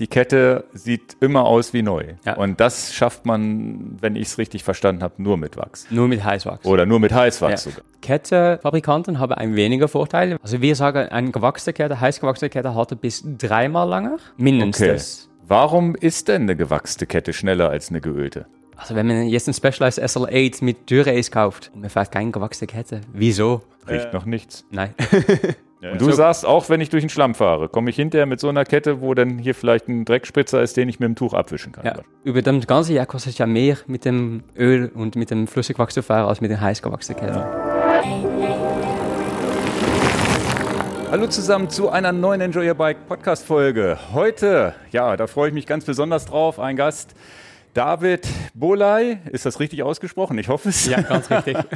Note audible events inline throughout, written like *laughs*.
Die Kette sieht immer aus wie neu. Ja. Und das schafft man, wenn ich es richtig verstanden habe, nur mit Wachs. Nur mit Heißwachs. Oder nur mit Heißwachs Ja. sogar. Kettenfabrikanten haben ein weniger Vorteile. Also wir sagen, eine gewachsene Kette, heißgewachsene Kette halten bis dreimal länger. Mindestens. Warum ist denn eine gewachste Kette schneller als eine geölte? Also wenn man jetzt ein Specialized SL8 mit Durace kauft und man fährt keine gewachsene Kette, wieso? Riecht noch nichts. Nein. *laughs* Und du So- sagst, auch wenn ich durch den Schlamm fahre, komme ich hinterher mit so einer Kette, wo dann hier vielleicht ein Dreckspritzer ist, den ich mit dem Tuch abwischen kann. Ja. Über das ganze Jahr kostet es ja mehr mit dem Öl und mit dem Flüssigwachs zu fahren als mit den heißgewachsenen Ketten. Hallo zusammen zu einer neuen Enjoy Your Bike Podcast Folge. Heute, ja, da freue ich mich ganz besonders drauf, ein Gast, David Bolay. Ist das richtig ausgesprochen? Ich hoffe es. Ja, ganz richtig. *laughs*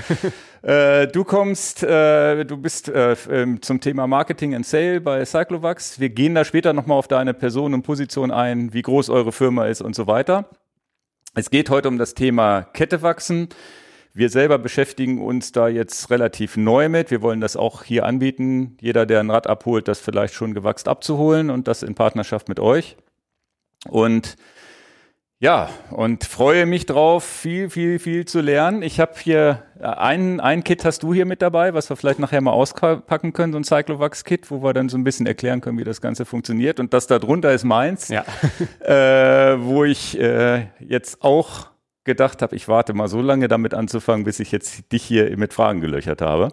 Äh, du kommst, äh, du bist äh, zum Thema Marketing and Sale bei Cyclovax. Wir gehen da später nochmal auf deine Person und Position ein, wie groß eure Firma ist und so weiter. Es geht heute um das Thema Kette wachsen. Wir selber beschäftigen uns da jetzt relativ neu mit. Wir wollen das auch hier anbieten. Jeder, der ein Rad abholt, das vielleicht schon gewachst abzuholen und das in Partnerschaft mit euch. Und ja, und freue mich drauf, viel, viel, viel zu lernen. Ich habe hier äh, ein, ein Kit hast du hier mit dabei, was wir vielleicht nachher mal auspacken können, so ein Cyclovax-Kit, wo wir dann so ein bisschen erklären können, wie das Ganze funktioniert. Und das da drunter ist meins, Ja. *laughs* äh, wo ich äh, jetzt auch gedacht habe, ich warte mal so lange damit anzufangen, bis ich jetzt dich hier mit Fragen gelöchert habe.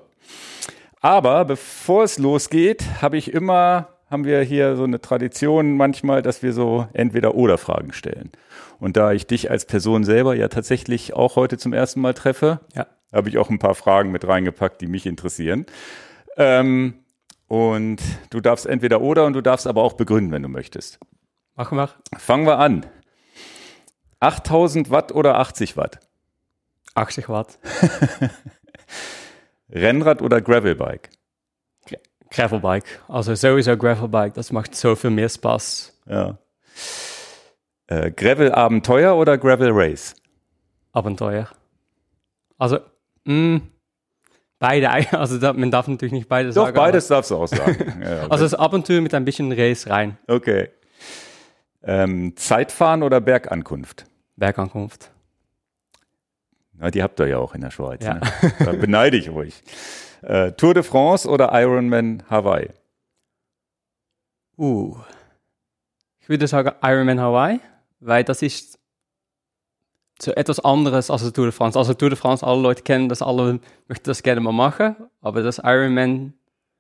Aber bevor es losgeht, habe ich immer, haben wir hier so eine Tradition manchmal, dass wir so entweder oder Fragen stellen. Und da ich dich als Person selber ja tatsächlich auch heute zum ersten Mal treffe, Ja. habe ich auch ein paar Fragen mit reingepackt, die mich interessieren. Ähm, und du darfst entweder oder und du darfst aber auch begründen, wenn du möchtest. Machen wir. Fangen wir an. 8000 Watt oder 80 Watt? 80 Watt. *laughs* Rennrad oder Gravelbike? Gravelbike. Also sowieso Gravelbike. Das macht so viel mehr Spaß. Ja. Äh, Gravel-Abenteuer oder Gravel-Race? Abenteuer. Also, mh, beide. *laughs* Also da, man darf natürlich nicht beide Doch, sagen. beides darfst du auch sagen. *laughs* ja, Aber, also das Abenteuer mit ein bisschen Race rein. okay. Ähm, Zeitfahren oder Bergankunft? Bergankunft. Na, die habt ihr ja auch in der Schweiz. Ja. Ne? Da beneide ich euch. Äh, Tour de France oder Ironman Hawaii? Uh. Ich würde sagen Ironman Hawaii, weil das ist so etwas anderes als die Tour de France. Also Tour de France, alle Leute kennen das, alle möchten das gerne mal machen, aber das Ironman,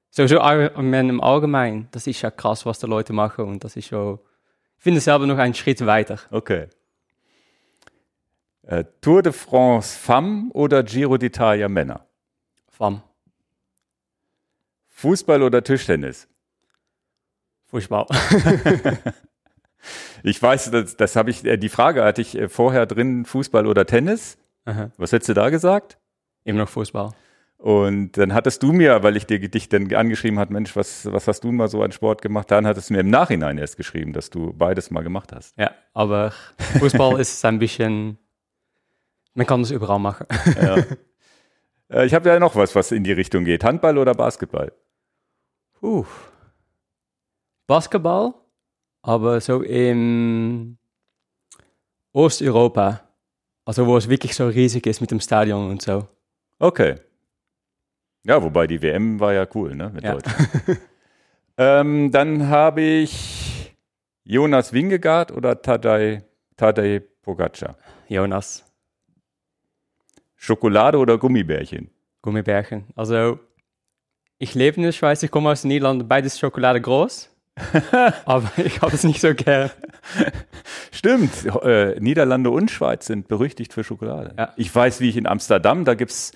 sowieso Ironman im Allgemeinen, das ist ja krass, was die Leute machen und das ist schon, ich finde es selber noch einen Schritt weiter. Okay. Äh, Tour de France Femme oder Giro d'Italia Männer? Vom Fußball oder Tischtennis? Fußball. *laughs* *laughs* Ich weiß, das, das habe ich, äh, die Frage hatte ich äh, vorher drin, Fußball oder Tennis. Aha. Was hättest du da gesagt? Immer noch Fußball. Und dann hattest du mir, weil ich dir dich dann angeschrieben hat, Mensch, was, was hast du mal so an Sport gemacht? Dann hattest du mir im Nachhinein erst geschrieben, dass du beides mal gemacht hast. Ja, aber Fußball *laughs* ist ein bisschen, man kann das überall machen. Ja. Äh, ich habe ja noch was, was in die Richtung geht. Handball oder Basketball? Uh. Basketball, aber so in Osteuropa. Also wo es wirklich so riesig ist mit dem Stadion und so. Okay. Ja, wobei die WM war ja cool, ne? Mit Ja. Deutschland. *laughs* ähm, dann habe ich Jonas Wingegaard oder Tadej, Tadej Pogacar. Jonas, Schokolade oder Gummibärchen? Gummibärchen. Also ich lebe in der Schweiz, ich komme aus den Niederlanden, beides Schokolade groß. *laughs* aber ich habe es nicht so gern. Stimmt, äh, Niederlande und Schweiz sind berüchtigt für Schokolade. Ja. Ich weiß, wie ich in Amsterdam, da gibt's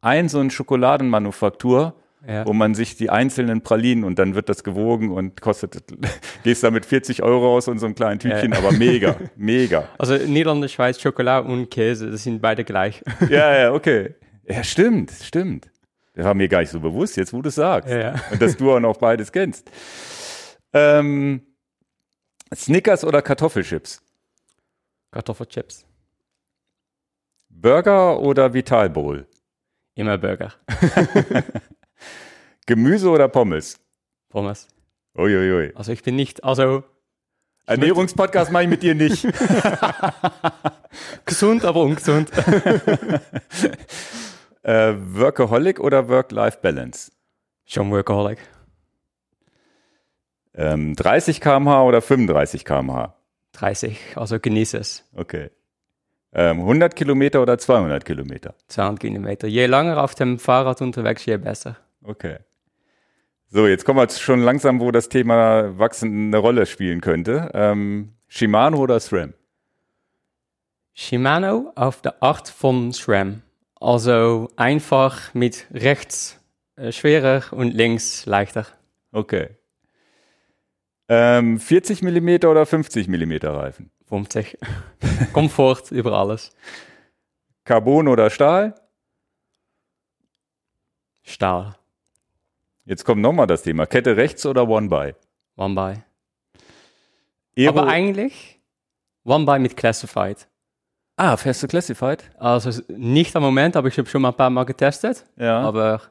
ein so ein Schokoladenmanufaktur, Ja. wo man sich die einzelnen Pralinen und dann wird das gewogen und kostet, *laughs* gehst da mit 40 Euro aus und so kleinen Tütchen, Ja. aber mega, *laughs* mega. Also Niederlande, Schweiz, Schokolade und Käse, das sind beide gleich. Ja, ja, okay. Ja, stimmt, stimmt. Das war mir gar nicht so bewusst, jetzt wo du es sagst. Ja. Und dass du auch noch beides kennst. Ähm, Snickers oder Kartoffelchips? Kartoffelchips, Burger oder Vital Bowl? immer Burger, *laughs* Gemüse oder Pommes? Pommes. Uiuiui. Also ich bin nicht, also Ernährungspodcast mache ich mit dir nicht. *laughs* Gesund, aber ungesund. *laughs* äh, Workaholic oder Work-Life-Balance? Schon Workaholic. Ähm, 30 km/h oder 35 km/h? 30, also genieße es. Okay. Ähm, 100 Kilometer oder 200 Kilometer? 200 Kilometer. Je länger auf dem Fahrrad unterwegs, je besser. Okay. So, jetzt kommen wir schon langsam, wo das Thema Wachsen eine Rolle spielen könnte. Ähm, Shimano oder SRAM? Shimano auf der Art von SRAM. Also einfach mit rechts äh, schwerer und links leichter. Okay. Ähm, 40 mm oder 50 mm Reifen? 50. Komfort über alles. Carbon oder Stahl? Stahl. Jetzt kommt nochmal das Thema. Kette rechts oder One-By? One-By. Aber eigentlich One-By mit Classified. ah, fährst du Classified? Also nicht am Moment, aber ich habe schon mal ein paar Mal getestet. Ja. Aber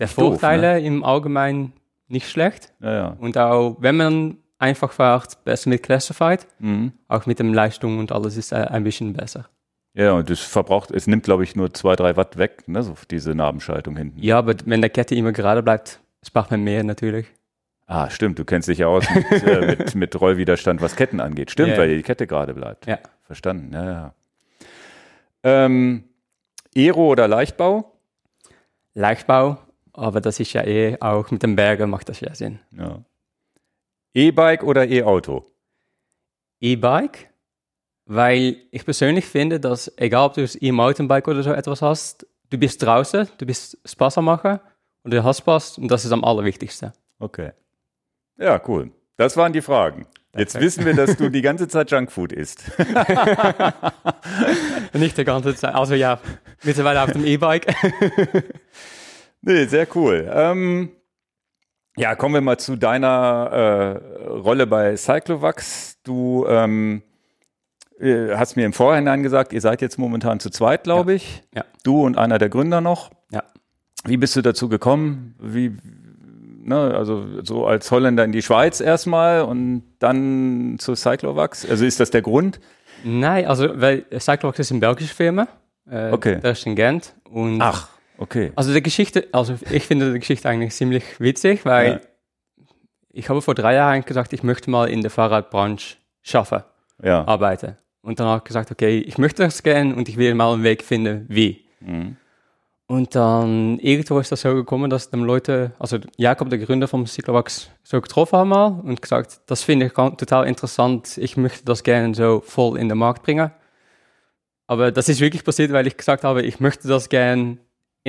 der doof, Vorteile im Allgemeinen nicht schlecht. ja, ja. Und auch wenn man einfach fährt, besser mit Classified. Mhm. Auch mit dem Leistung und alles ist äh, ein bisschen besser. Ja, und das verbraucht, es nimmt, glaube ich, nur zwei, drei Watt weg, ne, so diese Nabenschaltung hinten. Ja, aber wenn der Kette immer gerade bleibt, spart man mehr natürlich. Ah, stimmt, du kennst dich ja aus mit, äh, *laughs* mit, mit Rollwiderstand, was Ketten angeht. Stimmt, Ja. weil die Kette gerade bleibt. Ja. Verstanden, ja, ja. Ähm, Aero oder Leichtbau? Leichtbau, aber das ist ja eh auch mit dem Bergen macht das ja Sinn. Ja. E-Bike oder E-Auto? E-Bike, weil ich persönlich finde, dass egal ob du das E-Mountainbike oder so etwas hast, du bist draußen, du bist Spaß am machen und du hast Spaß und das ist am allerwichtigsten. Okay. Ja, cool. Das waren die Fragen. Jetzt Perfekt. wissen wir, dass du die ganze Zeit Junkfood isst. *laughs* Nicht die ganze Zeit, also ja, mittlerweile auf dem E-Bike. *laughs* Nee, sehr cool. Ähm, ja, kommen wir mal zu deiner äh, Rolle bei Cyclovax. Du ähm, äh, hast mir im Vorhinein gesagt, ihr seid jetzt momentan zu zweit, glaube ich. Ja. Du und einer der Gründer noch. Ja. Wie bist du dazu gekommen? Wie, ne, also so als Holländer in die Schweiz erstmal und dann zu Cyclovax? Also ist das der Grund? Nein, also weil Cyclox ist eine belgische Firma. Äh, Okay. Das ist in Gent. Und Ach, okay. Also die Geschichte, also ich finde die Geschichte eigentlich ziemlich witzig, weil Ja. ich habe vor drei Jahren gesagt, ich möchte mal in der Fahrradbranche schaffen, Ja. arbeiten. Und dann habe ich gesagt, okay, ich möchte das gerne und ich will mal einen Weg finden, wie. Mhm. Und dann irgendwo ist das so gekommen, dass dann Leute, also Jakob, der Gründer vom Cyclovax, so getroffen haben mal und gesagt, das finde ich total interessant, ich möchte das gerne so voll in den Markt bringen. Aber das ist wirklich passiert, weil ich gesagt habe, ich möchte das gerne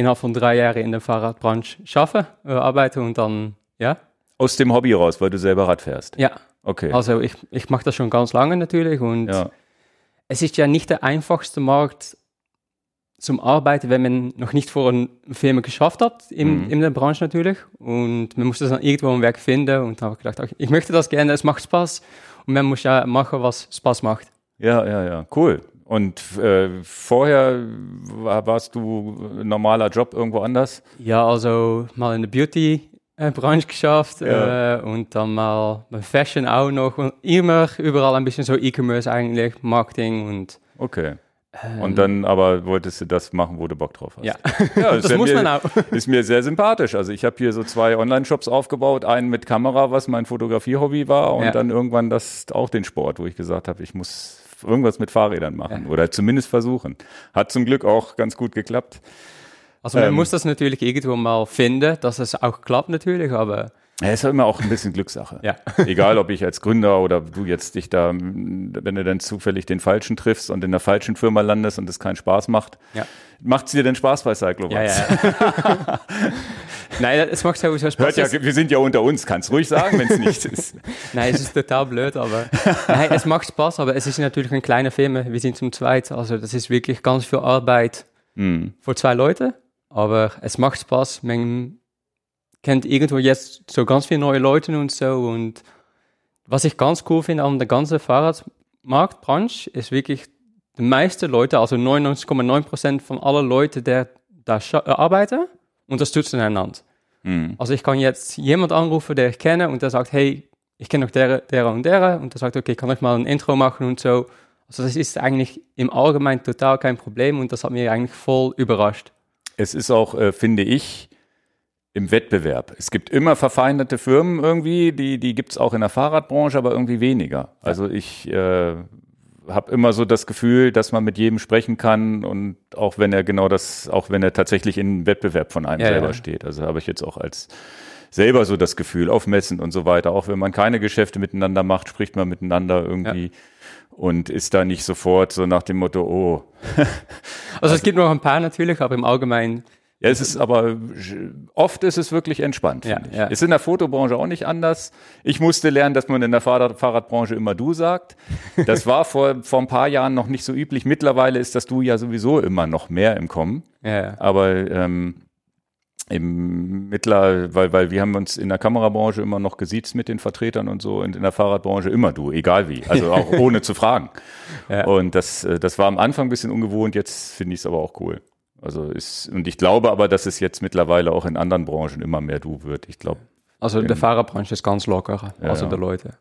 innerhalb von drei Jahren in der Fahrradbranche schaffen, äh, arbeiten und dann, ja, Aus dem Hobby raus, weil du selber Rad fährst. ja. Okay. Also ich, ich mache das schon ganz lange natürlich und ja. es ist ja nicht der einfachste Markt zum Arbeiten, wenn man noch nicht vor einer Firma geschafft hat, in, Mhm. in der Branche natürlich. Und man muss das dann irgendwo ein Werk finden. Und dann habe ich gedacht, okay, ich möchte das gerne, es macht Spaß. Und man muss ja machen, was Spaß macht. Ja, ja, ja, cool. Und äh, vorher war, warst du normaler Job irgendwo anders? Ja, also mal in der Beauty-Branche geschafft Ja. äh, und dann mal bei Fashion auch noch. Und immer überall ein bisschen so E-Commerce eigentlich, Marketing und Okay. ähm, Und dann aber wolltest du das machen, wo du Bock drauf hast. Ja, *laughs* ja *laughs* das ist muss mir, man auch. *laughs* Ist mir sehr sympathisch. Also ich habe hier so zwei Online-Shops aufgebaut, einen mit Kamera, was mein Fotografie-Hobby war, und Ja. dann irgendwann das auch den Sport, wo ich gesagt habe, ich muss irgendwas mit Fahrrädern machen oder zumindest versuchen. Hat zum Glück auch ganz gut geklappt. Also man Ähm, muss das natürlich irgendwo mal finden, dass es auch klappt natürlich, aber Ja, ist ja immer auch ein bisschen Glückssache. ja. *laughs* Egal, ob ich als Gründer oder du jetzt dich da, wenn du dann zufällig den Falschen triffst und in der falschen Firma landest und es keinen Spaß macht, Ja. macht es dir denn Spaß bei Cyclovax? Ja, ja. *laughs* Nein, es macht sowieso Spaß. Hört ja, wir sind ja unter uns, kannst ruhig sagen, wenn es nicht *laughs* ist. Nein, es ist total blöd, aber nein, es macht Spaß, aber es ist natürlich eine kleine Firma. Wir sind zum zweit, also das ist wirklich ganz viel Arbeit Hm. für zwei Leute, aber es macht Spaß. Man kennt irgendwo jetzt so ganz viele neue Leute und so und was ich ganz cool finde an der ganzen Fahrradmarktbranche ist wirklich die meisten Leute, also 99,9% von allen Leuten, die da äh, arbeiten, unterstützen einander. Hm. Also ich kann jetzt jemand anrufen, der ich kenne und der sagt, hey, ich kenne noch der, der und der und der sagt, okay, kann ich mal ein Intro machen und so. Also das ist eigentlich im Allgemeinen total kein Problem und das hat mich eigentlich voll überrascht. Es ist auch, äh, finde ich, im Wettbewerb. Es gibt immer verfeindete Firmen irgendwie, die, die gibt es auch in der Fahrradbranche, aber irgendwie weniger. Also ich äh, habe immer so das Gefühl, dass man mit jedem sprechen kann und auch wenn er genau das, auch wenn er tatsächlich in Wettbewerb von einem Ja, selber ja. steht. Also habe ich jetzt auch als selber so das Gefühl, auf Messen und so weiter, auch wenn man keine Geschäfte miteinander macht, spricht man miteinander irgendwie und ist da nicht sofort so nach dem Motto, oh, Also, es gibt noch ein paar natürlich, aber im Allgemeinen, Ja, es ist aber oft ist es wirklich entspannt. Ja, ja. Ist in der Fotobranche auch nicht anders. Ich musste lernen, dass man in der Fahrrad Fahrradbranche immer du sagt. Das war vor, vor ein paar Jahren noch nicht so üblich. Mittlerweile ist das du ja sowieso immer noch mehr im Kommen. ja, Aber ähm, im Mittler, weil, weil wir haben uns in der Kamerabranche immer noch gesiezt mit den Vertretern und so und in der Fahrradbranche immer du, egal wie. Also auch *laughs* ohne zu fragen. Ja. Und das, äh, das war am Anfang ein bisschen ungewohnt, jetzt finde ich es aber auch cool. Also ist, und ich glaube aber, dass es jetzt mittlerweile auch in anderen Branchen immer mehr du wird. Ich glaube, also der Fahrerbranche ist ganz locker, also ja. der Leute.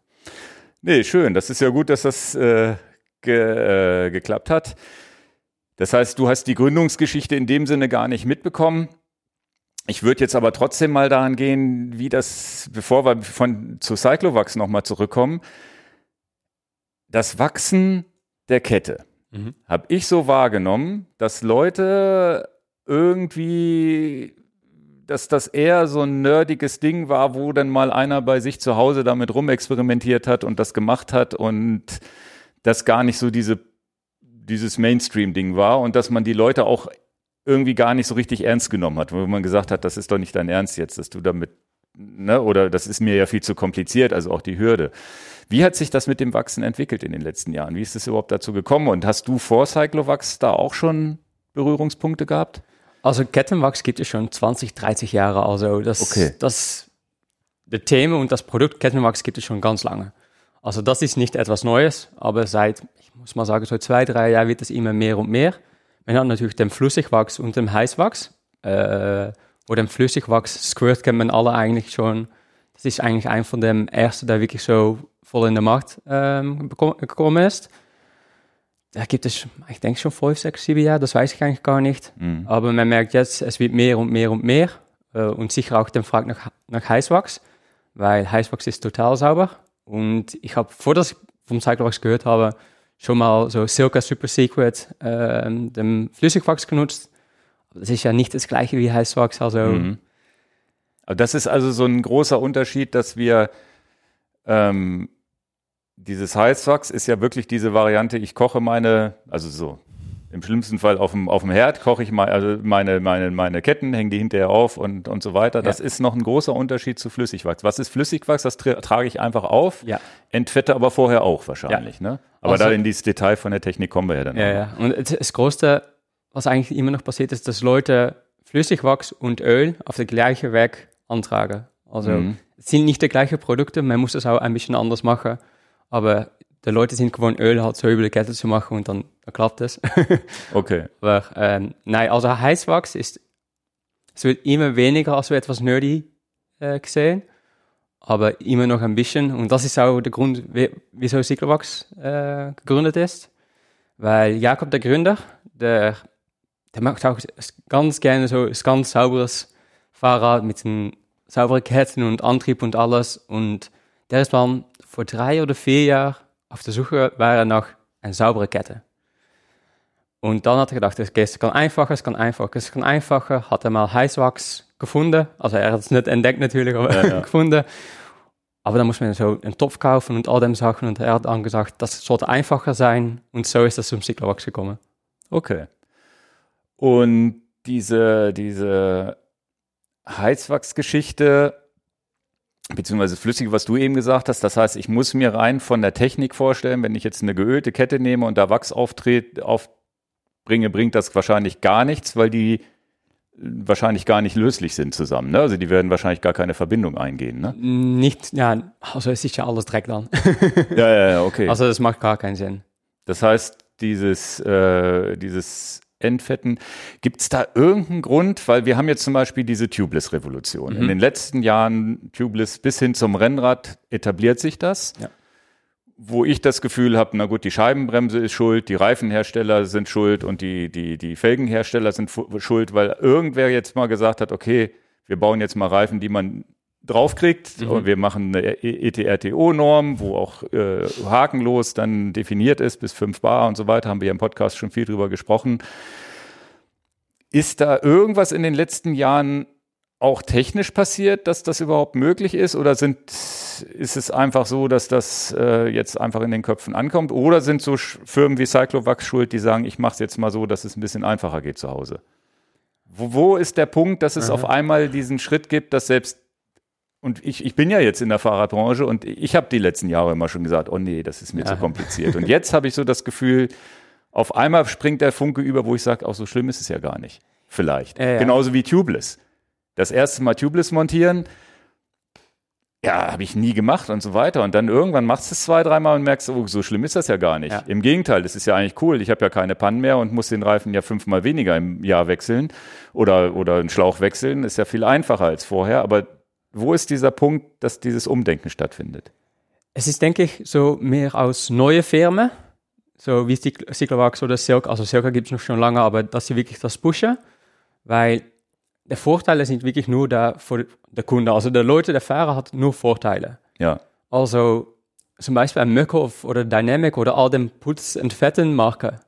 Nee, schön. Das ist ja gut, dass das äh, ge, äh, geklappt hat. Das heißt, du hast die Gründungsgeschichte in dem Sinne gar nicht mitbekommen. Ich würde jetzt aber trotzdem mal daran gehen, wie das, bevor wir von zu Cyclovax nochmal zurückkommen, das Wachsen der Kette Mhm. habe ich so wahrgenommen, dass Leute irgendwie, dass das eher so ein nerdiges Ding war, wo dann mal einer bei sich zu Hause damit rumexperimentiert hat und das gemacht hat und das gar nicht so diese, dieses Mainstream-Ding war und dass man die Leute auch irgendwie gar nicht so richtig ernst genommen hat, wo man gesagt hat, das ist doch nicht dein Ernst jetzt, dass du damit, ne, oder das ist mir ja viel zu kompliziert, also auch die Hürde. Wie hat sich das mit dem Wachsen entwickelt in den letzten Jahren? Wie ist es überhaupt dazu gekommen? Und hast du vor Cyclovax da auch schon Berührungspunkte gehabt? Also Kettenwachs gibt es schon 20, 30 Jahre. Also das, Okay. das, das Thema und das Produkt Kettenwachs gibt es schon ganz lange. Also das ist nicht etwas Neues, aber seit, ich muss mal sagen, so zwei, drei Jahren wird es immer mehr und mehr. Man hat natürlich den Flüssigwachs und den Heißwachs. Äh, wo den Flüssigwachs, Squirt kennt man alle eigentlich schon. Das ist eigentlich ein von den ersten, der wirklich so voll in den Markt ähm, gekommen ist. Da gibt es, ich denke schon fünf, sechs, sieben Jahre, das weiß ich eigentlich gar nicht. Aber man merkt jetzt, es wird mehr und mehr und mehr. Äh, und sicher auch den Frage nach, nach Heißwachs, weil Heißwachs ist total sauber. Und ich habe, vor dass ich vom Cyclewachs gehört habe, schon mal so Silka Super Secret, ähm, dem Flüssigwachs genutzt. Das ist ja nicht das gleiche wie Heißwachs, also Aber Das ist also so ein großer Unterschied, dass wir ähm, dieses Heißwachs ist ja wirklich diese Variante, ich koche meine, also so im schlimmsten Fall auf dem, auf dem Herd koche ich mal, also meine, meine, meine Ketten, hänge die hinterher auf und, und so weiter. Das Ja. ist noch ein großer Unterschied zu Flüssigwachs. Was ist Flüssigwachs? Das tra trage ich einfach auf, Ja. entfette aber vorher auch wahrscheinlich. Ne? Aber Also- da in dieses Detail von der Technik kommen wir ja dann Ja, ja. Und das- das Größte, was eigentlich immer noch passiert, ist, dass Leute Flüssigwachs und Öl auf der gleichen Weg antragen. Also Mhm. es sind nicht die gleichen Produkte, man muss es auch ein bisschen anders machen. Aber die Leute sind gewohnt, Öl halt so über die Kette zu machen und dann, dann klappt es. *laughs* Okay. Aber ähm, nein, also Heißwachs ist, es wird immer weniger als so etwas nerdy äh, gesehen, aber immer noch ein bisschen. Und das ist auch der Grund, wie- wieso Cyclovax äh, gegründet ist. Weil Jakob, der Gründer, der, der macht auch ganz gerne so ein ganz sauberes Fahrrad mit den sauberen Ketten und Antrieb und alles. Und der ist dann vor drei oder vier Jahren auf der Suche war er nach einer sauberen Kette. Und dann hat er gedacht, okay, es kann einfacher, es kann einfacher, es kann einfacher. Hat er mal Heißwachs gefunden. Also er hat es nicht entdeckt natürlich, *laughs* aber gefunden. Aber dann muss man so einen Topf kaufen und all dem Sachen. Und er hat dann gesagt, das sollte einfacher sein. Und so ist das zum Cyclowachs gekommen. Okay. Und diese, diese Heizwachsgeschichte, beziehungsweise flüssige, was du eben gesagt hast, das heißt, ich muss mir rein von der Technik vorstellen, wenn ich jetzt eine geölte Kette nehme und da Wachs auftritt, aufbringe, bringt das wahrscheinlich gar nichts, weil die wahrscheinlich gar nicht löslich sind zusammen. Ne? Also die werden wahrscheinlich gar keine Verbindung eingehen. Ne? Nicht, ja, also es ist ja alles Dreck dann. *laughs* Ja, ja, ja, okay. Also das macht gar keinen Sinn. Das heißt, dieses, äh, dieses entfetten. Gibt es da irgendeinen Grund? Weil wir haben jetzt zum Beispiel diese Tubeless-Revolution. Mhm. In den letzten Jahren Tubeless bis hin zum Rennrad etabliert sich das. Ja. Wo ich das Gefühl habe, na gut, die Scheibenbremse ist schuld, die Reifenhersteller sind schuld und die, die, die Felgenhersteller sind schuld, weil irgendwer jetzt mal gesagt hat, okay, wir bauen jetzt mal Reifen, die man draufkriegt. Mhm. Und wir machen eine ETRTO-Norm, wo auch äh, hakenlos dann definiert ist bis 5 Bar und so weiter. Haben wir im Podcast schon viel drüber gesprochen. Ist da irgendwas in den letzten Jahren auch technisch passiert, dass das überhaupt möglich ist? Oder sind, ist es einfach so, dass das äh, jetzt einfach in den Köpfen ankommt? Oder sind so Firmen wie Cyclovax schuld, die sagen, ich mache es jetzt mal so, dass es ein bisschen einfacher geht zu Hause? Wo, wo ist der Punkt, dass es mhm. auf einmal diesen Schritt gibt, dass selbst und ich, ich bin ja jetzt in der Fahrradbranche und ich habe die letzten Jahre immer schon gesagt, oh nee, das ist mir ja. zu kompliziert. Und jetzt habe ich so das Gefühl, auf einmal springt der Funke über, wo ich sage, auch so schlimm ist es ja gar nicht. Vielleicht. Ja, ja. Genauso wie Tubeless. Das erste Mal Tubeless montieren, ja, habe ich nie gemacht und so weiter. Und dann irgendwann machst du es zwei, dreimal und merkst, oh, so schlimm ist das ja gar nicht. Ja. Im Gegenteil, das ist ja eigentlich cool. Ich habe ja keine Pannen mehr und muss den Reifen ja fünfmal weniger im Jahr wechseln oder, oder einen Schlauch wechseln. Ist ja viel einfacher als vorher. Aber wo ist dieser Punkt, dass dieses Umdenken stattfindet? Es ist, denke ich, so mehr aus neue Firmen, so wie Cyclovax oder Silk. Also Silk gibt es noch schon lange, aber dass sie wirklich das pushen, weil der Vorteile sind wirklich nur da für den Kunde. Also der Leute, der Fahrer hat nur Vorteile. Ja. Also zum Beispiel ein Mökhoff oder Dynamic oder all den Putz- und Fettenmarken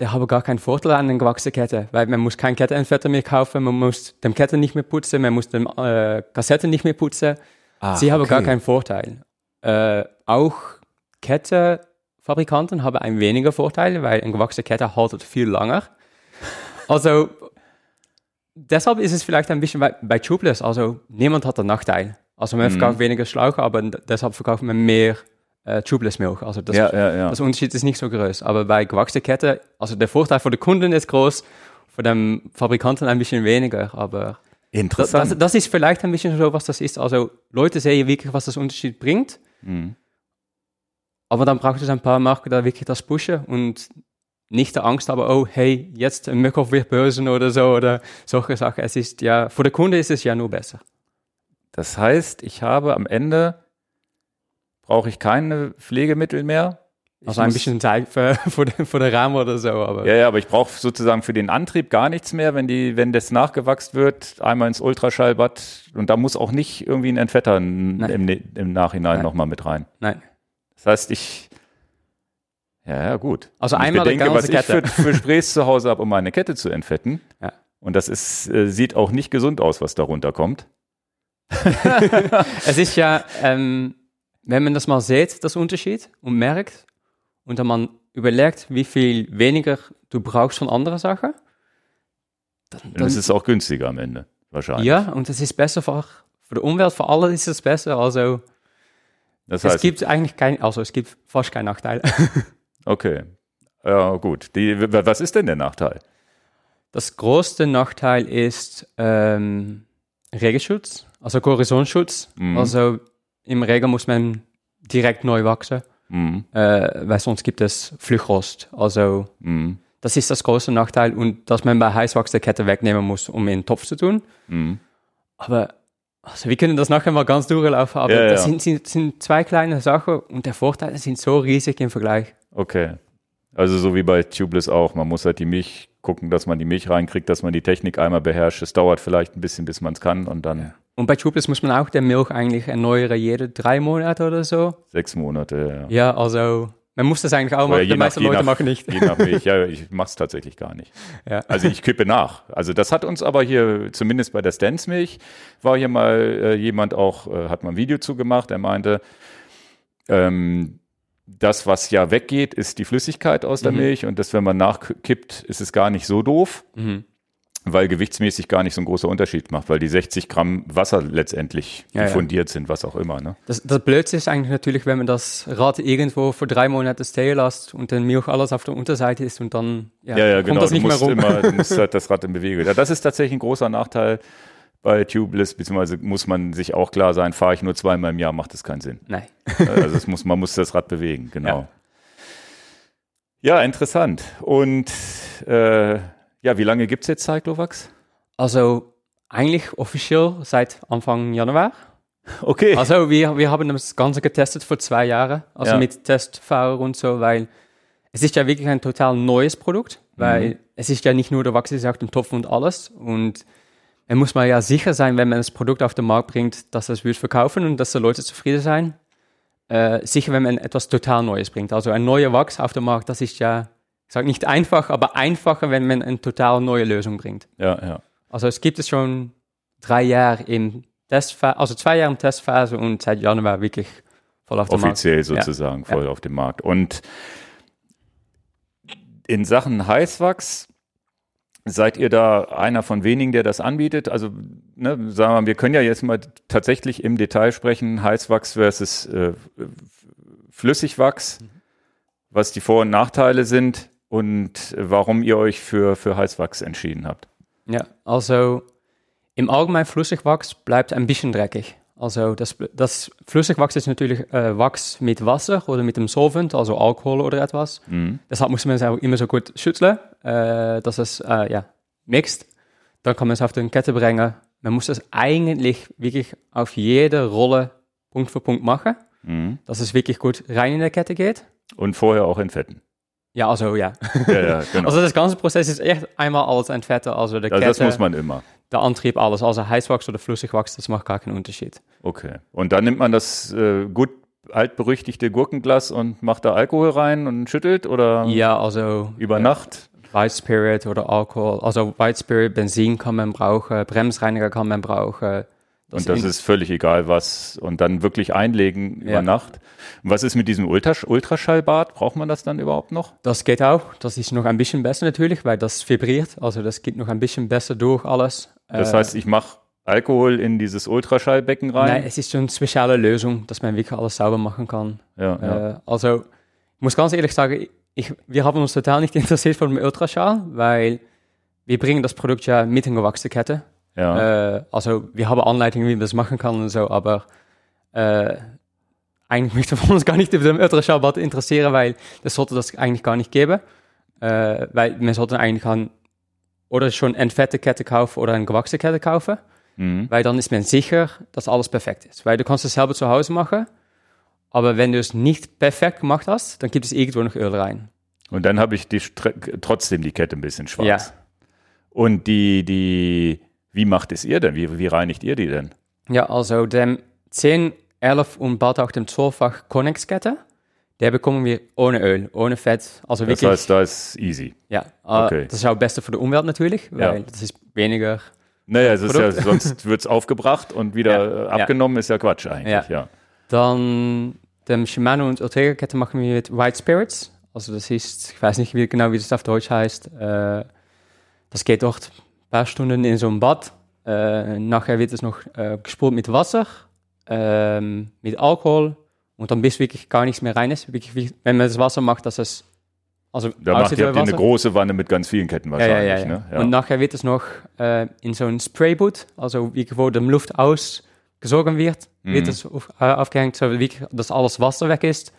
der habe gar keinen Vorteil an einer gewachsenen Kette, weil man muss keine Kettenentfetter mehr kaufen, man muss den Kette nicht mehr putzen, man muss den äh, Kassette nicht mehr putzen. Ah, Sie haben okay. gar keinen Vorteil. Äh, auch Kettenfabrikanten haben ein weniger Vorteil, weil eine gewachsene Kette haltet viel länger. *laughs* Also deshalb ist es vielleicht ein bisschen bei, bei Tubeless, also niemand hat einen Nachteil. Also man mhm. verkauft weniger Schlauch, aber deshalb verkauft man mehr äh, Tubeless Milch. Also das, ja, ja, ja. das Unterschied ist nicht so groß. Aber bei gewachsene Kette, also der Vorteil für den Kunden ist groß, für den Fabrikanten ein bisschen weniger. Aber Interessant. Das, das, ist vielleicht ein bisschen so, was das ist. Also Leute sehen wirklich, was das Unterschied bringt. Mhm. Aber dann braucht es ein paar Marken, da wirklich das pushen und nicht der Angst, aber oh, hey, jetzt ein Möckhoff wird bösen oder so oder solche Sachen. Es ist ja, für den Kunde ist es ja nur besser. Das heißt, ich habe am Ende brauche ich keine Pflegemittel mehr. Ich also ein bisschen Zeit für, für, für den Rahmen oder so. Aber. Ja, ja, aber ich brauche sozusagen für den Antrieb gar nichts mehr, wenn die, wenn das nachgewachsen wird, einmal ins Ultraschallbad und da muss auch nicht irgendwie ein Entfetter im, im Nachhinein nochmal mit rein. Nein. Das heißt, ich, ja, ja, gut. Also einmal ich bedenke, was Kette. ich für, für *laughs* Sprays zu Hause habe, um meine Kette zu entfetten. Ja. Und das ist, äh, sieht auch nicht gesund aus, was darunter kommt. *laughs* es ist ja, ähm, wenn man das mal sieht, das Unterschied, und merkt, und dann man überlegt, wie viel weniger du brauchst von anderen Sachen, dann, dann, dann ist es auch günstiger am Ende, wahrscheinlich. Ja, und es ist besser für, für die Umwelt, für alle ist es besser. Also das heißt, es gibt eigentlich kein, also es gibt fast keinen Nachteil. *laughs* okay, ja gut. Die, was ist denn der Nachteil? Das größte Nachteil ist ähm, Regenschutz, also Korrosionsschutz. Mhm. Also im Regen muss man direkt neu wachsen, mhm. äh, weil sonst gibt es Flüchtrost. Also mhm. das ist das große Nachteil und dass man bei Heißwachs die Kette wegnehmen muss, um in den Topf zu tun. Mhm. Aber also wir können das nachher mal ganz durchlaufen, aber ja, das ja. Sind, sind, sind, zwei kleine Sachen und der Vorteile sind so riesig im Vergleich. Okay. Also so wie bei Tubeless auch. Man muss halt die Milch gucken, dass man die Milch reinkriegt, dass man die Technik einmal beherrscht. Es dauert vielleicht ein bisschen, bis man es kann und dann. Ja. Und bei Tubeless muss man auch der Milch eigentlich erneuern, jede drei Monate oder so. Sechs Monate, ja. Ja, also man muss das eigentlich auch machen, die meisten Leute nach, machen nicht. Je nach Milch, ja, ich mache es tatsächlich gar nicht. Ja. Also ich kippe nach. Also das hat uns aber hier, zumindest bei der Stance-Milch, war hier mal äh, jemand auch, äh, hat mal ein Video zugemacht, der meinte, ähm, das, was ja weggeht, ist die Flüssigkeit aus der mhm. Milch und das, wenn man nachkippt, ist es gar nicht so doof. Mhm weil gewichtsmäßig gar nicht so ein großer Unterschied macht, weil die 60 Gramm Wasser letztendlich ja, fundiert ja. sind, was auch immer. Ne? Das, das Blödste ist eigentlich natürlich, wenn man das Rad irgendwo für drei Monate stehen lässt und dann Milch alles auf der Unterseite ist und dann ja, ja, ja kommt genau. das nicht mehr rum. Immer, du *laughs* musst halt das Rad in Bewegung. Ja, das ist tatsächlich ein großer Nachteil bei Tubeless, beziehungsweise muss man sich auch klar sein, fahre ich nur zweimal im Jahr, macht das keinen Sinn. Nein. also es muss, man muss das Rad bewegen, *laughs* genau. Ja, interessant. Und äh, ja, wie lange gibt es jetzt Cyclovax? Also eigentlich offiziell seit Anfang Januar. Okay. Also wir, wir haben das Ganze getestet vor zwei Jahren, also Ja. mit Testfahrer und so, weil es ist ja wirklich ein total neues Produkt, weil Mhm. es ist ja nicht nur der Wachs, es ist auch der Topf und alles und man muss mal ja sicher sein, wenn man das Produkt auf den Markt bringt, dass es wird verkaufen und dass die Leute zufrieden sein. Äh, sicher, wenn man etwas total Neues bringt. Also ein neuer Wachs auf den Markt, das ist ja, ich sage nicht einfach, aber einfacher, wenn man eine total neue Lösung bringt. Ja, ja. Also es gibt es schon drei Jahre im Testphase, also zwei Jahre im Testphase und seit Januar wirklich voll auf dem Markt. Offiziell sozusagen voll auf dem Markt. Und in Sachen Heißwachs seid ihr da einer von wenigen, der das anbietet? Also, ne, sagen wir mal, wir können ja jetzt mal tatsächlich im Detail sprechen, Heißwachs versus äh, Flüssigwachs, was die Vor- und Nachteile sind und warum ihr euch für, für Heißwachs entschieden habt. Ja, also im Allgemeinen Flüssigwachs bleibt ein bisschen dreckig. Also das, das Flüssigwachs ist natürlich äh, Wachs mit Wasser oder mit dem Solvent, also Alkohol oder etwas. Mhm. Deshalb muss man es auch immer so gut schütteln, äh, dass es äh, ja, mixt. Dann kann man es auf die Kette bringen. Man muss es eigentlich wirklich auf jede Rolle Punkt für Punkt machen, Mhm. dass es wirklich gut rein in der Kette geht. Und vorher auch entfetten. Ja, also ja. Ja, ja, *laughs* genau. Also das ganze Prozess ist echt einmal alles entfetten, also der also Kette, das muss man immer. der Antrieb, alles. Also Heißwachs oder Flüssigwachs, das macht gar keinen Unterschied. Okay. Und dann nimmt man das äh, gut altberüchtigte Gurkenglas und macht da Alkohol rein und schüttelt oder Ja, also über Nacht? White Spirit oder Alkohol, also White Spirit, Benzin kann man brauchen, Bremsreiniger kann man brauchen. Und das ist völlig egal was. Und dann wirklich einlegen über Ja. Nacht. Und was ist mit diesem Ultrasch Ultraschallbad? Braucht man das dann überhaupt noch? Das geht auch. Das ist noch ein bisschen besser natürlich, weil das vibriert. Also das geht noch ein bisschen besser durch alles. Das Äh, heißt, ich mache Alkohol in dieses Ultraschallbecken rein. Nein, es ist so eine spezielle Lösung, dass man wirklich alles sauber machen kann. ja, ja. Äh, also, ich muss ganz ehrlich sagen, ich, wir haben uns total nicht *laughs* interessiert für den Ultraschall, weil wir bringen das Produkt ja mit in gewachsene Kette. Ja. Äh, also, wir haben Anleitungen, wie man das machen kann und so, aber äh, eigentlich möchten wir *laughs* uns gar nicht über den Ultraschallbad interessieren, weil das sollte das eigentlich gar nicht geben. Äh, weil man sollte eigentlich an, oder schon eine fette Kette kaufen oder eine gewachsene Kette kaufen. Mhm. Weil dann ist man sicher, dass alles perfekt ist. Weil du kannst es selber zu Hause machen, aber wenn du es nicht perfekt gemacht hast, dann gibt es irgendwo noch Öl rein. Und dann habe ich die trotzdem die Kette ein bisschen schwarz. Ja. Und die, die, wie macht es ihr denn? Wie, wie reinigt ihr die denn? Ja, also dem 10, 11 und bald auch dem 12-fach Connex-Kette, der bekommen wir ohne Öl, ohne Fett. Also Das wirklich, heißt, da ist easy. ja, äh, okay. das ist auch das Beste für die Umwelt natürlich, weil Ja. das ist weniger. Naja, es ist ja, sonst *laughs* wird es aufgebracht und wieder Ja, äh, ja. abgenommen, ist ja Quatsch eigentlich. Ja. Dann dem Shimano und Ortega-Kette machen wir mit White Spirits. Also das ist, ich weiß nicht wie, genau, wie das auf Deutsch heißt. Äh, das geht dort paar Stunden in einem Bad. Äh, nachher wird es noch äh, gespult mit Wasser, ähm, mit Alkohol und dann bis wirklich gar nichts mehr rein ist. Wirklich, wenn man das Wasser macht, dass es also Da macht ihr, wie habt ihr eine große Wanne mit ganz vielen Ketten wahrscheinlich. ja, ja, ja. Ne? Und nachher wird es noch äh, in so ein Sprayboot, also wie, wo die Luft ausgesogen wird, wird Mhm. es auf, äh, aufgehängt, so wie, dass alles Wasser weg ist.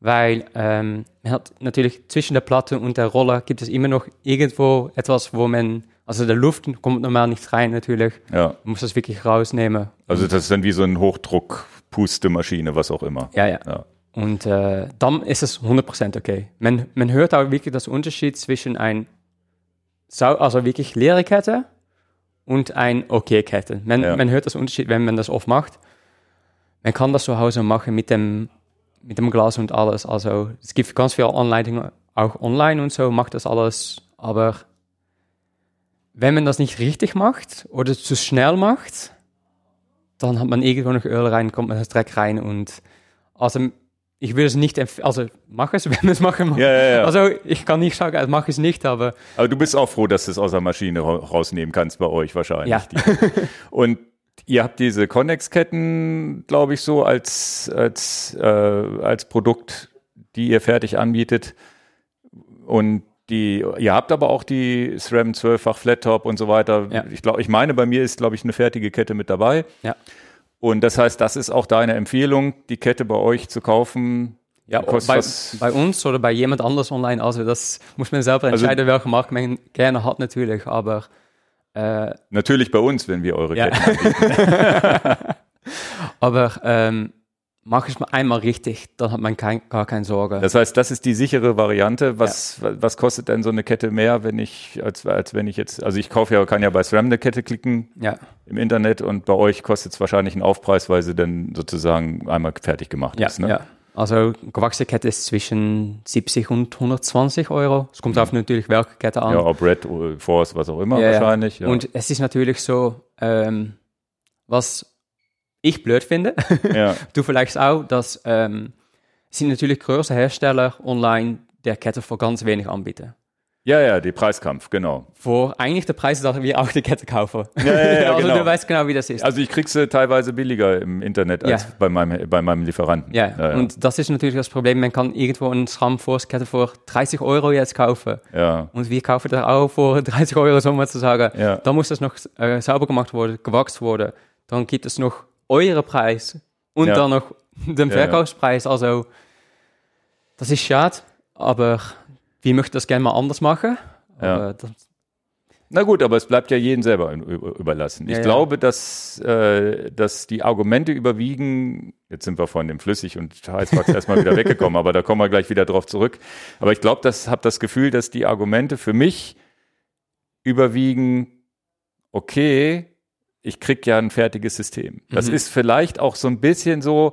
Weil ähm, man hat natürlich zwischen der Platte und der Roller gibt es immer noch irgendwo etwas, wo man, also der Luft kommt normal nicht rein natürlich. ja. Man muss das wirklich rausnehmen. Also das ist dann wie so eine Hochdruck-Pustemaschine, was auch immer. Ja, ja. Ja. Und äh, dann ist es 100% okay. Man, man hört auch wirklich das Unterschied zwischen ein, sau also wirklich leere Kette und ein okay Kette. Man, Ja. man hört das Unterschied, wenn man das oft macht. Man kann das zu Hause machen mit dem, mit dem Glas und alles. Also es gibt ganz viele Anleitungen, auch online und so, macht das alles. Aber wenn man das nicht richtig macht oder zu schnell macht, dann hat man irgendwo noch Öl rein, kommt man das Dreck rein und also ich würde es nicht empfehlen, also mach es, *laughs* wenn man es machen. Ja, ja, ja. Also ich kann nicht sagen, mach es nicht, aber Aber du bist auch froh, dass du es aus der Maschine ra- rausnehmen kannst bei euch wahrscheinlich. Ja. Und ihr habt diese Connex-Ketten, glaube ich, so als, als, äh, als Produkt, die ihr fertig anbietet. Und die, ihr habt aber auch die SRAM 12-fach Flat-Top und so weiter. Ja. Ich glaube, ich meine, bei mir ist, glaube ich, eine fertige Kette mit dabei. Ja. Und das heißt, das ist auch deine Empfehlung, die Kette bei euch zu kaufen. Ja, bei, bei uns oder bei jemand anders online, also das muss man selber Also- entscheiden, welche Marke man gerne hat natürlich, aber äh, Natürlich bei uns, wenn wir eure Ja. Ketten *laughs* aber ähm, mache ich mal einmal richtig, dann hat man kein, gar keine Sorge. Das heißt, das ist die sichere Variante. Was, was kostet denn so eine Kette mehr, wenn ich, als, als wenn ich jetzt, also ich kaufe ja, kann ja bei SRAM eine Kette klicken ja, im Internet und bei euch kostet es wahrscheinlich einen Aufpreis, weil sie dann sozusagen einmal fertig gemacht ja, ist. Ne? ja. Also gewachsene Kette ist zwischen 70 und 120 Euro. Es kommt auf natürlich welche Kette an. Ja, ob Red, oder Force, was auch immer Ja, ja. wahrscheinlich. Ja. Und es ist natürlich so, ähm, was ich blöd finde, *laughs* ja. du vielleicht auch, dass ähm, sind natürlich größere Hersteller online der Kette für ganz wenig anbieten. ja, ja, die Preiskampf, genau. Für eigentlich der Preis, dass wir auch die Kette kaufen. Ja, ja, ja, *laughs* also genau. du weißt genau, wie das ist. Also ich krieg sie teilweise billiger im Internet als Ja. bei, meinem, bei meinem Lieferanten. ja, und das ist natürlich das Problem. Man kann irgendwo eine SRAM Force Kette für 30 Euro jetzt kaufen. ja, Und wir kaufen das auch für 30 *laughs* Euro, so mal zu sagen. Ja. Da muss das noch äh, sauber gemacht worden, gewachst worden. Dann gibt es noch eure Preis und Ja. dann noch den. Verkaufspreis. Also, das ist schade, aber wir möchten das gerne mal anders machen. Ja. Na gut, aber es bleibt ja jedem selber über- überlassen. Ich Ja, ja. glaube, dass, äh, dass die Argumente überwiegen. Jetzt sind wir von dem Flüssig und Heißwachs erstmal wieder *laughs* weggekommen, aber da kommen wir gleich wieder drauf zurück. Aber ich glaube, das habe das Gefühl, dass die Argumente für mich überwiegen, okay, ich krieg ja ein fertiges System. Das Mhm. ist vielleicht auch so ein bisschen so,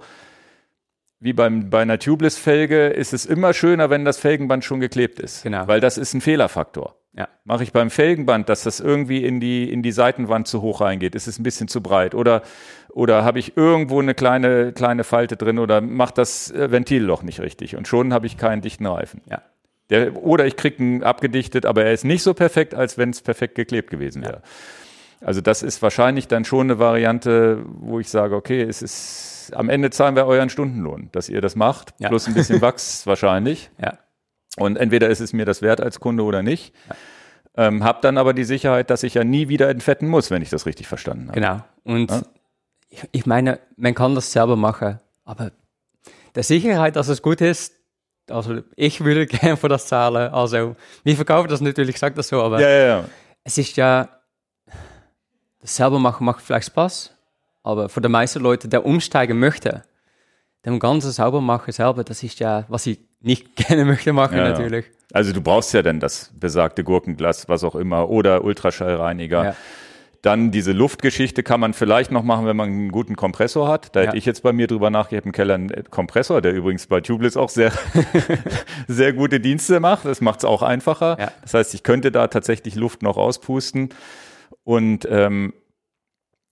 wie beim, bei einer Tubeless-Felge ist es immer schöner, wenn das Felgenband schon geklebt ist. Genau. Weil das ist ein Fehlerfaktor. ja. Mache ich beim Felgenband, dass das irgendwie in die, in die Seitenwand zu hoch reingeht? Ist es ein bisschen zu breit? Oder, oder habe ich irgendwo eine kleine, kleine Falte drin oder macht das äh, Ventilloch nicht richtig? Und schon habe ich keinen dichten Reifen. Ja. Der, oder ich kriege ihn abgedichtet, aber er ist nicht so perfekt, als wenn es perfekt geklebt gewesen wäre. Also das ist wahrscheinlich dann schon eine Variante, wo ich sage, okay, es ist, am Ende zahlen wir euren Stundenlohn, dass ihr das macht, Ja. plus ein bisschen *laughs* Wachs wahrscheinlich. ja. Und entweder ist es mir das wert als Kunde oder nicht. Ähm, hab dann aber die Sicherheit, dass ich ja nie wieder entfetten muss, wenn ich das richtig verstanden habe. Genau. Und Ja. ich, ich meine, man kann das selber machen, aber der Sicherheit, dass es gut ist, also ich würde *laughs* gerne für das zahlen. Also, wir verkaufen das natürlich, ich sage das so, aber Ja, ja, ja. es ist ja, das selber machen macht vielleicht Spaß, aber für die meisten Leute, der umsteigen möchte, dem ganzen sauber machen selber, das ist ja, was ich nicht *laughs* gerne möchte machen Ja, ja. natürlich. Also du brauchst ja dann das besagte Gurkenglas, was auch immer, oder Ultraschallreiniger. Ja. Dann diese Luftgeschichte kann man vielleicht noch machen, wenn man einen guten Kompressor hat. Da Ja. hätte ich jetzt bei mir drüber nachgedacht, habe im Keller einen Kompressor, der übrigens bei Tubeless auch sehr, *laughs* sehr gute Dienste macht. Das macht es auch einfacher. Ja. Das heißt, ich könnte da tatsächlich Luft noch auspusten. Und ähm,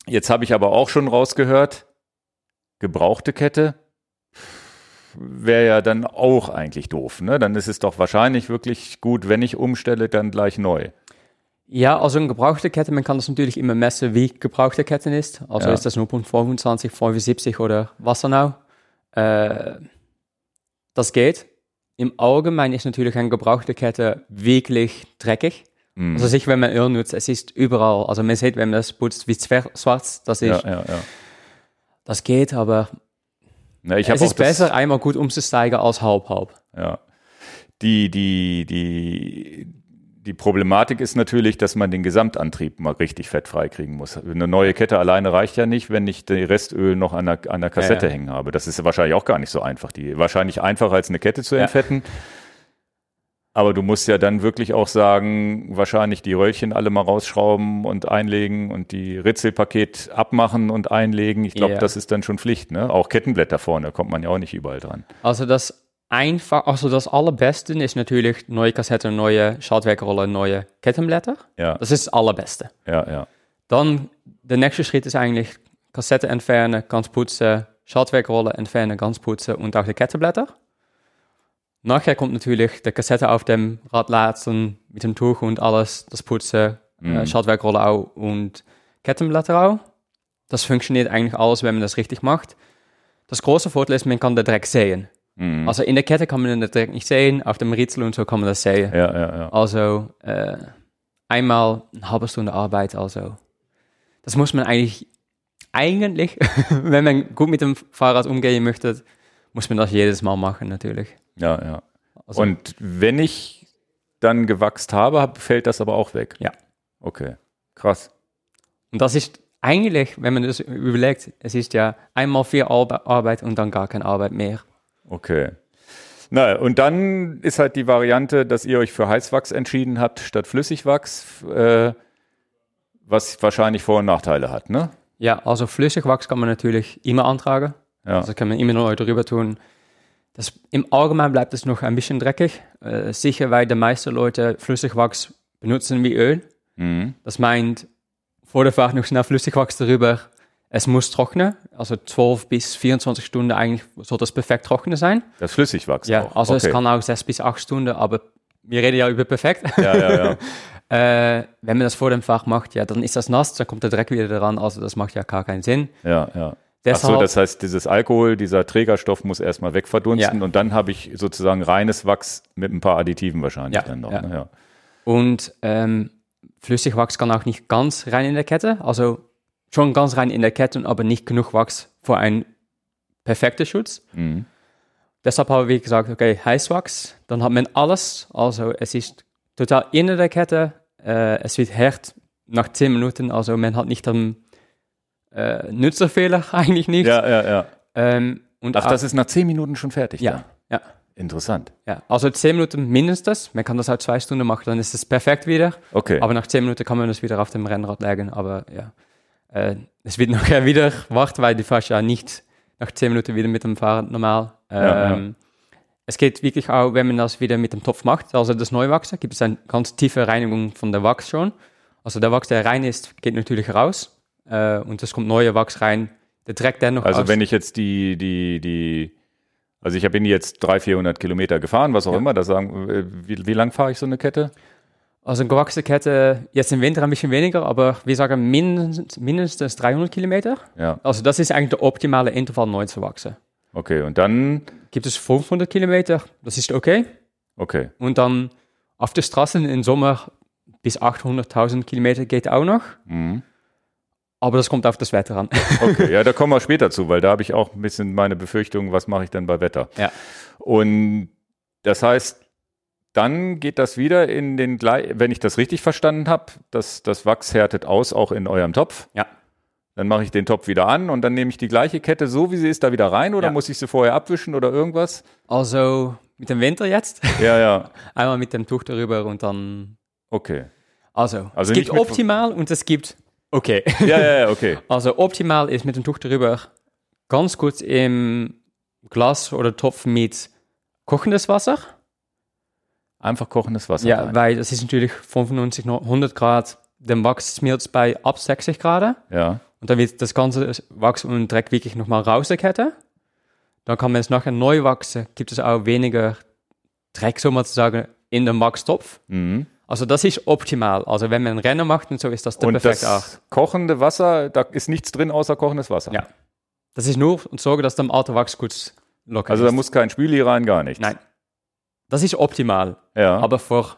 jetzt habe ich aber auch schon rausgehört, gebrauchte Kette wäre ja dann auch eigentlich doof. Ne? Dann ist es doch wahrscheinlich wirklich gut, wenn ich umstelle, dann gleich neu. Ja, also eine gebrauchte Kette, man kann das natürlich immer messen, wie gebrauchte Ketten ist. Also Ja. ist das 0.25, 75 oder was auch. Äh, das geht. Im Allgemeinen ist natürlich eine gebrauchte Kette wirklich dreckig. Mhm. Also sicher, wenn man Öl nutzt, es ist überall. Also man sieht, wenn man das putzt, wie schwarz das ist. ja, ja, ja. Das geht, aber Na, ich es ist besser, einmal gut umzusteigen als halb-halb. Ja. Die, die, die, die Problematik ist natürlich, dass man den Gesamtantrieb mal richtig fettfrei kriegen muss. Eine neue Kette alleine reicht ja nicht, wenn ich die Restöl noch an der, an der Kassette Ja, ja. hängen habe. Das ist wahrscheinlich auch gar nicht so einfach. Die wahrscheinlich einfacher als eine Kette zu Ja. Aber du musst ja dann wirklich auch sagen, wahrscheinlich die Röllchen alle mal rausschrauben und einlegen und die Ritzelpaket abmachen und einlegen. Ich glaube, Ja. das ist dann schon Pflicht. Ne? Auch Kettenblätter vorne kommt man ja auch nicht überall dran. Also das einfach, also das allerbeste ist natürlich neue Kassette, neue Schaltwerkrolle, neue Kettenblätter. Ja, Das ist das allerbeste. ja, ja. Dann der nächste Schritt ist eigentlich Kassette entfernen, ganz putzen, Schaltwerkrolle entfernen, ganz putzen und auch die Kettenblätter. Nachher kommt natürlich die Kassette auf dem Rad lassen mit dem Tuch und alles, das Putzen, Mhm. äh, Schaltwerkrolle auch und Kettenblätter auch. Das funktioniert eigentlich alles, wenn man das richtig macht. Das große Vorteil ist, man kann den Dreck sehen. Mhm. Also in der Kette kann man den Dreck nicht sehen, auf dem Ritzel und so kann man das sehen. Ja, ja, ja. Also äh, einmal eine halbe Stunde Arbeit, also das muss man eigentlich, eigentlich, *laughs* wenn man gut mit dem Fahrrad umgehen möchte, muss man das jedes Mal machen natürlich. Ja, ja. Also, Und wenn ich dann gewachst habe, hab- fällt das aber auch weg. Ja. Okay. Krass. Und das ist eigentlich, wenn man das überlegt, es ist ja einmal viel Arbe Arbeit und dann gar keine Arbeit mehr. Okay. Na, und dann ist halt die Variante, dass ihr euch für Heißwachs entschieden habt statt Flüssigwachs, äh, was wahrscheinlich Vor- und Nachteile hat, ne? Ja, also Flüssigwachs kann man natürlich immer antragen. Ja. Also kann man immer noch drüber tun. Das, Im Allgemeinen bleibt es noch ein bisschen dreckig. Äh, sicher, weil die meisten Leute Flüssigwachs benutzen wie Öl. Mhm. Das meint, vor der Fahrt noch schnell Flüssigwachs darüber. Es muss trocknen, also 12 bis 24 Stunden eigentlich soll das perfekt trocknen sein. Das Flüssigwachs Ja, auch. also okay. es kann auch 6 bis 8 Stunden, aber wir reden ja über perfekt. Ja, ja, ja. *laughs* äh, wenn man das vor dem Fach macht, ja, dann ist das nass, dann kommt der Dreck wieder dran, also das macht ja gar keinen Sinn. ja, ja. Ach Deshalb, so, das heißt, dieses Alkohol, dieser Trägerstoff muss erstmal wegverdunsten Ja. und dann habe ich sozusagen reines Wachs mit ein paar Additiven wahrscheinlich Ja, dann noch. ja. Ne? Und ähm, Flüssigwachs kann auch nicht ganz rein in der Kette, also schon ganz rein in der Kette, aber nicht genug Wachs für einen perfekten Schutz. Mhm. Deshalb habe ich gesagt, okay, Heißwachs, dann hat man alles, also es ist total in der Kette, äh, es wird hart nach 10 Minuten, also man hat nicht einen äh, Nutzerfehler *laughs* eigentlich nicht. ja, ja, ja. Ähm, und Ach, auch- das ist nach zehn Minuten schon fertig. ja, dann? ja. Interessant. Ja, also 10 Minuten mindestens. Man kann das auch zwei Stunden machen, dann ist es perfekt wieder. Okay. Aber nach 10 Minuten kann man das wieder auf dem Rennrad legen. Aber ja, äh, es wird nachher *laughs* wieder warten, weil die fährst ja nicht nach 10 Minuten wieder mit dem Fahrrad normal. Ja, ja. Ähm, Es geht wirklich auch, wenn man das wieder mit dem Topf macht, also das Neuwachsen, gibt es eine ganz tiefe Reinigung von der Wachs schon. Also der Wachs, der rein ist, geht natürlich raus. Äh, und es kommt neuer Wachs rein. Der Dreck, der noch Also aus- wenn ich jetzt die, die, die, also ich bin jetzt 300, 400 Kilometer gefahren, was auch Ja. immer, da sagen, äh, wie, wie lang fahre ich so eine Kette? Also eine gewachsene Kette, jetzt im Winter ein bisschen weniger, aber wir sagen mindestens, mindestens 300 Kilometer. Ja, Also das ist eigentlich der optimale Intervall neu zu wachsen. okay, und dann, Gibt es 500 Kilometer, das ist okay. okay, Und dann auf der Straße im Sommer bis 800.000 Kilometer geht auch noch. mhm. Aber das kommt auf das Wetter an. *laughs* okay, ja, da kommen wir später zu, weil da habe ich auch ein bisschen meine Befürchtung, was mache ich denn bei Wetter? Ja. Und das heißt, dann geht das wieder in den, glei- wenn ich das richtig verstanden habe, dass das Wachs härtet aus, auch in eurem Topf. Ja. Dann mache ich den Topf wieder an und dann nehme ich die gleiche Kette so, wie sie ist, da wieder rein oder Ja. muss ich sie vorher abwischen oder irgendwas? Also mit dem Winter jetzt, Ja, ja, *laughs* einmal mit dem Tuch darüber und dann. okay. Also, Also es gibt optimal und es gibt okay. Ja, ja, ja, okay. *laughs* Also optimal ist mit dem Tuch darüber ganz kurz im Glas oder Topf mit kochendes Wasser. Einfach kochendes Wasser. Ja, rein. weil das ist natürlich 95, noch 100 Grad. Der Wachs schmilzt bei ab 60 Grad. ja. Und dann wird das ganze Wachs und Dreck wirklich nochmal raus der Kette. Dann kann man es nachher neu wachsen, gibt es auch weniger Dreck, so mal zu sagen, in dem Wachstopf. Mhm. Also das ist optimal. Also wenn man ein Rennen macht und so, ist das der Und perfekte das Art. kochende Wasser, da ist nichts drin außer kochendes Wasser. Ja. Das ist nur und sorge, dass der alte Wachs gut locker Also ist. da muss kein Spüli rein, gar nichts. Nein. Das ist optimal. Ja. Aber für,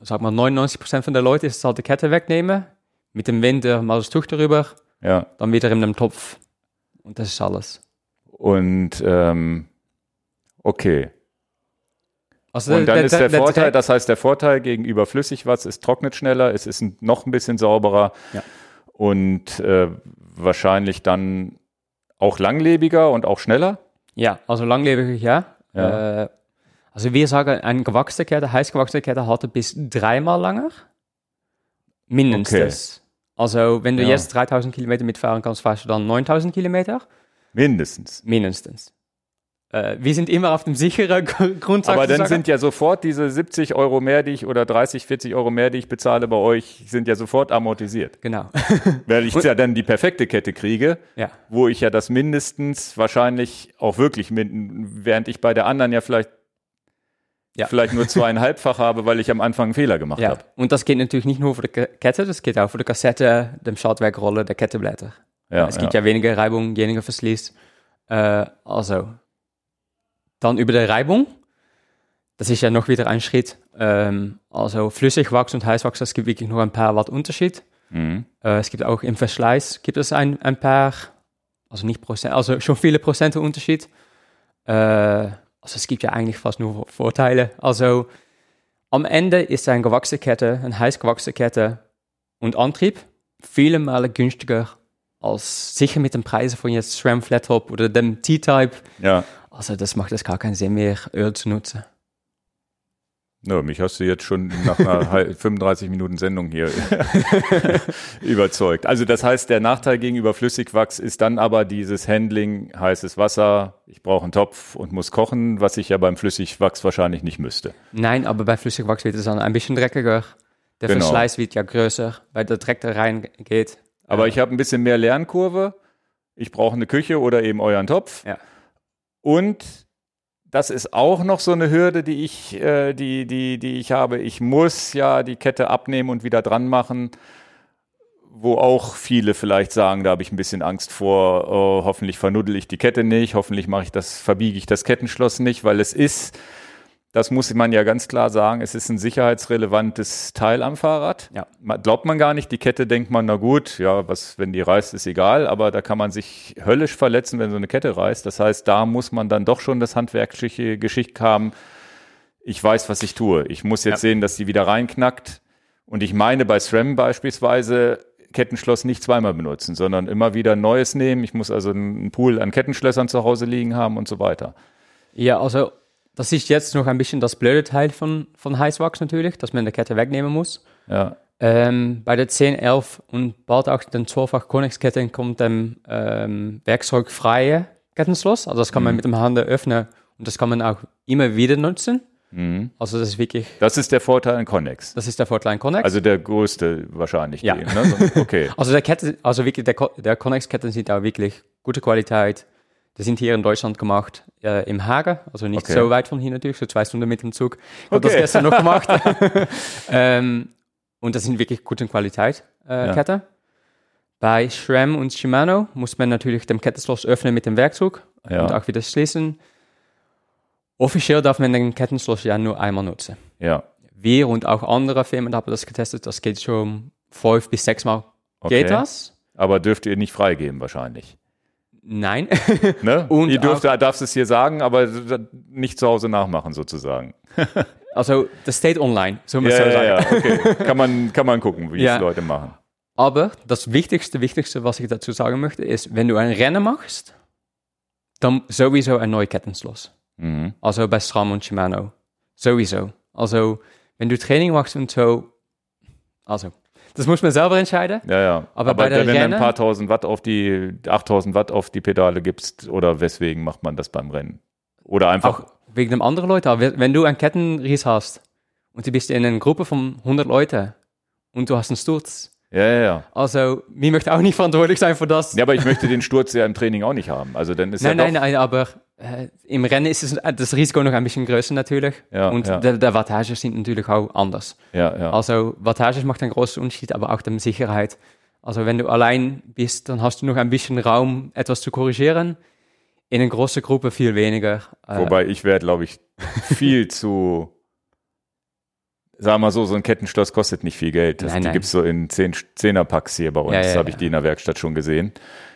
sag mal, 99% von der Leute ist es halt die Kette wegnehmen, mit dem Winter mal das Tuch darüber, ja. dann wieder in dem Topf. Und das ist alles. Und ähm, okay. Also Und dann ist der, Vorteil, Dreck- das heißt, der Vorteil gegenüber Flüssigwasser ist trocknet schneller, es ist ein, noch ein bisschen sauberer Ja. und äh, wahrscheinlich dann auch langlebiger und auch schneller. Ja, also langlebig, ja. Ja. Äh, also wir sagen, eine gewachsene Kette, heiß gewachsene Kette hatte bis dreimal langer. Mindestens. Also wenn du Ja. jetzt 3000 Kilometer mitfahren kannst, fährst du dann 9000 Kilometer. Mindestens. Mindestens. Äh, wir sind immer auf dem sicheren Grundsatz. Aber dann sind ja sofort diese 70 Euro mehr, die ich oder 30, 40 Euro mehr, die ich bezahle bei euch, sind ja sofort amortisiert. Genau. *laughs* Weil ich ja dann die perfekte Kette kriege, ja. wo ich ja das mindestens wahrscheinlich auch wirklich, während ich bei der anderen ja vielleicht, Ja. vielleicht nur zweieinhalbfach habe, weil ich am Anfang einen Fehler gemacht ja. habe. Und das geht natürlich nicht nur für die Ke- Kette, das geht auch für die Kassette, dem Schaltwerkrolle, der Kettenblätter. Ja, es gibt ja, weniger Reibung, weniger Verschleiß. Äh, also, dann über die Reibung. Das ist ja noch wieder ein Schritt. Ähm, also Flüssigwachs und Heißwachs, es gibt wirklich nur ein paar Watt Unterschied. Mhm. Äh, es gibt auch im Verschleiß gibt es ein, ein paar, also nicht Prozent, also schon viele Prozente Unterschied. Äh, also es gibt ja eigentlich fast nur Vorteile. Also am Ende ist eine gewachsene Kette, eine heiß gewachsene Kette und Antrieb viele Male günstiger als sicher mit den Preisen von jetzt SRAM Flattop oder dem T-Type. Ja. Also das macht es gar keinen Sinn mehr, Öl zu nutzen. Ja, mich hast du jetzt schon nach einer *laughs* 35 Minuten Sendung hier *laughs* überzeugt. Also das heißt, der Nachteil gegenüber Flüssigwachs ist dann aber dieses Handling, heißes Wasser, ich brauche einen Topf und muss kochen, was ich ja beim Flüssigwachs wahrscheinlich nicht müsste. Nein, aber bei Flüssigwachs wird es dann ein bisschen dreckiger. Der Genau. Verschleiß wird ja größer, weil der Dreck da reingeht. Aber ich habe ein bisschen mehr Lernkurve. Ich brauche eine Küche oder eben euren Topf. Ja. Und das ist auch noch so eine Hürde, die ich, äh, die, die, die ich habe. Ich muss ja die Kette abnehmen und wieder dran machen, wo auch viele vielleicht sagen, da habe ich ein bisschen Angst vor, oh, hoffentlich vernuddel ich die Kette nicht, hoffentlich mache ich das, verbiege ich das Kettenschloss nicht, weil es ist, das muss man ja ganz klar sagen, es ist ein sicherheitsrelevantes Teil am Fahrrad. Ja. Glaubt man gar nicht, die Kette denkt man, na gut, ja, was, wenn die reißt, ist egal, aber da kann man sich höllisch verletzen, wenn so eine Kette reißt. Das heißt, da muss man dann doch schon das handwerkliche Geschick haben. Ich weiß, was ich tue. Ich muss jetzt Ja. sehen, dass die wieder reinknackt. Und ich meine bei SRAM beispielsweise Kettenschloss nicht zweimal benutzen, sondern immer wieder ein neues nehmen. Ich muss also einen Pool an Kettenschlössern zu Hause liegen haben und so weiter. Ja, also das ist jetzt noch ein bisschen das blöde Teil von, von Heißwachs natürlich, dass man die Kette wegnehmen muss. Ja, Ähm, bei der 10, 11 und bald auch den 12-fach Konexketten kommt dem ähm, werkzeugfreie Kettenschloss. Also das kann man mit dem Hand öffnen und das kann man auch immer wieder nutzen. Also das ist wirklich, das ist der Vorteil an Connex. das ist der Vorteil an Connex. Also der größte wahrscheinlich. Ja. den, Ne? Okay. *laughs* Also der Kette, also wirklich der, der Connex-Ketten sind auch wirklich gute Qualität. Die sind hier in Deutschland gemacht, äh, im Hager, also nicht Okay. so weit von hier natürlich, so zwei Stunden mit dem Zug. Ich habe das Okay. gestern noch gemacht. *laughs* *laughs* ähm, und das sind wirklich gute Qualität äh, Ja. Kette. Bei SRAM und Shimano muss man natürlich den Kettenschloss öffnen mit dem Werkzeug Ja. und auch wieder schließen. Offiziell darf man den Kettenschloss ja nur einmal nutzen. Ja. Wir und auch andere Firmen haben das getestet, das geht schon fünf bis sechs Mal. Okay. Geht das? Aber dürft ihr nicht freigeben wahrscheinlich. Nein. Ne? *laughs* Und ihr dürft, darfst es hier sagen, aber nicht zu Hause nachmachen sozusagen. *laughs* also, das steht online, so muss Ja, ja, sagen. ja, okay. *laughs* kann, man, kann man gucken, wie Ja. es Leute machen. Aber das Wichtigste, Wichtigste, was ich dazu sagen möchte, ist, wenn du ein Rennen machst, dann sowieso ein neues Kettenschloss. Mhm. Also bei SRAM und Shimano. Sowieso. Also, wenn du Training machst und so, also, das muss man selber entscheiden. Ja, ja. Aber bei der wenn du ein Rennen- paar tausend Watt auf die, 8000 Watt auf die Pedale gibst, oder weswegen macht man das beim Rennen? Oder einfach, Auch wegen dem anderen Leuten. Aber wenn du einen Kettenries hast und du bist in einer Gruppe von 100 Leuten und du hast einen Sturz, ja, ja, ja. also, mir möchte auch nicht verantwortlich sein für das. Ja, aber ich möchte den Sturz ja im Training auch nicht haben. Also dann ist Nein, ja nein, doch, nein, aber äh, im Rennen ist es, äh, das Risiko noch ein bisschen größer natürlich. Ja, und ja. Der, der Wattage sind natürlich auch anders. Ja, ja. Also Wattage macht einen großen Unterschied, aber auch die Sicherheit. Also wenn du allein bist, dann hast du noch ein bisschen Raum, etwas zu korrigieren. In einer großen Gruppe viel weniger. Äh, Wobei ich wäre, glaube ich, viel *laughs* zu, sagen wir mal so, so ein Kettenschloss kostet nicht viel Geld. Das, Nein, die nein. gibt's so in zehn, Zehnerpacks hier bei uns, Ja, ja, habe ich ja. die in der Werkstatt schon gesehen.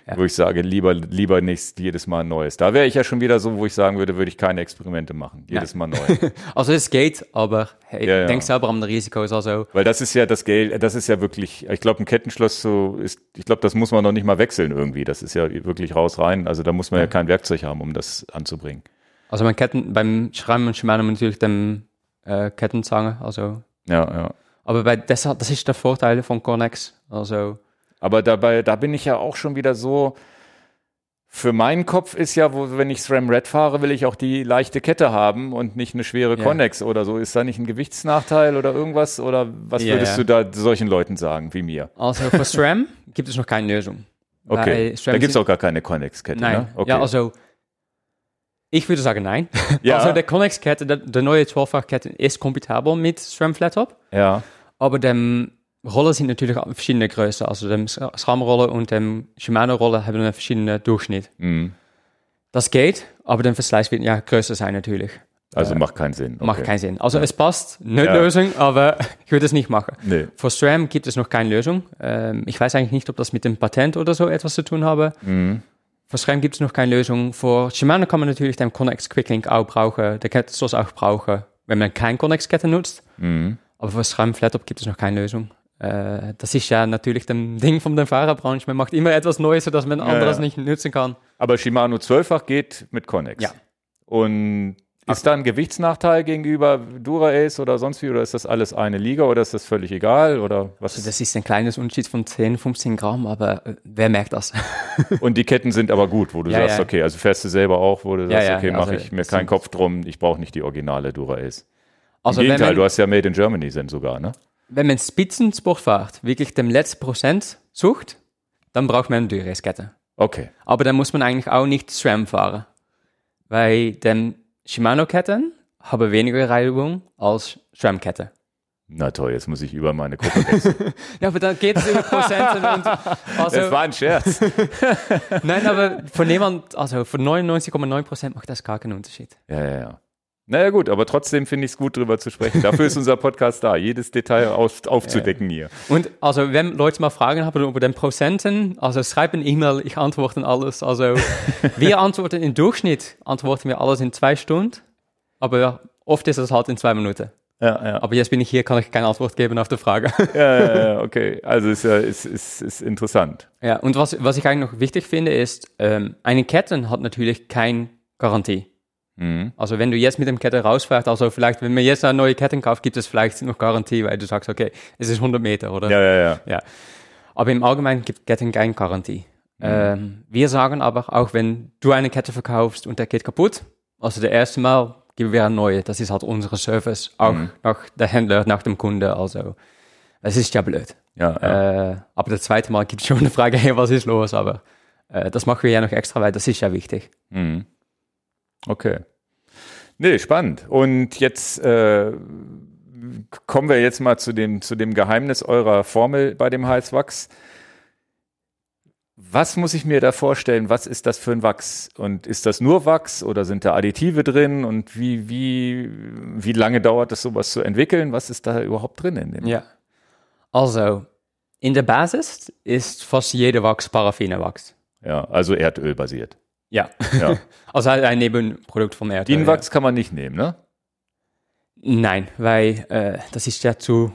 Ja. Wo ich sage, lieber, lieber nicht jedes Mal neues. Da wäre ich ja schon wieder so, wo ich sagen würde, würde ich keine Experimente machen. Jedes Mal neu. *laughs* also es geht, aber hey, Ja, ja. denk selber an das Risiko. Ist also, Weil das ist ja das Geld, das ist ja wirklich, ich glaube, ein Kettenschloss so ist, ich glaube, das muss man noch nicht mal wechseln irgendwie. Das ist ja wirklich raus rein. Also da muss man ja, kein Werkzeug haben, um das anzubringen. also beim Ketten, beim Schreiben und Shimano natürlich dem äh, Kettenzange. Also, Ja, ja. aber bei das, das ist der Vorteil von Connex. Also Aber dabei, da bin ich ja auch schon wieder so. Für meinen Kopf ist ja, wo, wenn ich SRAM Red fahre, will ich auch die leichte Kette haben und nicht eine schwere Ja. Connex oder so. Ist da nicht ein Gewichtsnachteil oder irgendwas? Oder was Ja, würdest ja. du da solchen Leuten sagen, wie mir? Also für SRAM *laughs* gibt es noch keine Lösung. Okay. Da gibt's sind- auch gar keine Connex-Kette, Nein. ne? Okay. Ja, also ich würde sagen nein. *laughs* Ja. Also der Connex-Kette, der, der neue 12-fach-Kette ist kompatibel mit SRAM Flattop, ja. aber dem Roller sind natürlich verschiedene Größen. Also dem SRAM-Roller und dem Shimano-Roller haben einen verschiedenen Durchschnitt. Mhm. Das geht, aber der Verschleiß wird ja größer sein natürlich. Also macht keinen Sinn. Okay. Macht keinen Sinn. Also es passt, nicht Ja. Lösung, aber *laughs* ich würde es nicht machen. Nee. Für SRAM gibt es noch keine Lösung. Ähm, ich weiß eigentlich nicht, ob das mit dem Patent oder so etwas zu tun habe. Mhm. für SRAM gibt es noch keine Lösung. Für Shimano kann man natürlich den Connex Quicklink auch brauchen, der Kettenstoß auch brauchen, wenn man kein Connex-Kette nutzt. Mhm. Aber für SRAM Flattop gibt es noch keine Lösung. Äh, das ist ja natürlich dem *laughs* Ding von der Fahrerbranche. Man macht immer etwas Neues, sodass man anderes ja. nicht nutzen kann. Aber Shimano 12-fach geht mit Connex. Ja. Und ist da ein Gewichtsnachteil gegenüber Dura-Ace oder sonst wie? Oder ist das alles eine Liga oder ist das völlig egal? Oder was? Also das ist ein kleines Unterschied von 10, 15 Gramm, aber äh, wer merkt das? *laughs* Und die Ketten sind aber gut, wo du *laughs* Ja, sagst, ja. okay, also fährst du selber auch, wo du Ja, sagst, ja, okay, mache also ich mir keinen Kopf drum, ich brauche nicht die originale Dura-Ace. Also Im Gegenteil, du hast ja Made in Germany sind sogar, ne? Wenn man Spitzensport fährt, wirklich dem letzten Prozent sucht, dann braucht man eine Dura-Kette. Okay. Aber dann muss man eigentlich auch nicht SRAM fahren. Weil den Shimano-Ketten haben weniger Reibung als SRAM-Kette. Na toll, jetzt muss ich über meine Gruppe wechseln. *laughs* Ja, aber dann geht es über Prozenten und *laughs* das also, war ein Scherz. *laughs* nein, aber von jemand, also von 99,9 Prozent macht das gar keinen Unterschied. Ja, ja, ja. Naja gut, aber trotzdem finde ich es gut, drüber zu sprechen. Dafür ist unser Podcast da, jedes Detail auf, aufzudecken hier. Und also, wenn Leute mal Fragen haben über den Prozenten, also schreib eine E-Mail, ich antworte alles. Also, *laughs* wir antworten im Durchschnitt, antworten wir alles in zwei Stunden, aber oft ist es halt in zwei Minuten. Ja, ja. Aber jetzt bin ich hier, kann ich keine Antwort geben auf die Frage. *laughs* Ja, ja, ja, okay. Also ist ist, ist, ist interessant. Ja, und was, was ich eigentlich noch wichtig finde, ist, ähm, eine Kette hat natürlich keine Garantie. Mhm. Also wenn du jetzt mit dem Kette rausfährst, also vielleicht, wenn man jetzt eine neue Kette kauft, gibt es vielleicht noch Garantie, weil du sagst, okay, es ist 100 Meter oder Ja, ja, ja. Ja. Aber im Allgemeinen gibt Ketten keine Garantie. Ähm, wir sagen aber, auch wenn du eine Kette verkaufst und der geht kaputt, also der erste Mal geben wir eine neue. Das ist halt unsere Service, auch nach der Händler, nach dem Kunde. Also, es ist ja blöd. Ja, ja. Äh, aber das zweite Mal gibt es schon eine Frage, *laughs* hey, was ist los? Aber äh, das machen wir ja noch extra, weil das ist ja wichtig. Mhm. Okay. Nee, spannend. Und jetzt äh, kommen wir jetzt mal zu dem, zu dem Geheimnis eurer Formel bei dem Heißwachs. Was muss ich mir da vorstellen? Was ist das für ein Wachs? Und ist das nur Wachs oder sind da Additive drin? Und wie, wie, wie lange dauert es, sowas zu entwickeln? Was ist da überhaupt drin in dem? Ja. Also, in der Basis ist fast jeder Wachs Paraffinewachs. Ja, also Erdöl basiert. Ja. Ja. *laughs* also ein Nebenprodukt vom Erdöl. ja. Bienenwachs kann man nicht nehmen, ne? Nein, weil äh, das ist ja zu,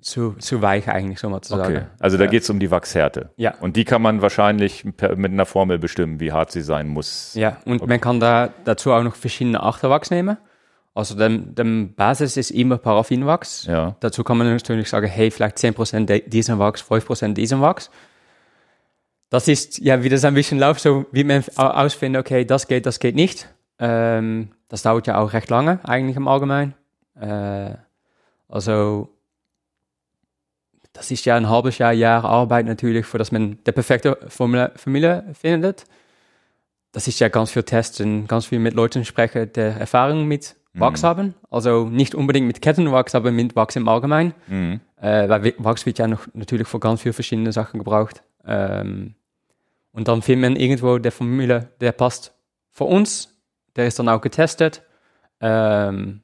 zu, zu weich eigentlich, so mal zu Okay. sagen. Also da Ja. geht es um die Wachshärte. Ja. Und die kann man wahrscheinlich per, mit einer Formel bestimmen, wie hart sie sein muss. Ja, und man kann da dazu auch noch verschiedene Achterwachs nehmen. Also dem, dem Basis ist immer Paraffinwachs. Ja. Dazu kann man natürlich sagen, hey, vielleicht 10% de- diesen Wachs, 5% diesen Wachs. Das ist ja wieder so ein bisschen Lauf, so wie man au- ausfindet, okay, das geht, das geht nicht. Ähm, das dauert ja auch recht lange, eigentlich im Allgemeinen. Äh, also, das ist ja ein halbes Jahr, Jahr Arbeit natürlich, für dass man die perfekte Formel, Familie findet. Das ist ja ganz viel testen, ganz viel mit Leuten sprechen, die Erfahrung mit Wachs haben. Also nicht unbedingt mit Kettenwachs, aber mit Wachs im Allgemeinen. Mhm. Äh, weil Wachs wird ja noch natürlich für ganz viele verschiedene Sachen gebraucht. Ähm, und dann findet man irgendwo der Formule, der passt für uns. Der ist dann auch getestet. Ähm,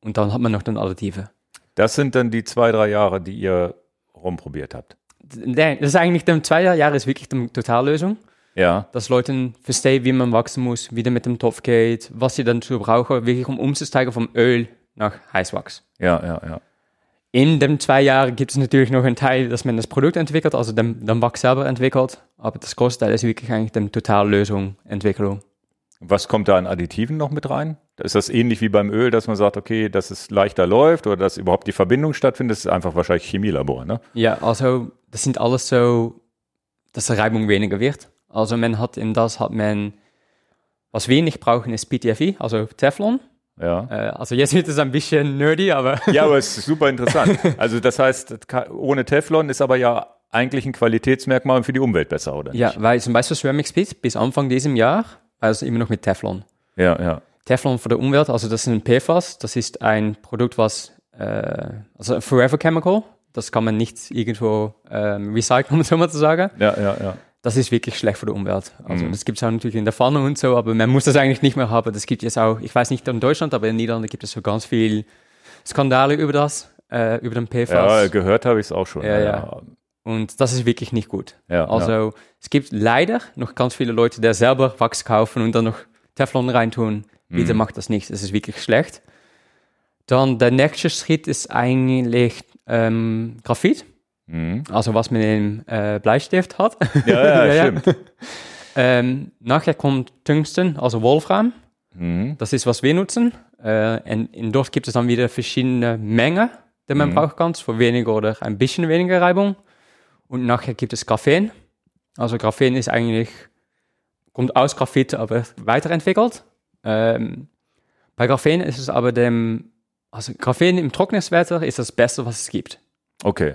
und dann hat man noch den Additive. Das sind dann die zwei, drei Jahre, die ihr rumprobiert habt. Nein, das ist eigentlich, dem zwei Jahre ist wirklich die Totallösung. Ja. dass Leute verstehen, wie man wachsen muss, wie der mit dem Topf geht, was sie dazu brauchen, wirklich um umzusteigen vom Öl nach Heißwachs. Ja, ja, ja. In den zwei Jahren gibt es natürlich noch einen Teil, dass man das Produkt entwickelt, also den, den Wachs selber entwickelt, aber das große Teil ist wirklich eigentlich die Totallösung, Entwicklung. Was kommt da an Additiven noch mit rein? Ist das ähnlich wie beim Öl, dass man sagt, okay, dass es leichter läuft oder dass überhaupt die Verbindung stattfindet? Das ist einfach wahrscheinlich Chemielabor, ne? Ja, also das sind alles so, dass die Reibung weniger wird. Also man hat in das hat man, was wir nicht brauchen, ist PTFE, also Teflon. Ja. Äh, also jetzt wird es ein bisschen nerdy, aber *laughs* Ja, aber es ist super interessant. *laughs* Also das heißt, ohne Teflon ist aber ja eigentlich ein Qualitätsmerkmal für die Umwelt besser, oder? Ja, Nicht? weil zum Beispiel Ceramic Speed bis Anfang diesem Jahr war es immer noch mit Teflon. Ja, ja. Teflon für die Umwelt, also das ist ein PFAS, das ist ein Produkt, was, äh, also ein Forever Chemical, das kann man nicht irgendwo ähm, recyceln, *laughs* um so mal zu sagen. Ja, ja, ja. Das ist wirklich schlecht für die Umwelt. Also Mhm. das gibt es auch natürlich in der Pfanne und so, aber man muss das eigentlich nicht mehr haben. Das gibt es auch, ich weiß nicht in Deutschland, aber in Niederlande gibt es so ganz viel Skandale über das, äh, über den Ja, PFAS. gehört habe ich es auch schon. Ja, ja. Und das ist wirklich nicht gut. Ja, also es gibt leider noch ganz viele Leute, die selber Wachs kaufen und dann noch Teflon reintun. Bitte Mhm. macht das nicht, es ist wirklich schlecht. Dann der nächste Schritt ist eigentlich ähm, Graphit, Mhm. also was man im äh, Bleistift hat. Ja, ja, *laughs* Ja, stimmt. *laughs* ähm, nachher kommt Tungsten, also Wolfram. Mhm. Das ist, was wir nutzen. Äh, und, und dort gibt es dann wieder verschiedene Mengen, die man Mhm. brauchen kann, für weniger oder ein bisschen weniger Reibung. Und nachher gibt es Graphen. Also Graphen ist eigentlich, kommt aus Graphit, aber weiterentwickelt. Ähm, bei Graphen ist es aber dem, also Graphen im trockenen Wetter ist das Beste, was es gibt. Okay,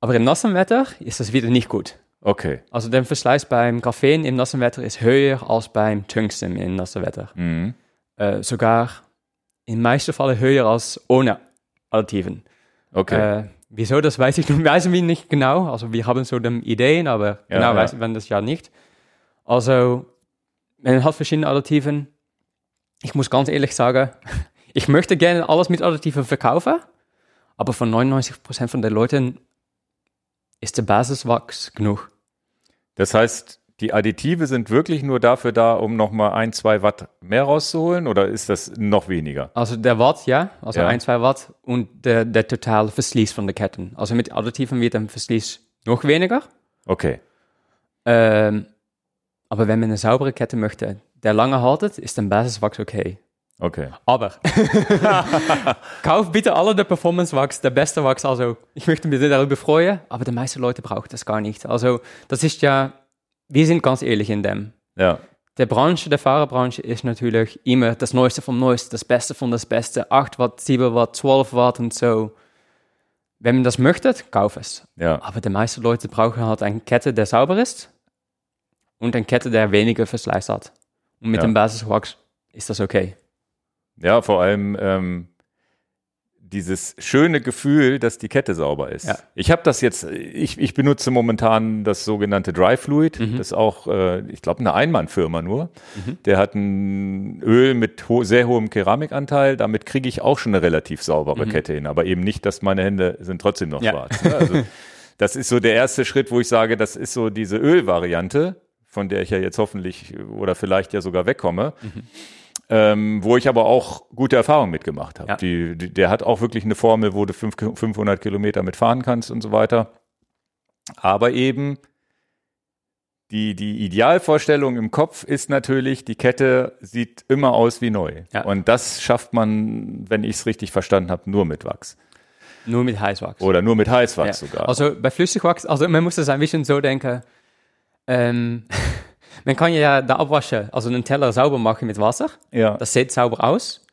Aber im nassen Wetter ist das wieder nicht gut. okay. Also der Verschleiß beim Graphen im nassen Wetter ist höher als beim Tungsten im nassen Wetter. Mhm. Äh, sogar in meisten Fällen höher als ohne Additiven. Okay. Äh, wieso, das weiß ich *laughs* weiß wir nicht genau. Also wir haben so die Ideen, aber Ja, genau ja. weiß man das ja nicht. Also man hat verschiedene Additiven. Ich muss ganz ehrlich sagen, *laughs* ich möchte gerne alles mit Additiven verkaufen, aber von 99% von den Leuten ist der Basiswachs genug. Das heißt, die Additive sind wirklich nur dafür da, um nochmal ein, zwei Watt mehr rauszuholen oder ist das noch weniger? Also der Watt, ja, also Ja. 1, 2 Watt und der, der totale Verschleiß von der Ketten. Also mit Additiven wird der Verschleiß noch weniger. Okay. Ähm, aber wenn man eine saubere Kette möchte, der lange haltet, ist ein Basiswachs okay. Okay. Aber *laughs* kauf bitte alle der Performance Wachs, der beste Wachs. Also ich möchte mich darüber freuen, aber die meisten Leute brauchen das gar nicht. Also das ist ja, wir sind ganz ehrlich in dem. Ja. Der Branche, der Fahrerbranche ist natürlich immer das Neueste vom Neuesten, das Beste von das Beste. 8 Watt, 7 Watt, 12 Watt und so. Wenn man das möchte, kauf es. Ja. Aber die meisten Leute brauchen halt eine Kette, der sauber ist und eine Kette, der weniger Verschleiß hat. Und mit Ja. dem Basiswachs ist das okay. Ja, vor allem ähm, dieses schöne Gefühl, dass die Kette sauber ist. Ja. Ich habe das jetzt, ich, ich benutze momentan das sogenannte Dry Fluid. Mhm. Das ist auch, äh, ich glaube, eine Einmannfirma nur. Der hat ein Öl mit ho sehr hohem Keramikanteil. Damit kriege ich auch schon eine relativ saubere Kette hin. Aber eben nicht, dass meine Hände sind trotzdem noch Mhm. Ja. schwarz. Ne? Also, *laughs* das ist so der erste Schritt, wo ich sage, das ist so diese Ölvariante, von der ich ja jetzt hoffentlich oder vielleicht ja sogar wegkomme. Ähm, wo ich aber auch gute Erfahrungen mitgemacht habe. Ja. Die, die, der hat auch wirklich eine Formel, wo du fünf, 500 Kilometer mitfahren kannst und so weiter. Aber eben die, die Idealvorstellung im Kopf ist natürlich, die Kette sieht immer aus wie neu. Ja. Und das schafft man, wenn ich es richtig verstanden habe, nur mit Wachs. Nur mit Heißwachs. Oder nur mit Ja. Heißwachs sogar. Also bei Flüssigwachs, also man muss das ein bisschen so denken. Ähm, *laughs* man kann ja da abwaschen, also einen Teller sauber machen mit Wasser. ja, Das sieht sauber aus.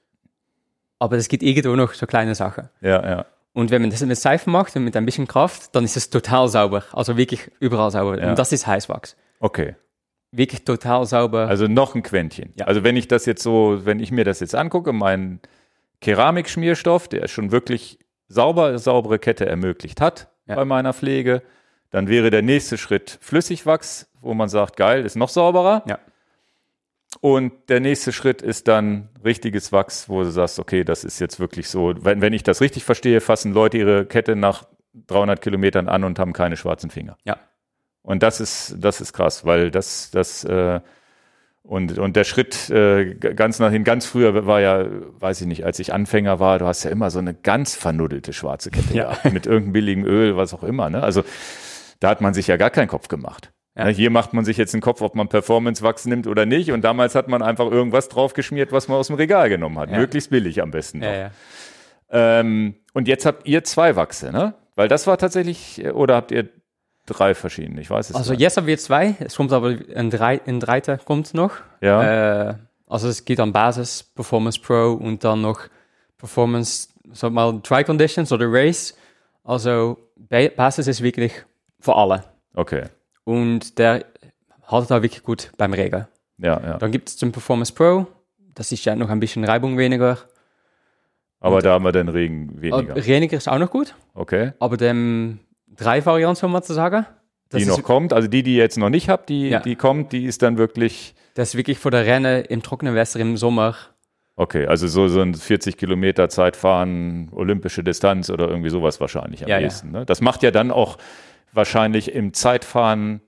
Aber es gibt irgendwo noch so kleine Sachen. ja, ja. Und wenn man das mit Seifen macht und mit ein bisschen Kraft, dann ist es total sauber. Also wirklich überall sauber. Ja. Und das ist Heißwachs. Okay. Wirklich total sauber. Also noch ein Quäntchen. Ja. Also wenn ich das jetzt so, wenn ich mir das jetzt angucke, mein Keramikschmierstoff, der schon wirklich sauber, saubere Kette ermöglicht hat Ja. bei meiner Pflege, dann wäre der nächste Schritt Flüssigwachs, wo man sagt, geil, ist noch sauberer. Ja. Und der nächste Schritt ist dann richtiges Wachs, wo du sagst, okay, das ist jetzt wirklich so. Wenn, wenn ich das richtig verstehe, fassen Leute ihre Kette nach 300 Kilometern an und haben keine schwarzen Finger. Ja. Und das ist, das ist krass, weil das, das, äh, und, und der Schritt äh, ganz nach hin, ganz früher war ja, weiß ich nicht, als ich Anfänger war, du hast ja immer so eine ganz vernuddelte schwarze Kette Ja. gehabt, mit irgendeinem billigen Öl, was auch immer. Ne? Also da hat man sich ja gar keinen Kopf gemacht. Ja. Ne, Hier macht man sich jetzt einen Kopf, ob man Performance-Wachs nimmt oder nicht. Und damals hat man einfach irgendwas draufgeschmiert, was man aus dem Regal genommen hat. Ja. Möglichst billig am besten. noch. ja. Ähm, und jetzt habt ihr zwei Wachse, ne? Weil das war tatsächlich, äh, oder habt ihr drei verschiedene? Ich weiß es Also nicht. jetzt haben wir zwei. Es kommt aber ein, drei, ein dritter kommt noch. Ja. Äh, also es geht an Basis, Performance Pro und dann noch Performance, sag mal, Dry Conditions oder Race. Also Ba- Basis ist wirklich für alle. Okay. Und der haltet da wirklich gut beim Regen. Ja, ja. Dann gibt es den Performance Pro. Das ist ja noch ein bisschen Reibung weniger. Aber da haben wir den Regen weniger. Aber Weniger ist auch noch gut. Okay. Aber dem drei Varianten, soll man zu sagen. Das Die noch kommt, also die, die ihr jetzt noch nicht habt, die, Ja. die kommt, die ist dann wirklich, Das ist wirklich für der Rennen im trockenen Wetter im Sommer. okay, also so, so ein 40 Kilometer Zeitfahren, olympische Distanz oder irgendwie sowas wahrscheinlich am Ja, ja. ehesten. Ne? Das macht ja dann auch, wahrscheinlich im Zeitfahren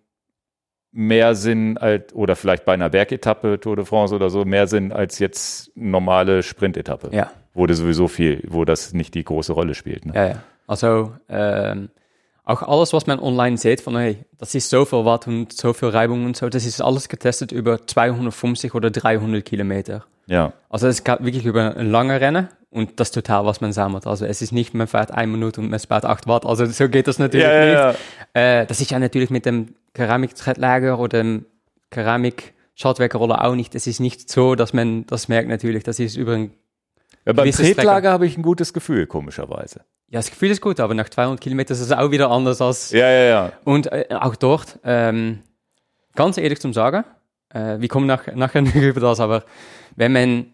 mehr Sinn als, oder vielleicht bei einer Bergetappe Tour de France oder so, mehr Sinn als jetzt normale Sprintetappe. Ja. Wo das sowieso viel, wo das nicht die große Rolle spielt. Ne? Ja, ja. Also ähm, auch alles, was man online sieht, von hey, das ist so viel Watt und so viel Reibung und so, das ist alles getestet über 250 oder 300 Kilometer. Ja. Also es geht wirklich über ein lange Rennen und das total, was man sammelt. Also es ist nicht, man fährt eine Minute und man spart 8 Watt. Also so geht das natürlich Ja, ja, nicht. Äh, das ist ja natürlich mit dem Keramik-Trettlager oder dem Keramik-Schaltwerkerroller auch nicht. Es ist nicht so, dass man das merkt natürlich. Das ist über ein, ja beim Tretlager habe ich ein gutes Gefühl, komischerweise. ja, das Gefühl ist gut, aber nach 200 Kilometern ist es auch wieder anders als Ja, ja, ja. Und äh, auch dort, ähm, ganz ehrlich zum Sagen, wir kommen nach, nachher noch über das, aber wenn man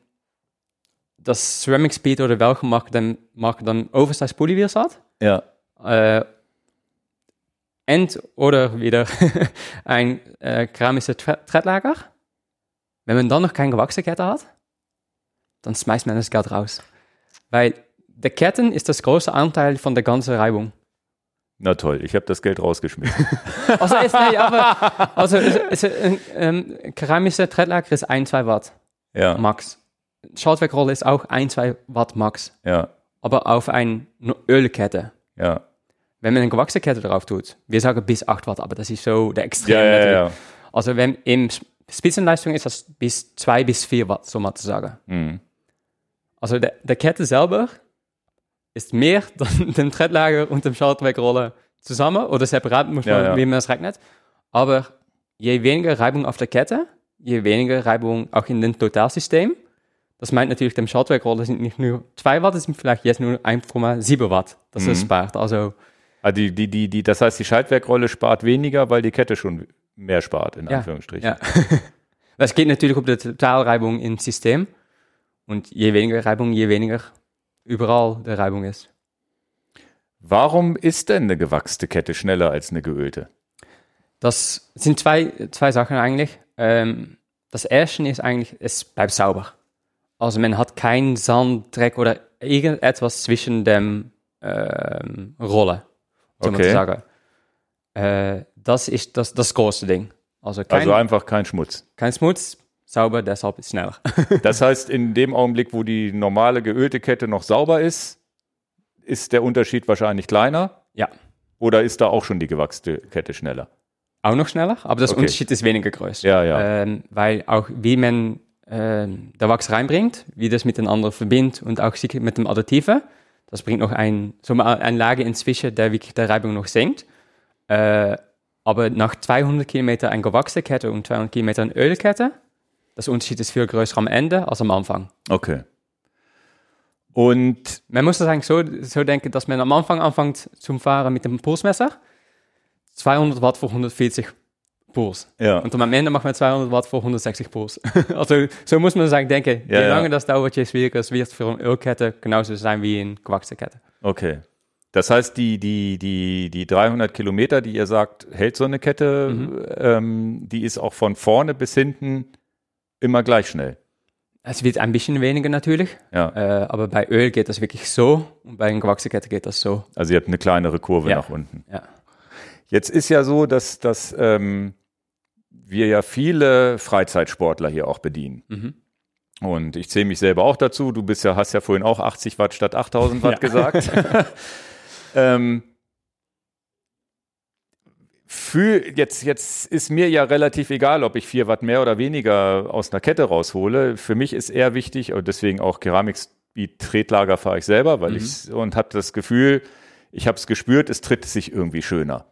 das Ceramic Speed oder welche Marke dann, Marke dann Oversize Polywirs hat, Ja. äh, und oder wieder *laughs* ein äh, keramische Tre- Trettlager, wenn man dann noch keine gewachsene Kette hat, dann schmeißt man das Geld raus. Weil der Ketten ist das große Anteil von der ganzen Reibung. Na toll, ich habe das Geld rausgeschmissen. *laughs* Also, ist, nee, aber, also ist, ist, ein ähm, keramische Trettlager ist 1, 2 Watt Ja, max. Schaltwerkrolle ist auch 1, 2 Watt max. ja, Aber auf eine Ölkette. ja. Wenn man eine gewachsene Kette drauf tut, wir sagen bis 8 Watt, aber das ist so der Extrem. Ja, ja, ja. Also wenn im Spitzenleistung ist das bis 2 bis 4 Watt, so mal zu sagen. Mhm. Also der, der Kette selber ist mehr *laughs* dann dem Trettlager und dem Schaltwerkrolle zusammen oder separat, muss man, Ja, ja. wie man es rechnet. Aber je weniger Reibung auf der Kette, je weniger Reibung auch in dem Totalsystem. Das meint natürlich, dem Schaltwerkrolle sind nicht nur 2 Watt, es sind vielleicht jetzt nur 1,7 Watt, das es spart. Also Ah, die, die, die, die, das heißt, die Schaltwerkrolle spart weniger, weil die Kette schon mehr spart, in Ja, Anführungsstrichen. Ja. *laughs* es geht natürlich um die Totalreibung im System. Und je weniger Reibung, je weniger überall der Reibung ist. Warum ist denn eine gewachste Kette schneller als eine geölte? Das sind zwei, zwei Sachen eigentlich. Ähm, das erste ist eigentlich, es bleibt sauber. Also man hat keinen Sand, Dreck oder irgendetwas zwischen dem ähm, Rollen, so man Okay. zu sagen. Äh, das ist das, das große Ding. Also kein, Also einfach kein Schmutz. kein Schmutz, sauber, deshalb ist schneller. *laughs* Das heißt, in dem Augenblick, wo die normale geölte Kette noch sauber ist, ist der Unterschied wahrscheinlich kleiner. ja. Oder ist da auch schon die gewachste Kette schneller? Auch noch schneller, aber das Okay. Unterschied ist weniger groß. Ja, ja. Ähm, weil auch wie man ähm, der Wachs reinbringt, wie das miteinander verbindet und auch mit dem Additive, das bringt noch ein, so eine Lage inzwischen, der wirklich der Reibung noch senkt. Äh, aber nach 200 Kilometer eine gewachsene Kette und 200 Kilometer eine Ölkette, das Unterschied ist viel größer am Ende als am Anfang. Okay. Und Man muss das eigentlich so, so denken, dass man am Anfang anfängt zum Fahren mit dem Pulsmesser, 200 Watt für 140 Puls. ja, Und am Ende macht man 200 Watt für 160 Puls. *laughs* also so muss man sagen, denken, Ja, je ja. lange das dauert, je schwieriger es wird für eine Ölkette genauso sein wie eine gewachsene Kette. okay. Das heißt, die, die, die, die 300 Kilometer, die ihr sagt, hält so eine Kette, Mhm. ähm, die ist auch von vorne bis hinten immer gleich schnell. Es wird ein bisschen weniger natürlich, Ja. äh, aber bei Öl geht das wirklich so und bei einer gewachsenen Kette geht das so. Also ihr habt eine kleinere Kurve Ja. nach unten. Ja. Jetzt ist ja so, dass, dass ähm, wir ja viele Freizeitsportler hier auch bedienen. Mhm. Und ich zähle mich selber auch dazu. Du bist ja, hast ja vorhin auch 80 Watt statt 8000 Watt Ja. gesagt. *laughs* ähm, für, jetzt, jetzt ist mir ja relativ egal, ob ich 4 Watt mehr oder weniger aus einer Kette raushole. Für mich ist eher wichtig, und deswegen auch Keramik Speed Tretlager fahre ich selber, weil ich und habe das Gefühl, ich habe es gespürt, es tritt sich irgendwie schöner.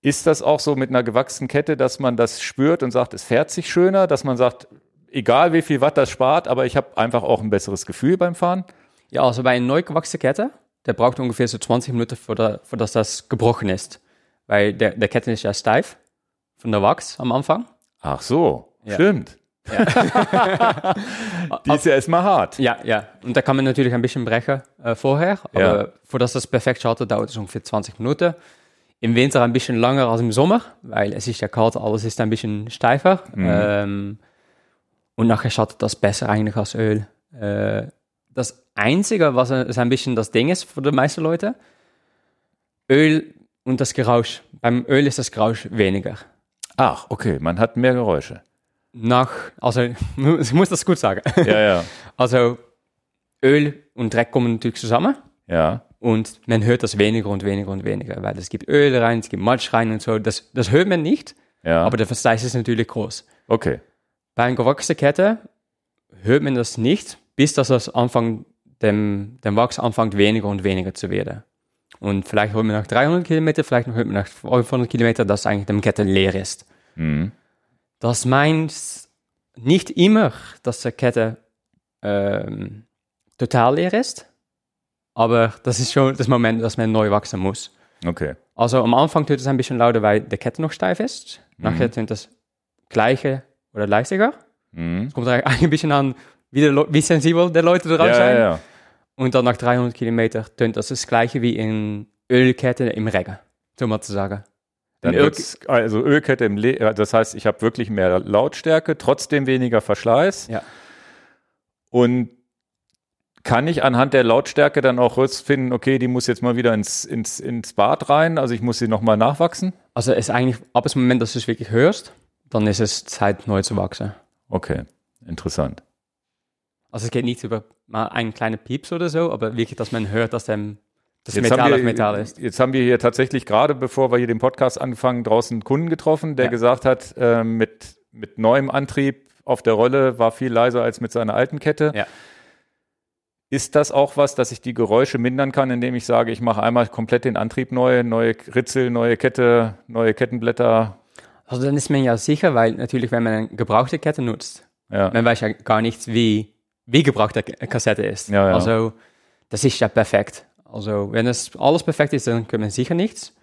Ist das auch so mit einer gewachsenen Kette, dass man das spürt und sagt, es fährt sich schöner, dass man sagt, egal wie viel Watt das spart, aber ich habe einfach auch ein besseres Gefühl beim Fahren? Ja, also bei einer neu gewachsenen Kette, der braucht ungefähr so 20 Minuten, vor, der, vor dass das gebrochen ist. Weil der, der Kette ist ja steif von der Wachs am Anfang. Ach so, Ja. stimmt. *laughs* Die ist ja erstmal hart. Ja, ja. Und da kann man natürlich ein bisschen brechen äh, vorher, aber Ja. vor dass das perfekt schaltet, dauert es ungefähr 20 Minuten. Im Winter ein bisschen länger als im Sommer, weil es ist ja kalt, alles ist ein bisschen steifer. Ähm, und nachher schaltet das besser eigentlich als Öl. Äh, das Einzige, was ein bisschen das Ding ist für die meisten Leute, Öl und das Geräusch, beim Öl ist das Geräusch weniger. Ach, okay, man hat mehr Geräusche. Nach, also *laughs* ich muss das gut sagen. Ja, ja. *laughs* Also Öl und Dreck kommen natürlich zusammen Ja. und man hört das weniger und weniger und weniger, weil es gibt Öl rein, es gibt Matsch rein und so. Das, das hört man nicht, Ja. aber der Verschleiß ist natürlich groß. okay. Bei einer gewachsenen Kette hört man das nicht, bis dass das anfängt, dem, dem Wachs anfängt weniger und weniger zu werden. Und vielleicht hört man nach 300 Kilometer, vielleicht hört man nach 500 Kilometer, dass eigentlich die Kette leer ist. Mhm. Das meint nicht immer, dass die Kette ähm, total leer ist, aber das ist schon das Moment, dass man neu wachsen muss. Okay. Also am Anfang tut es ein bisschen lauter, weil die Kette noch steif ist. Nachher tut das gleiche oder leichter. Mhm. Es kommt eigentlich ein bisschen an, wie, der, wie sensibel die Leute drauf Ja, sind. ja, ja. Und dann nach 300 Kilometer tönt das das gleiche wie in Ölkette im Regen, so mal zu sagen. Dann Öl- also Ölkette im Le ja, das heißt, ich habe wirklich mehr Lautstärke, trotzdem weniger Verschleiß. Ja. Und kann ich anhand der Lautstärke dann auch rausfinden, okay, die muss jetzt mal wieder ins, ins, ins Bad rein, also ich muss sie nochmal nachwachsen? Also es ist eigentlich, ab dem Moment, dass du es wirklich hörst, dann ist es Zeit, neu zu wachsen. Okay, interessant. Also es geht nicht über mal einen kleinen Pieps oder so, aber wirklich, dass man hört, dass dem, das Jetzt Metall haben, auf wir, Metall ist. jetzt haben wir hier tatsächlich gerade, bevor wir hier den Podcast anfangen, draußen einen Kunden getroffen, der Ja. gesagt hat, äh, mit, mit neuem Antrieb auf der Rolle war viel leiser als mit seiner alten Kette. Ja. Ist das auch was, dass ich die Geräusche mindern kann, indem ich sage, ich mache einmal komplett den Antrieb neu, neue Ritzel, neue Kette, neue Kettenblätter? Also dann ist man ja sicher, weil natürlich, wenn man eine gebrauchte Kette nutzt, Ja, man weiß ja gar nicht, wie, die Kassette ist. Ja, ja. Also das ist ja perfekt. Also wenn es alles perfekt ist, dann kann man sicher nichts.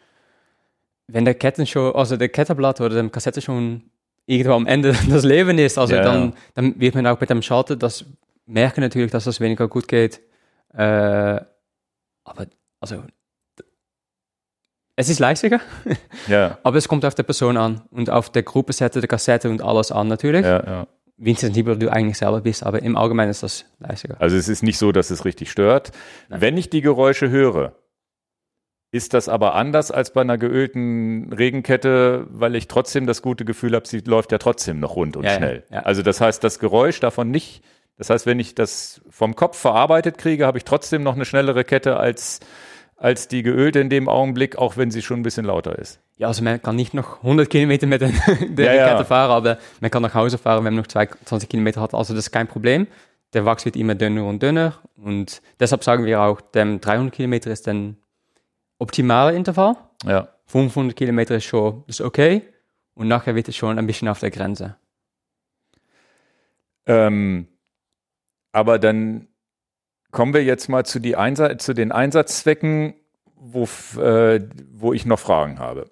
Wenn der Ketten schon, also der Kettenblatt oder die Kassette schon irgendwo am Ende *laughs* des Lebens ist, also Ja, dann, dann wird man auch mit dem Schalter das merken natürlich, dass das weniger gut geht. Äh, aber also es ist leichter, ja, *laughs* aber es kommt auf die Person an und auf der Gruppenseite, der Kassette und alles an natürlich. ja, ja. Wie sensibel du eigentlich selber bist, aber im Allgemeinen ist das leichter. Also es ist nicht so, dass es richtig stört. Nein. Wenn ich die Geräusche höre, ist das aber anders als bei einer geölten Regenkette, weil ich trotzdem das gute Gefühl habe, sie läuft ja trotzdem noch rund und Ja, ja, schnell. ja. Also das heißt, das Geräusch davon nicht, das heißt, wenn ich das vom Kopf verarbeitet kriege, habe ich trotzdem noch eine schnellere Kette als, als die geölte in dem Augenblick, auch wenn sie schon ein bisschen lauter ist. Ja, also man kann nicht noch 100 Kilometer mit der, *laughs* der Ja, ja. Fahren, aber man kann nach Hause fahren, wenn man noch 22 Kilometer hat. Also das ist kein Problem. Der Wachs wird immer dünner und dünner und deshalb sagen wir auch, dem 300 Kilometer ist ein optimaler Intervall. Ja. 500 Kilometer ist schon ist okay und nachher wird es schon ein bisschen auf der Grenze. Ähm, aber dann kommen wir jetzt mal zu, die Einsa zu den Einsatzzwecken, wo, äh, wo ich noch Fragen habe.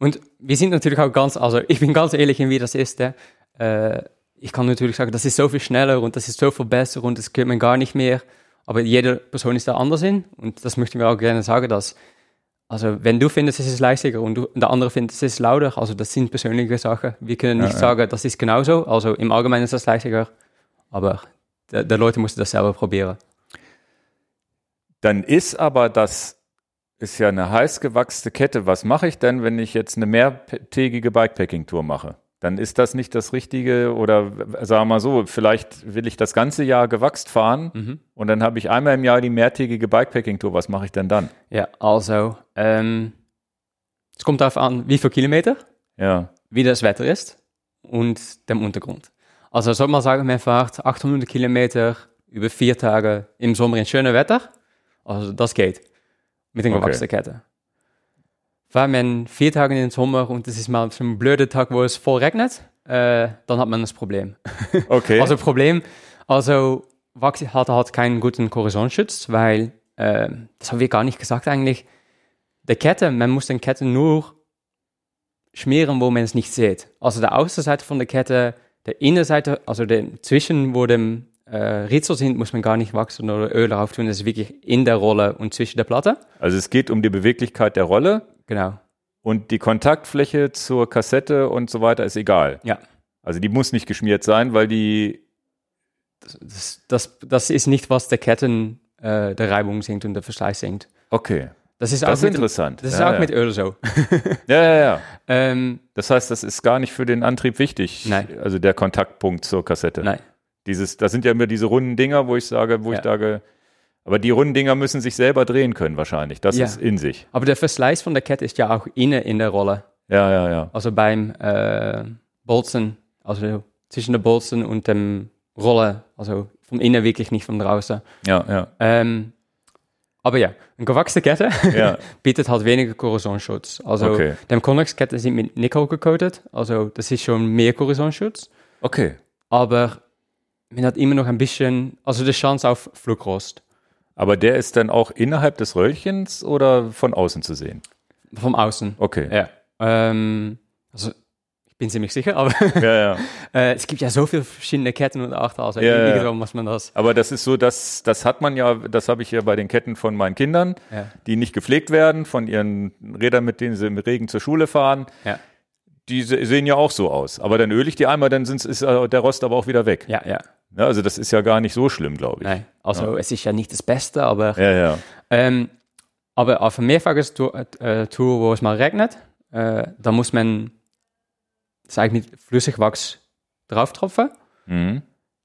Und wir sind natürlich auch ganz, also ich bin ganz ehrlich wie das ist. Äh, ich kann natürlich sagen, das ist so viel schneller und das ist so viel besser und das kennt man gar nicht mehr. Aber jede Person ist da anders in und das möchten wir auch gerne sagen, dass, also wenn du findest, es ist leichter und, du, der andere findet, es ist lauter, also das sind persönliche Sachen. Wir können nicht ja. sagen, das ist genauso. Also im Allgemeinen ist das leichter, aber der, der Leute müssen das selber probieren. Dann ist aber das ist ja eine heiß gewachste Kette. Was mache ich denn, wenn ich jetzt eine mehrtägige Bikepacking-Tour mache? Dann ist das nicht das Richtige oder sagen wir mal so, vielleicht will ich das ganze Jahr gewachst fahren Mhm. und dann habe ich einmal im Jahr die mehrtägige Bikepacking-Tour. Was mache ich denn dann? Ja, also, ähm, es kommt darauf an, wie viele Kilometer. Ja, wie das Wetter ist und dem Untergrund. Also soll man sagen, man fährt 800 Kilometer über vier Tage im Sommer in schönem Wetter. Also das geht mit den Okay. gewachsenen Kette. Fährt man vier Tage in den Sommer und es ist mal so ein blöder Tag, wo es voll regnet, äh, dann hat man das Problem. *laughs* okay. Also Problem, also Wachs hat halt keinen guten Korrosionsschutz, weil, äh, das haben wir gar nicht gesagt eigentlich, der Kette, man muss den Kette nur schmieren, wo man es nicht sieht. Also der Außenseite von der Kette, der Innenseite, also der zwischen, wo dem äh, Ritzel sind, muss man gar nicht wachsen oder Öl drauf tun. Das ist wirklich in der Rolle und zwischen der Platte. also es geht um die Beweglichkeit der Rolle Genau. und die Kontaktfläche zur Kassette und so weiter ist egal. Ja. Also die muss nicht geschmiert sein, weil die Das, das, das ist nicht, was der Ketten, äh, der Reibung sinkt und der Verschleiß sinkt. okay. Das ist Das auch, ist mit, interessant. das ist ja, auch ja. mit Öl so. *laughs* ja, ja, ja. ähm, Das heißt, das ist gar nicht für den Antrieb wichtig. Nein. Also der Kontaktpunkt zur Kassette. nein. Dieses, das sind ja immer diese runden Dinger, wo ich sage, wo Ja. ich sage, aber die runden Dinger müssen sich selber drehen können wahrscheinlich. Das Ja. ist in sich. Aber der Verschleiß von der Kette ist ja auch innen in der Rolle. Ja, ja, ja. Also beim äh, Bolzen, also zwischen der Bolzen und dem Rolle, also von innen wirklich nicht von draußen. Ja, ja. Ähm, aber ja, eine gewachsene Kette Ja, *laughs* bietet halt weniger Korrosionsschutz. Also Okay. die Connex-Ketten sind mit Nickel gecoated, also das ist schon mehr Korrosionsschutz. okay. Aber man hat immer noch ein bisschen, also die Chance auf Flugrost Aber der ist dann auch innerhalb des Röllchens oder von außen zu sehen? vom Außen. Okay. Ja. Ähm, also ich bin ziemlich sicher, aber Ja, ja. *laughs* äh, es gibt ja so viele verschiedene Ketten und Arten, also Ja, irgendwann muss man das. Aber das ist so, dass das hat man ja, das habe ich ja bei den Ketten von meinen Kindern, die nicht gepflegt werden, von ihren Rädern, mit denen sie im Regen zur Schule fahren. Ja. Die se- sehen ja auch so aus. Aber dann öle ich die einmal, dann sind's, ist äh, der Rost aber auch wieder weg. Ja, ja. Ja, also das ist ja gar nicht so schlimm, glaube ich. Nein, also es ist ja nicht das Beste, aber Ja, ja. Ähm, aber auf einer Mehrfaches-Tour, äh, Tour, wo es mal regnet, äh, da muss man das eigentlich mit Flüssigwachs drauftropfen. Mhm.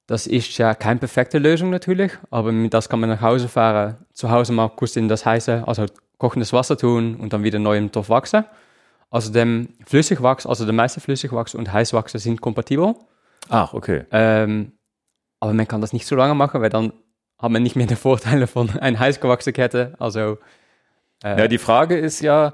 Das ist ja keine perfekte Lösung natürlich, aber mit das kann man nach Hause fahren, zu Hause mal kurz in das heiße, also kochendes Wasser tun und dann wieder neu im Topf wachsen. Also dem Flüssigwachs, also der meiste Flüssigwachs und Heißwachse sind kompatibel. Ach, okay. Ähm, aber man kann das nicht so lange machen, weil dann hat man nicht mehr die Vorteile von *laughs* einer heißgewachsenen Kette. Also äh, Ja, die Frage ist ja,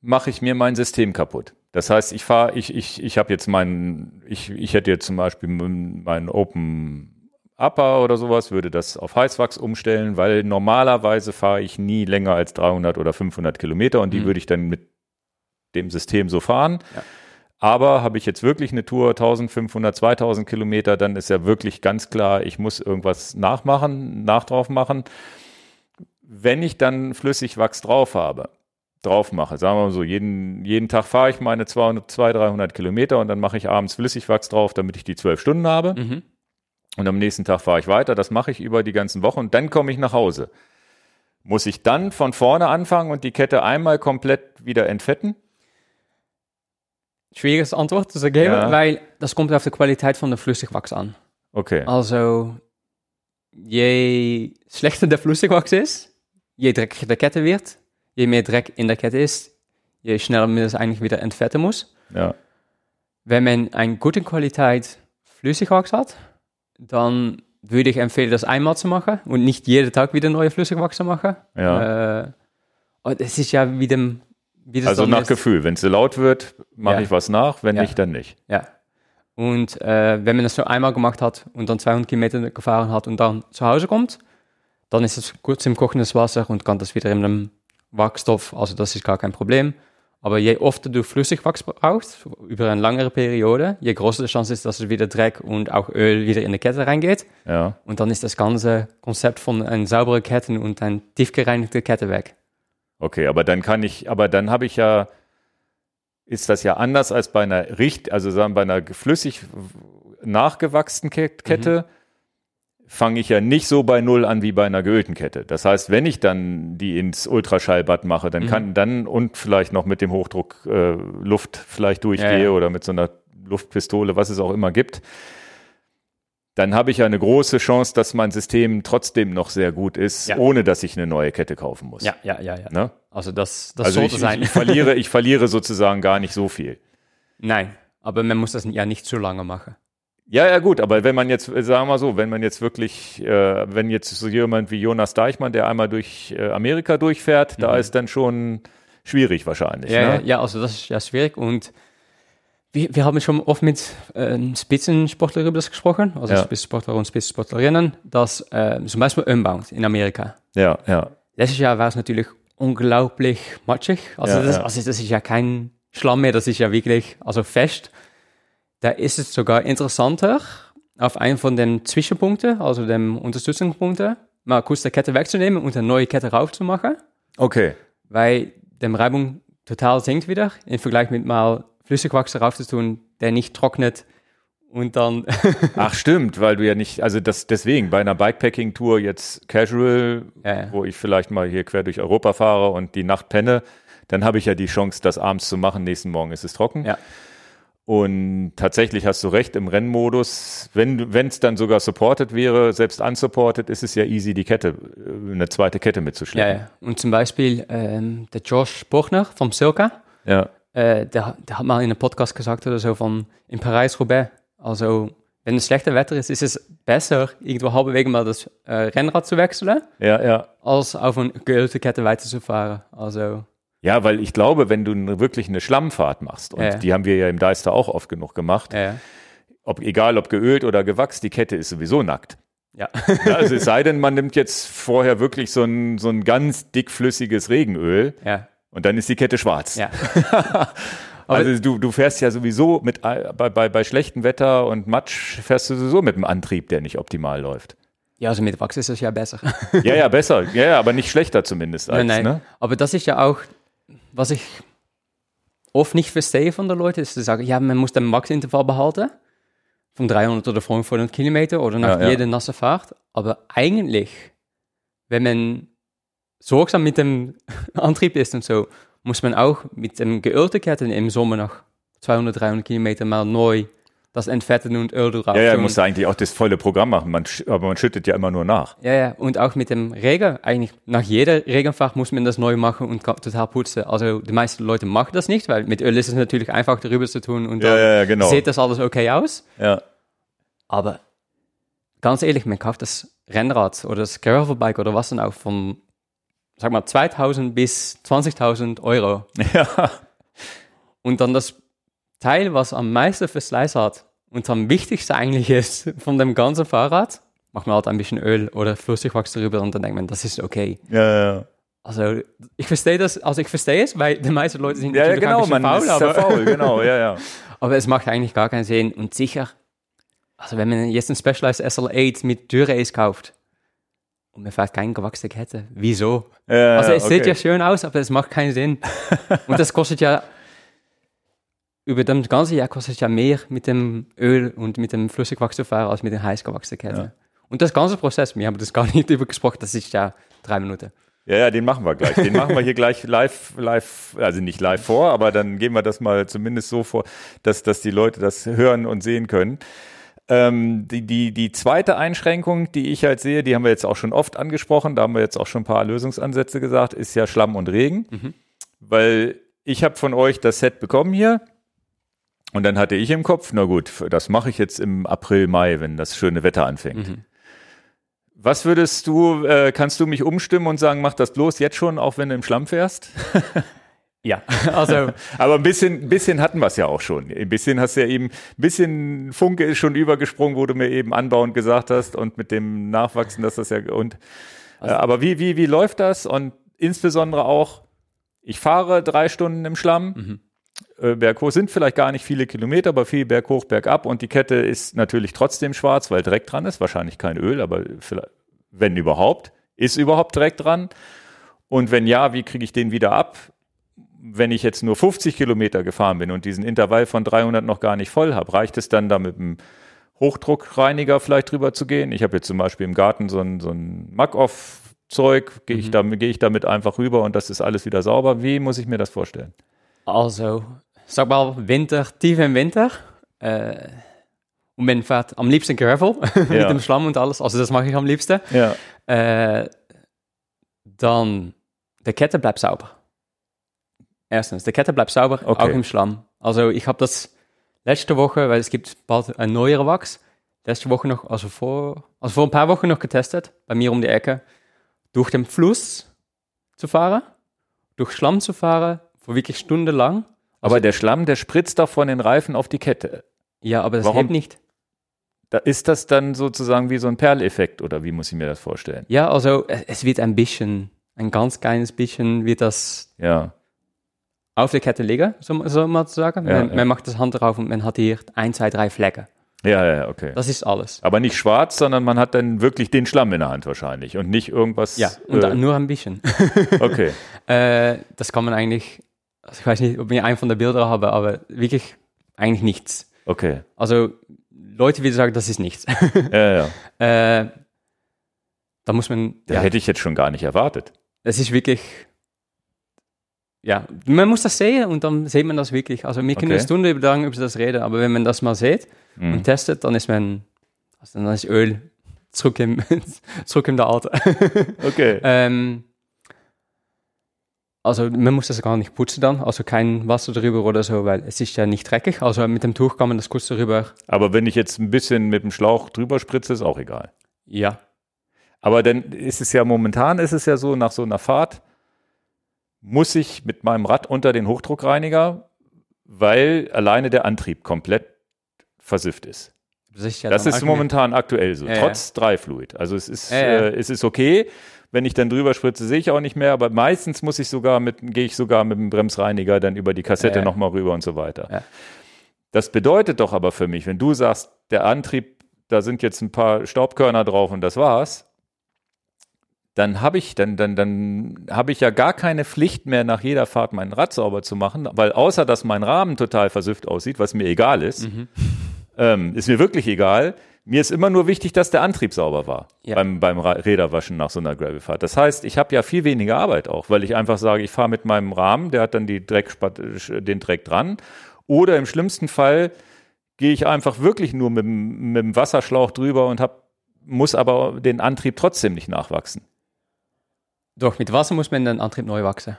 mache ich mir mein System kaputt? Das heißt, ich fahre, ich, ich, ich habe jetzt meinen, ich, ich hätte jetzt zum Beispiel meinen Open Upper oder sowas, würde das auf Heißwachs umstellen, weil normalerweise fahre ich nie länger als 300 oder 500 Kilometer und die Mhm. würde ich dann mit dem System so fahren. Ja. Aber habe ich jetzt wirklich eine Tour 1500, 2000 Kilometer, dann ist ja wirklich ganz klar, ich muss irgendwas nachmachen, nachdrauf machen. Wenn ich dann Flüssigwachs drauf habe, drauf mache, sagen wir mal so, jeden, jeden Tag fahre ich meine 200, 200, 300 Kilometer und dann mache ich abends Flüssigwachs drauf, damit ich die zwölf Stunden habe. mhm. Und am nächsten Tag fahre ich weiter. Das mache ich über die ganzen Wochen und dann komme ich nach Hause. Muss ich dann von vorne anfangen und die Kette einmal komplett wieder entfetten? Schwieriges Antwort zu geben, Ja. weil das kommt auf die Qualität von der Flüssigwachs an. Okay. Also je schlechter der Flüssigwachs ist, je dreckiger die Kette wird, je mehr Dreck in der Kette ist, je schneller man das eigentlich wieder entfetten muss. Ja. Wenn man eine gute Qualität Flüssigwachs hat, dann würde ich empfehlen, das einmal zu machen und nicht jeden Tag wieder neue Flüssigwachs zu machen. Ja. Äh, und es ist ja wie dem das Also nach ist. Gefühl. Wenn es so laut wird, mache Ja. ich was nach. Wenn Ja. nicht, dann nicht. Ja. Und äh, wenn man das so einmal gemacht hat und dann 200 Kilometer gefahren hat und dann zu Hause kommt, dann ist es kurz im kochendes Wasser und kann das wieder in einem Wachstoff, also das ist gar kein Problem. Aber je öfter du Flüssigwachs brauchst, über eine langere Periode, je größer die Chance ist, dass es wieder Dreck und auch Öl wieder in die Kette reingeht. Ja. Und dann ist das ganze Konzept von einer sauberen Kette und einer tief gereinigte Kette weg. Okay, aber dann kann ich, aber dann habe ich ja, ist das ja anders als bei einer Richt, also sagen bei einer flüssig nachgewachsenen Ke- Kette, fange ich ja nicht so bei Null an wie bei einer geölten Kette. Das heißt, wenn ich dann die ins Ultraschallbad mache, dann Mhm. kann dann und vielleicht noch mit dem Hochdruck äh, Luft vielleicht durchgehe Ja, ja. oder mit so einer Luftpistole, was es auch immer gibt, dann habe ich ja eine große Chance, dass mein System trotzdem noch sehr gut ist, Ja. ohne dass ich eine neue Kette kaufen muss. Ja, ja, ja, ja. Ne? Also das, das Also sollte ich, sein. ich, ich, verliere, ich verliere sozusagen gar nicht so viel. *laughs* Nein, aber man muss das ja nicht zu lange machen. Ja, ja, gut, aber wenn man jetzt, sagen wir mal so, wenn man jetzt wirklich, äh, wenn jetzt so jemand wie Jonas Deichmann, der einmal durch äh, Amerika durchfährt, da ist dann schon schwierig wahrscheinlich. Ja, ja, ne? ja, also das ist ja schwierig und wir, wir haben schon oft mit äh, Spitzensportlern über das gesprochen, also Ja. Spitzensportler und Spitzensportlerinnen, dass äh, zum Beispiel Unbound in Amerika. ja, ja. Letztes Jahr war es natürlich unglaublich matschig, also, Ja, das, ja. also das ist ja kein Schlamm mehr, das ist ja wirklich also fest. Da ist es sogar interessanter, auf einen von den Zwischenpunkten, also den Unterstützungspunkten, mal kurz die Kette wegzunehmen und eine neue Kette raufzumachen Okay. weil die Reibung total sinkt wieder im Vergleich mit mal Flüssigwachs darauf zu tun, der nicht trocknet Und dann, *laughs* Ach stimmt, weil du ja nicht, also das deswegen bei einer Bikepacking-Tour jetzt casual, Ja, ja. wo ich vielleicht mal hier quer durch Europa fahre und die Nacht penne, dann habe ich ja die Chance, das abends zu machen. Nächsten Morgen ist es trocken. ja, Und tatsächlich hast du recht, im Rennmodus, wenn es dann sogar supported wäre, selbst unsupported, ist es ja easy, die Kette, äh, eine zweite Kette ja, mitzuschleppen. ja. Und zum Beispiel ähm, der Josh Buchner vom Circa, Ja, äh, der, der hat mal in einem Podcast gesagt oder so von in Paris-Roubaix, also wenn es schlechter Wetter ist, ist es besser, irgendwo halbwegs mal das äh, Rennrad zu wechseln, ja, ja. als auf eine geölte Kette weiterzufahren. Also, Ja, weil ich glaube, wenn du wirklich eine Schlammfahrt machst, und Ja. die haben wir ja im Deister auch oft genug gemacht, ja. ob, egal ob geölt oder gewachst, die Kette ist sowieso nackt. ja. Ja, *laughs* also es sei denn, man nimmt jetzt vorher wirklich so ein, so ein ganz dickflüssiges Regenöl ja. Und dann ist die Kette schwarz. ja. *laughs* also du, du fährst ja sowieso mit äh, bei, bei, bei schlechtem Wetter und Matsch fährst du sowieso mit einem Antrieb, der nicht optimal läuft. Ja, also mit Wachs ist es ja besser. Ja, ja, *laughs* besser. Ja, ja, aber nicht schlechter zumindest als, nein, nein. ne? Aber das ist ja auch, was ich oft nicht verstehe von den Leuten, ist zu sagen, ja, man muss den Max-Intervall behalten. Von 300 oder 500 Kilometer oder nach Ja, ja. jeder nasse Fahrt. Aber eigentlich, wenn man sorgsam mit dem *laughs* Antrieb ist und so, muss man auch mit dem geölten Ketten im Sommer nach 200, 300 Kilometer mal neu das Entfetten und Öl drauf Ja, ja, du eigentlich auch das volle Programm machen, man, aber man schüttet ja immer nur nach. Ja, ja, und auch mit dem Regen, eigentlich nach jeder Regenfach muss man das neu machen und total putzen. Also die meisten Leute machen das nicht, weil mit Öl ist es natürlich einfach darüber zu tun und dann ja, ja, genau. sieht das alles okay aus. Ja, Aber ganz ehrlich, man kauft das Rennrad oder das Gravelbike oder was dann auch von, sag mal, 2000 bis 20.000 Euro. ja, Und dann das Teil, was am meisten Verschleiß hat und am wichtigsten eigentlich ist von dem ganzen Fahrrad, macht man halt ein bisschen Öl oder Flüssigwachs darüber und dann denkt man, das ist okay. ja, ja. Also ich verstehe das, also ich verstehe es, weil die meisten Leute sind Ja, ja, natürlich genau, ein man faul, ist aber, faul, genau, ja, ja. *laughs* aber es macht eigentlich gar keinen Sinn und sicher, also wenn man jetzt einen Specialized SL8 mit Durace kauft und man fährt keine gewachsene Kette, wieso? ja Also es okay. sieht ja schön aus, aber es macht keinen Sinn. *laughs* und das kostet ja, über das ganze Jahr kostet ja mehr mit dem Öl und mit dem Flüssigwachs zu fahren, als mit der heiß gewachsenen Kette. Ja. Und das ganze Prozess, wir haben das gar nicht *laughs* über gesprochen, das ist ja drei Minuten. Ja, ja, den machen wir gleich. Den machen wir hier gleich live, live, also nicht live vor, aber dann gehen wir das mal zumindest so vor, dass, dass die Leute das hören und sehen können. Ähm, die, die, die zweite Einschränkung, die ich halt sehe, die haben wir jetzt auch schon oft angesprochen, da haben wir jetzt auch schon ein paar Lösungsansätze gesagt, ist ja Schlamm und Regen. Weil ich habe von euch das Set bekommen hier und dann hatte ich im Kopf, na gut, das mache ich jetzt im April, Mai, wenn das schöne Wetter anfängt. Mhm. Was würdest du, äh, kannst du mich umstimmen und sagen, mach das bloß jetzt schon, auch wenn du im Schlamm fährst? *laughs* Ja, *laughs* also Aber ein bisschen, ein bisschen hatten wir es ja auch schon. Ein bisschen hast du ja eben, ein bisschen Funke ist schon übergesprungen, wo du mir eben anbauend gesagt hast und mit dem Nachwachsen, dass das ja und. äh, aber wie, wie, wie läuft das? Und insbesondere auch, ich fahre drei Stunden im Schlamm. Äh, berghoch sind vielleicht gar nicht viele Kilometer, aber viel berghoch, bergab und die Kette ist natürlich trotzdem schwarz, weil Dreck dran ist. Wahrscheinlich kein Öl, aber vielleicht, wenn überhaupt, ist überhaupt Dreck dran. Und wenn ja, wie kriege ich den wieder ab? Wenn ich jetzt nur 50 Kilometer gefahren bin und diesen Intervall von 300 noch gar nicht voll habe, reicht es dann da mit einem Hochdruckreiniger vielleicht drüber zu gehen? Ich habe jetzt zum Beispiel im Garten so ein, so ein Mack-Off-Zeug, gehe ich, damit- gehe ich damit einfach rüber und das ist alles wieder sauber. Wie muss ich mir das vorstellen? Also, sag mal, Winter, tief im Winter. Äh, und man fährt am liebsten Gravel *laughs* mit Ja. dem Schlamm und alles. Also, das mache ich am liebsten. Ja, Äh, dann, der Kette bleibt sauber. Erstens, der Kette bleibt sauber, Okay. auch im Schlamm. Also, ich habe das letzte Woche, weil es gibt bald ein neuer Wachs, letzte Woche noch, also vor, also vor ein paar Wochen noch getestet, bei mir um die Ecke, durch den Fluss zu fahren, durch Schlamm zu fahren, für wirklich stundenlang. aber der Schlamm, der spritzt doch von den Reifen auf die Kette. Ja, aber das Warum? hebt nicht. Da ist das dann sozusagen wie so ein Perleffekt oder wie muss ich mir das vorstellen? Ja, also es es wird ein bisschen, ein ganz kleines bisschen wird das Ja, auf der Kette liegen, so, so mal zu sagen. Ja, man, ja. man macht das Hand drauf und man hat hier ein, zwei, drei Flecken. ja, ja, okay. Das ist alles. Aber nicht schwarz, sondern man hat dann wirklich den Schlamm in der Hand wahrscheinlich und nicht irgendwas. Ja, und äh, nur ein bisschen. *laughs* okay. *laughs* äh, das kann man eigentlich, also ich weiß nicht, ob ich einen von den Bildern habe, aber wirklich eigentlich nichts. Okay. Also Leute würden sagen, das ist nichts. Ja, ja. *laughs* äh, da muss man, Das hätte ich jetzt schon gar nicht erwartet. es ist wirklich, ja, man muss das sehen und dann sieht man das wirklich. Also wir können Okay. eine Stunde über lang über das reden, aber wenn man das mal sieht Mhm. und testet, dann ist man, also dann ist Öl zurück im, *laughs* zurück in der Alte. *laughs* Okay. ähm, also man muss das gar nicht putzen dann, also kein Wasser drüber oder so, weil es ist ja nicht dreckig. Also mit dem Tuch kann man das kurz drüber, Aber wenn ich jetzt ein bisschen mit dem Schlauch drüber spritze, ist auch egal. ja, Aber dann ist es ja momentan ist es ja so, nach so einer Fahrt muss ich mit meinem Rad unter den Hochdruckreiniger, weil alleine der Antrieb komplett versifft ist. das ist ja das ist momentan aktuell so, Ja, ja. trotz Dreifluid. Also es ist, Ja, ja. Äh, es ist okay. Wenn ich dann drüber spritze, sehe ich auch nicht mehr, aber meistens muss ich sogar mit, gehe ich sogar mit dem Bremsreiniger dann über die Kassette Ja, ja. nochmal rüber und so weiter. Ja. Das bedeutet doch aber für mich, wenn du sagst, der Antrieb, da sind jetzt ein paar Staubkörner drauf und das war's, dann habe ich, dann, dann, dann habe ich ja gar keine Pflicht mehr, nach jeder Fahrt mein Rad sauber zu machen, weil außer dass mein Rahmen total versüfft aussieht, was mir egal ist, Mhm. ähm, ist mir wirklich egal. Mir ist immer nur wichtig, dass der Antrieb sauber war Ja. beim, beim Räderwaschen nach so einer Gravelfahrt. Das heißt, ich habe ja viel weniger Arbeit auch, weil ich einfach sage, ich fahre mit meinem Rahmen, der hat dann die Dreckspat den Dreck dran. Oder im schlimmsten Fall gehe ich einfach wirklich nur mit, dem- mit dem Wasserschlauch drüber und hab, muss aber den Antrieb trotzdem nicht nachwachsen. Doch, mit Wasser muss man den Antrieb neu wachsen.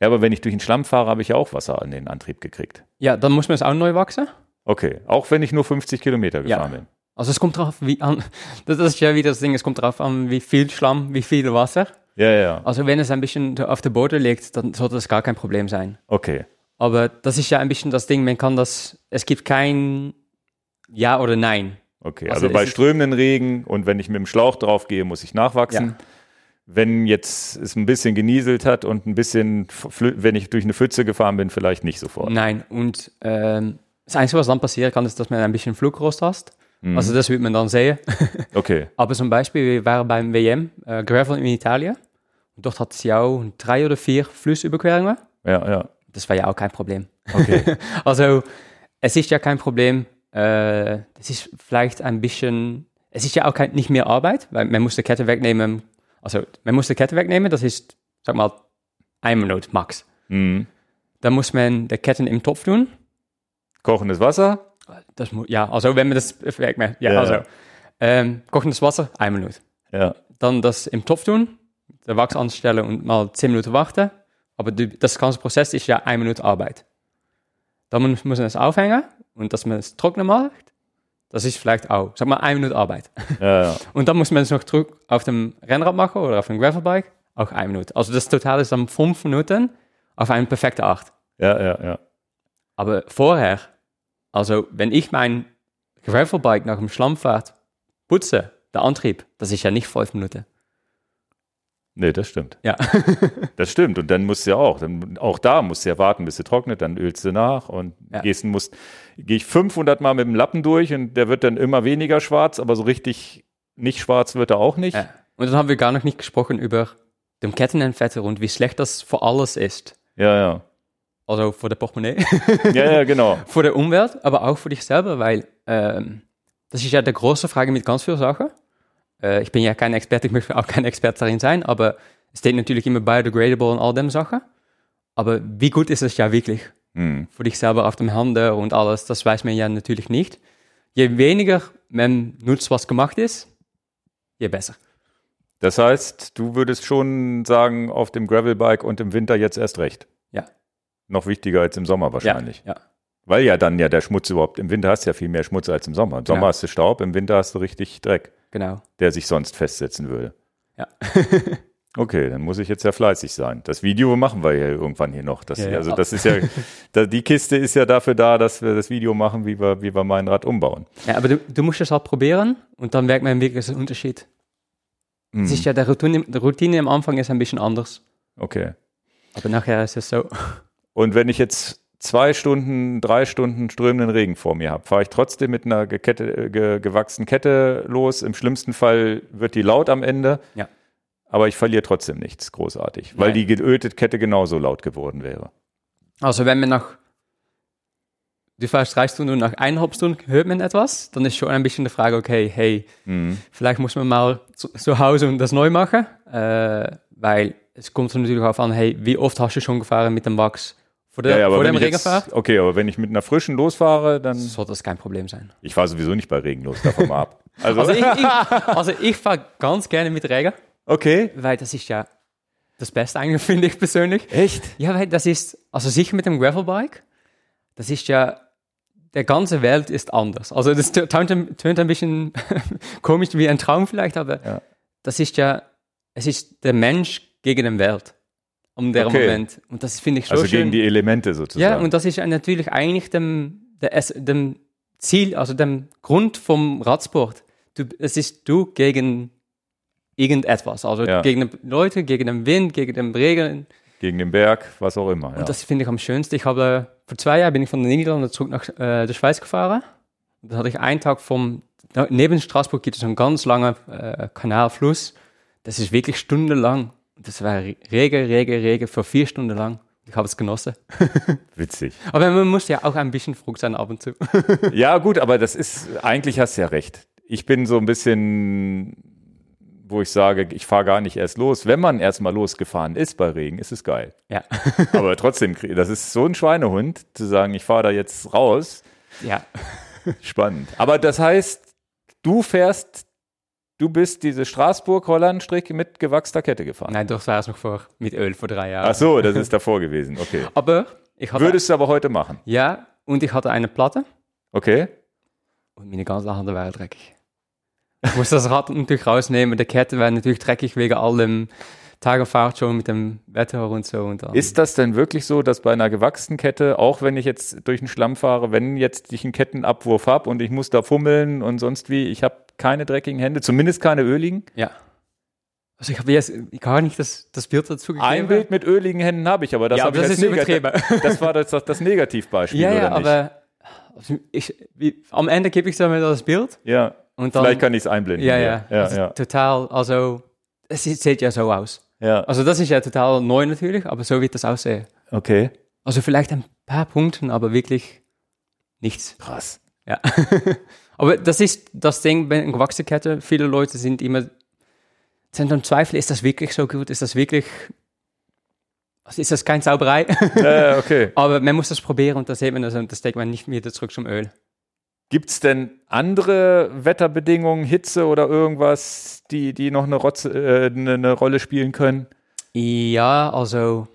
Ja, aber wenn ich durch den Schlamm fahre, habe ich ja auch Wasser an den Antrieb gekriegt. Ja, dann muss man es auch neu wachsen. Okay, auch wenn ich nur 50 Kilometer Ja. gefahren bin. Also es kommt drauf wie an, *laughs* das ist ja wieder das Ding, es kommt drauf an, wie viel Schlamm, wie viel Wasser. Ja, ja, Also wenn es ein bisschen auf der Boden liegt, dann sollte das gar kein Problem sein. okay. Aber das ist ja ein bisschen das Ding, man kann das, es gibt kein Ja oder Nein. Okay, Also also, bei strömenden Regen und wenn ich mit dem Schlauch drauf gehe, muss ich nachwachsen. Ja. Wenn jetzt es ein bisschen genieselt hat und ein bisschen, wenn ich durch eine Pfütze gefahren bin, vielleicht nicht sofort. Nein. Und ähm, das Einzige, was dann passieren kann, ist, dass man ein bisschen Flugrost hast. Mhm. Also das wird man dann sehen. *laughs* Okay, Aber zum Beispiel, wir waren beim WM, äh, Gravel in Italien. Und dort hat es ja auch drei oder vier Flussüberquerungen. ja, ja. Das war ja auch kein Problem. Okay. *laughs* Also, es ist ja kein Problem. Äh, es ist vielleicht ein bisschen, es ist ja auch kein, nicht mehr Arbeit, weil man muss die Kette wegnehmen. Also, man muss die Kette wegnehmen, das ist, sag mal, ein Minute max. mhm. Dann muss man die Ketten im Topf tun. Kochendes Wasser? Das mu ja, also wenn man das wegmacht, ja, Ja. also, ähm, kochendes Wasser, ein Minute. Ja. Dann das im Topf tun, der Wachs anstellen und mal 10 Minuten warten. Aber das ganze Prozess ist ja eine Minute Arbeit. Dann muss muss man es aufhängen und dass man es trocknen macht, das ist vielleicht auch, sag mal, eine Minute Arbeit. Ja, ja. *laughs* Und dann muss man es noch zurück auf dem Rennrad machen oder auf dem Gravelbike, auch eine Minute. Also das Total ist dann fünf Minuten auf eine perfekte Art. Ja, ja, ja. Aber vorher, also wenn ich mein Gravelbike nach dem Schlammfahrt putze, der Antrieb, das ist ja nicht fünf Minuten. Nee, das stimmt. Ja. *laughs* Das stimmt. Und dann musst du ja auch, dann, auch da musst du ja warten, bis sie trocknet, dann ölst du nach und Ja. gehst, musst, gehe ich 500 Mal mit dem Lappen durch und der wird dann immer weniger schwarz, aber so richtig nicht schwarz wird er auch nicht. Ja. Und dann haben wir gar noch nicht gesprochen über den Kettenentfetter und wie schlecht das für alles ist. Ja, ja. Also für der Portemonnaie, *laughs* Ja, ja, genau. *laughs* für die Umwelt, aber auch für dich selber, weil ähm, das ist ja die große Frage mit ganz vielen Sachen. Äh, ich bin ja kein Experte, ich möchte auch kein Experte darin sein, aber es steht natürlich immer biodegradable und all dem Sachen. Aber wie gut ist es ja wirklich Hm. für dich selber auf dem Handel und alles, das weiß man ja natürlich nicht. Je weniger man nutzt, was gemacht ist, je besser. Das heißt, du würdest schon sagen, auf dem Gravelbike und im Winter jetzt erst recht. Ja. Noch wichtiger als im Sommer wahrscheinlich. Ja, ja. Weil ja dann ja der Schmutz überhaupt, im Winter hast du ja viel mehr Schmutz als im Sommer. Im Sommer Genau. hast du Staub, im Winter hast du richtig Dreck, genau. der sich sonst festsetzen würde. Ja. *laughs* Okay, dann muss ich jetzt ja fleißig sein. Das Video machen wir ja irgendwann hier noch. Das, Ja, ja. Also das ist ja, *laughs* die Kiste ist ja dafür da, dass wir das Video machen, wie wir, wie wir mein Rad umbauen. Ja, aber du, du musst es halt probieren und dann merkt man wirklich den Unterschied. Hm, Es ist ja der Routine, die Routine am Anfang ist ein bisschen anders, Okay. aber nachher ist es so. Und wenn ich jetzt zwei Stunden, drei Stunden strömenden Regen vor mir habe, fahre ich trotzdem mit einer gekette, ge, gewachsenen Kette los. Im schlimmsten Fall wird die laut am Ende. Ja. Aber ich verliere trotzdem nichts großartig, weil Nein. die geölte Kette genauso laut geworden wäre. Also wenn man nach du fährst drei Stunden und nach eineinhalb Stunden hört man etwas, dann ist schon ein bisschen die Frage, okay, hey, Mhm. vielleicht muss man mal zu, zu Hause das neu machen, äh, weil es kommt natürlich darauf an, hey, wie oft hast du schon gefahren mit dem Wachs vor, der, Ja, ja, vor dem ich jetzt, Regenfahrt? okay, aber wenn ich mit einer frischen losfahre, dann. Sollte das kein Problem sein. Ich fahre sowieso nicht bei Regen los, davon mal ab. *laughs* Also, Also ich, ich, also ich fahre ganz gerne mit Regen, okay. weil das ist ja das Beste eigentlich, *laughs* finde ich persönlich. Echt? Ja, weil das ist, also sicher mit dem Gravelbike, das ist ja, der ganze Welt ist anders. Also das tönt, tönt ein bisschen *laughs* komisch wie ein Traum vielleicht, aber Ja. das ist ja, es ist der Mensch gegen den Welt. Um der Okay. Moment. Und das finde ich so Also schön. gegen die Elemente sozusagen. ja, und das ist natürlich eigentlich dem, dem Ziel, also dem Grund vom Radsport. Du, es ist du gegen irgendetwas. Also Ja. gegen die Leute, gegen den Wind, gegen den Regen, Gegen den Berg, was auch immer. Ja. und das finde ich am schönsten. Ich habe, vor zwei Jahren bin ich von den Niederlanden zurück nach äh, der Schweiz gefahren. Da hatte ich einen Tag vom, neben Straßburg gibt es einen ganz langen äh, Kanalfluss. Das ist wirklich stundenlang. Das war Regen, Regen, Regen für vier Stunden lang. Ich habe es genossen. *laughs* Witzig. Aber man muss ja auch ein bisschen Frucht sein ab und zu. *laughs* Ja, gut, aber das ist, eigentlich hast du ja recht. Ich bin so ein bisschen, wo ich sage, ich fahre gar nicht erst los. Wenn man erstmal losgefahren ist bei Regen, ist es geil. Ja. *laughs* Aber trotzdem, das ist so ein Schweinehund, zu sagen, ich fahre da jetzt raus. ja. Spannend. Aber das heißt, du fährst, du bist diese Straßburg-Holland-Strecke mit gewachster Kette gefahren. Nein, das war es noch vor, mit Öl vor drei Jahren. Ach so, das ist davor gewesen. Okay. *laughs* Aber ich hatte, Würdest du aber heute machen. ja, und ich hatte eine Platte. Okay. Und meine ganzen Hände waren dreckig. Ich musste das Rad *laughs* natürlich rausnehmen. Die Kette war natürlich dreckig wegen allem Tag und Fahrt schon mit dem Wetter und so. Und dann, Ist das denn wirklich so, dass bei einer gewachsenen Kette, auch wenn ich jetzt durch den Schlamm fahre, wenn jetzt ich einen Kettenabwurf habe und ich muss da fummeln und sonst wie, ich habe keine dreckigen Hände, zumindest keine öligen? ja. Also ich habe jetzt gar nicht das, das Bild dazu gegeben. Ein Bild mit öligen Händen habe ich, aber das Ja, habe ich das als ist Negat- übertrieben. *laughs* Das war das, das, das Negativbeispiel, Ja, ja, oder nicht? aber also ich, wie, am Ende gebe ich dann das Bild. ja, Und dann, vielleicht kann ich es einblenden. ja, ja, ja, also ja, total, also es sieht sieht ja so aus. ja. Also das ist ja total neu natürlich, aber so wird das aussehen. Okay. Also vielleicht ein paar Punkten, aber wirklich nichts. Krass. Ja. *laughs* aber das ist das Ding bei einer gewachsenen Kette. Viele Leute sind immer, sind am Zweifel, ist das wirklich so gut? Ist das wirklich, also ist das keine Zauberei? äh, okay. *laughs* aber man muss das probieren und das sieht man, also das denkt man nicht wieder zurück zum Öl. Gibt es denn andere Wetterbedingungen, Hitze oder irgendwas, die, die noch eine, Rotze, äh, eine, eine Rolle spielen können? Ja, also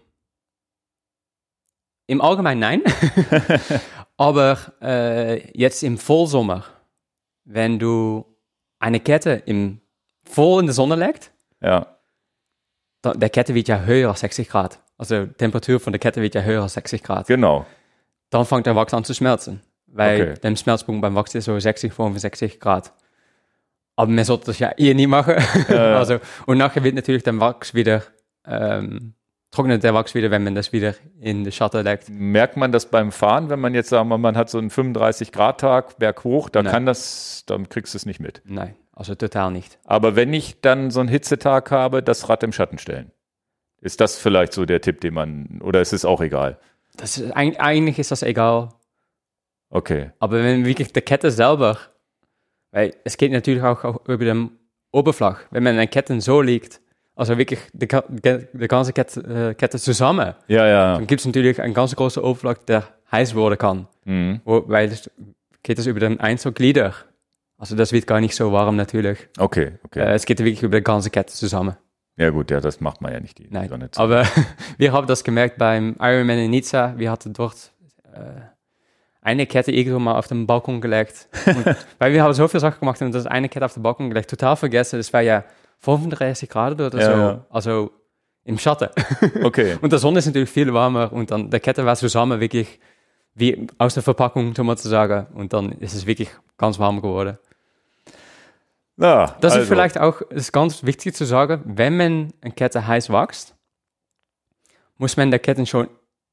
im Allgemeinen nein. *laughs* *laughs* Aber äh, jetzt im Vollsommer, wenn du eine Kette im voll in der Sonne legst, Ja. da, der Kette wird ja höher als 60 Grad. Also die Temperatur von der Kette wird ja höher als 60 Grad. Genau. Dann fängt der Wachs an zu schmelzen. Weil Okay. der Schmelzpunkt beim Wachs ist so 60, 65 Grad. Aber man sollte das ja eh nie machen. Ja. *laughs* also, und nachher wird natürlich der Wachs wieder, ähm, trocknet der Wachs wieder, wenn man das wieder in den Schatten legt. Merkt man das beim Fahren, wenn man jetzt sagen wir, man hat so einen 35-Grad-Tag berghoch, da Nein. kann das, dann kriegst du es nicht mit. Nein, also total nicht. Aber wenn ich dann so einen Hitzetag habe, das Rad im Schatten stellen. Ist das vielleicht so der Tipp, den man, oder ist es auch egal? Das ist, eig- eigentlich ist das egal. Okay. Aber wenn wirklich die Kette selber, weil es geht natürlich auch, auch über den Oberfläche, wenn man eine Kette so liegt, also wirklich die, die ganze Kette, äh, Kette zusammen, Ja, ja. dann gibt es natürlich eine ganz große Oberfläche, der heiß werden kann. Mhm. Wo, weil es geht das über den Einzelglieder. Also das wird gar nicht so warm natürlich. Okay, okay. Äh, es geht wirklich über die ganze Kette zusammen. ja gut, ja, das macht man ja nicht die Nein, Sonne aber *laughs* wir haben das gemerkt beim Ironman in Nizza. Wir hatten dort äh, eine Kette irgendwo mal auf den Balkon gelegt. *laughs* Und, weil wir haben so viel Sachen gemacht und das eine Kette auf den Balkon gelegt. Total vergessen, es war ja 35 Grad oder Ja, so. ja. Also im Schatten. *laughs* Okay. und der Sonne ist natürlich viel warmer und dann der Kette war zusammen wirklich wie aus der Verpackung, um mal zu sagen. Und dann ist es wirklich ganz warm geworden. Na, Das also, ist vielleicht auch ist ganz wichtig zu sagen, wenn man eine Kette heiß wächst, muss man der Kette schon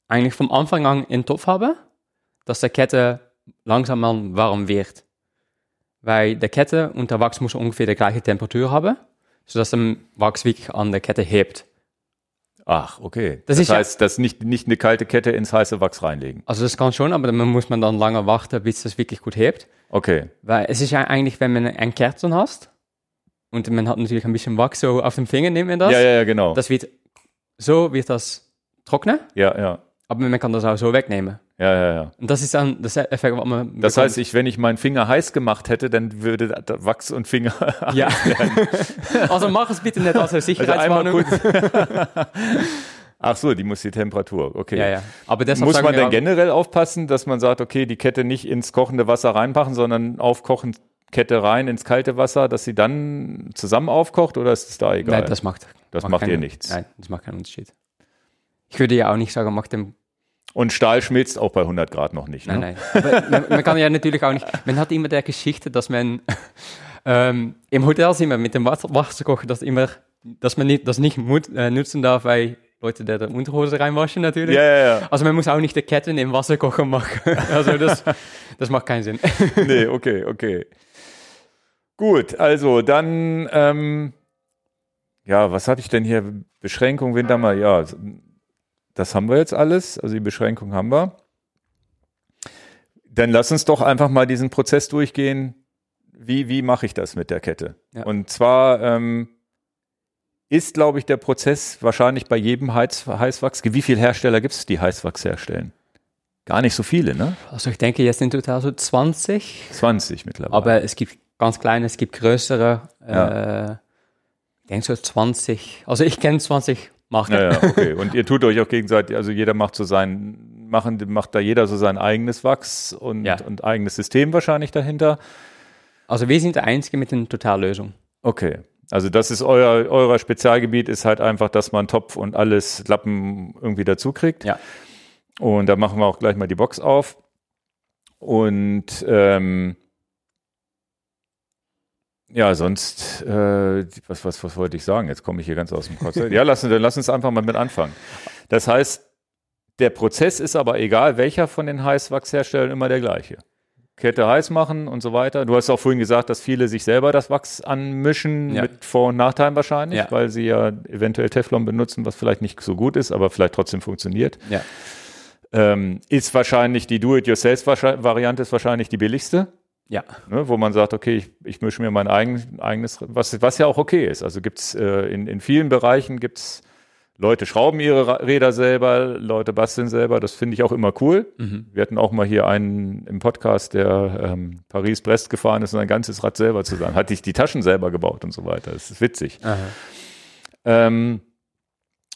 eigentlich vom Anfang an in den Topf haben, dass der Kette langsam mal warm wird. Weil der Kette und der Wachs muss ungefähr die gleiche Temperatur haben, sodass der Wachs wirklich an der Kette hebt. Ach, okay. Das Das, ist ja- heißt, das nicht, nicht eine kalte Kette ins heiße Wachs reinlegen. Also das kann schon, aber dann muss man dann lange warten, bis das wirklich gut hebt. Okay. Weil es ist ja eigentlich, wenn man ein Kerzen hast und man hat natürlich ein bisschen Wachs so auf dem Finger, nimmt man das. Ja, ja, ja, genau. Das wird, so wird das trocknen, ja, ja. aber man kann das auch so wegnehmen. Ja, ja, ja. Und das ist dann das Effekt, was man Das bekommt. heißt, ich, wenn ich meinen Finger heiß gemacht hätte, dann würde Wachs und Finger. *laughs* ja. *laughs* also mach es bitte nicht als eine Also Sicherheitswarnung. kurz. *laughs* Ach so, die muss die Temperatur. Okay. ja, ja. Aber deshalb Muss man denn generell aufpassen, dass man sagt, okay, die Kette nicht ins kochende Wasser reinpacken, sondern aufkochen Kette rein ins kalte Wasser, dass sie dann zusammen aufkocht oder ist es da egal? Nein, das macht, Das macht keinen- ihr nichts. Nein, das macht keinen Unterschied. Ich würde ja auch nicht sagen, mach dem und Stahl schmilzt auch bei 100 Grad noch nicht. Ne? Nein, nein. Man, man kann ja natürlich auch nicht. Man hat immer der Geschichte, dass man *laughs* ähm, im Hotel sind wir mit dem Wasser, Wasserkocher, dass immer, dass man nicht, das nicht äh, nutzen darf, weil Leute der, Unterhose reinwaschen natürlich. Ja, ja, ja. Also man muss auch nicht die Ketten im Wasserkocher machen. *laughs* Also das, das macht keinen Sinn. *laughs* nee, okay, okay. Gut, also dann, ähm, ja, was hatte ich denn hier? Beschränkung, Wintermal, ja, das haben wir jetzt alles. Also die Beschränkung haben wir. Dann lass uns doch einfach mal diesen Prozess durchgehen. Wie, wie mache ich das mit der Kette? Ja. Und zwar ähm, ist, glaube ich, der Prozess wahrscheinlich bei jedem Heiz, Heißwachs. Wie viele Hersteller gibt es, die Heißwachs herstellen? Gar nicht so viele, ne? Also ich denke jetzt in total so 20, 20 mittlerweile. aber es gibt ganz kleine, es gibt größere. Ja. Äh, ich denke so 20. Also ich kenne 20 Marken. Ja, ja, okay. Und ihr tut euch auch gegenseitig, also jeder macht so sein, machen, macht da jeder so sein eigenes Wachs und, Ja. und eigenes System wahrscheinlich dahinter. Also wir sind der Einzige mit einer Totallösung. Okay. Also das ist euer, euer Spezialgebiet, ist halt einfach, dass man Topf und alles Lappen irgendwie dazu kriegt. Ja. Und da machen wir auch gleich mal die Box auf. Und ähm, ja, sonst, äh, was, was, was wollte ich sagen? Jetzt komme ich hier ganz aus dem Konzept. Ja, lass, dann lass uns einfach mal mit anfangen. Das heißt, der Prozess ist aber egal, welcher von den Heißwachsherstellern immer der gleiche. Kette heiß machen und so weiter. Du hast auch vorhin gesagt, dass viele sich selber das Wachs anmischen, Ja. mit Vor- und Nachteilen wahrscheinlich, Ja. weil sie ja eventuell Teflon benutzen, was vielleicht nicht so gut ist, aber vielleicht trotzdem funktioniert. Ja. Ähm, ist wahrscheinlich die Do-it-yourself-Variante ist wahrscheinlich die billigste, Ja. ne, wo man sagt, okay, ich, ich mische mir mein eigen, eigenes, was, was ja auch okay ist. Also gibt's äh, in, in vielen Bereichen gibt's Leute schrauben ihre Räder selber, Leute basteln selber, das finde ich auch immer cool. Mhm. Wir hatten auch mal hier einen im Podcast, der ähm, Paris-Brest gefahren ist und ein ganzes Rad selber zusammen, hat sich die Taschen selber gebaut und so weiter. Das ist witzig. Ähm,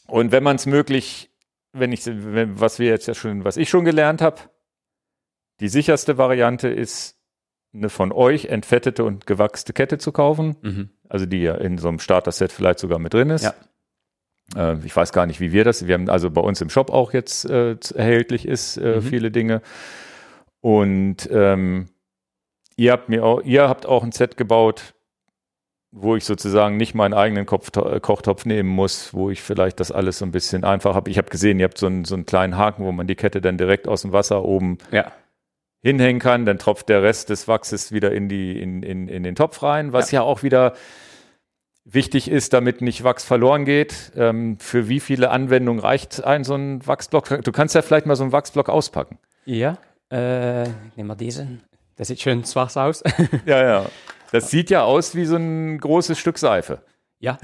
und wenn man es möglich, wenn ich, wenn, was wir jetzt ja schon, was ich schon gelernt habe, die sicherste Variante ist, eine von euch entfettete und gewachste Kette zu kaufen, Mhm. also die ja in so einem Starter-Set vielleicht sogar mit drin ist. Ja. Äh, ich weiß gar nicht, wie wir das, wir haben also bei uns im Shop auch jetzt äh, erhältlich ist, äh, Mhm. viele Dinge. Und ähm, ihr habt mir auch, ihr habt auch ein Set gebaut, wo ich sozusagen nicht meinen eigenen Kopf, äh, Kochtopf nehmen muss, wo ich vielleicht das alles so ein bisschen einfach habe. Ich habe gesehen, ihr habt so einen, so einen kleinen Haken, wo man die Kette dann direkt aus dem Wasser oben Ja. Hinhängen kann, dann tropft der Rest des Wachses wieder in, die, in, in, in den Topf rein, was ja. auch wieder wichtig ist, damit nicht Wachs verloren geht. Ähm, für wie viele Anwendungen reicht ein so ein Wachsblock? Du kannst ja vielleicht mal so einen Wachsblock auspacken. Ja. Äh, ich nehme mal diesen. Der sieht schön schwarz aus. *laughs* Ja, ja. Das sieht ja aus wie so ein großes Stück Seife. ja.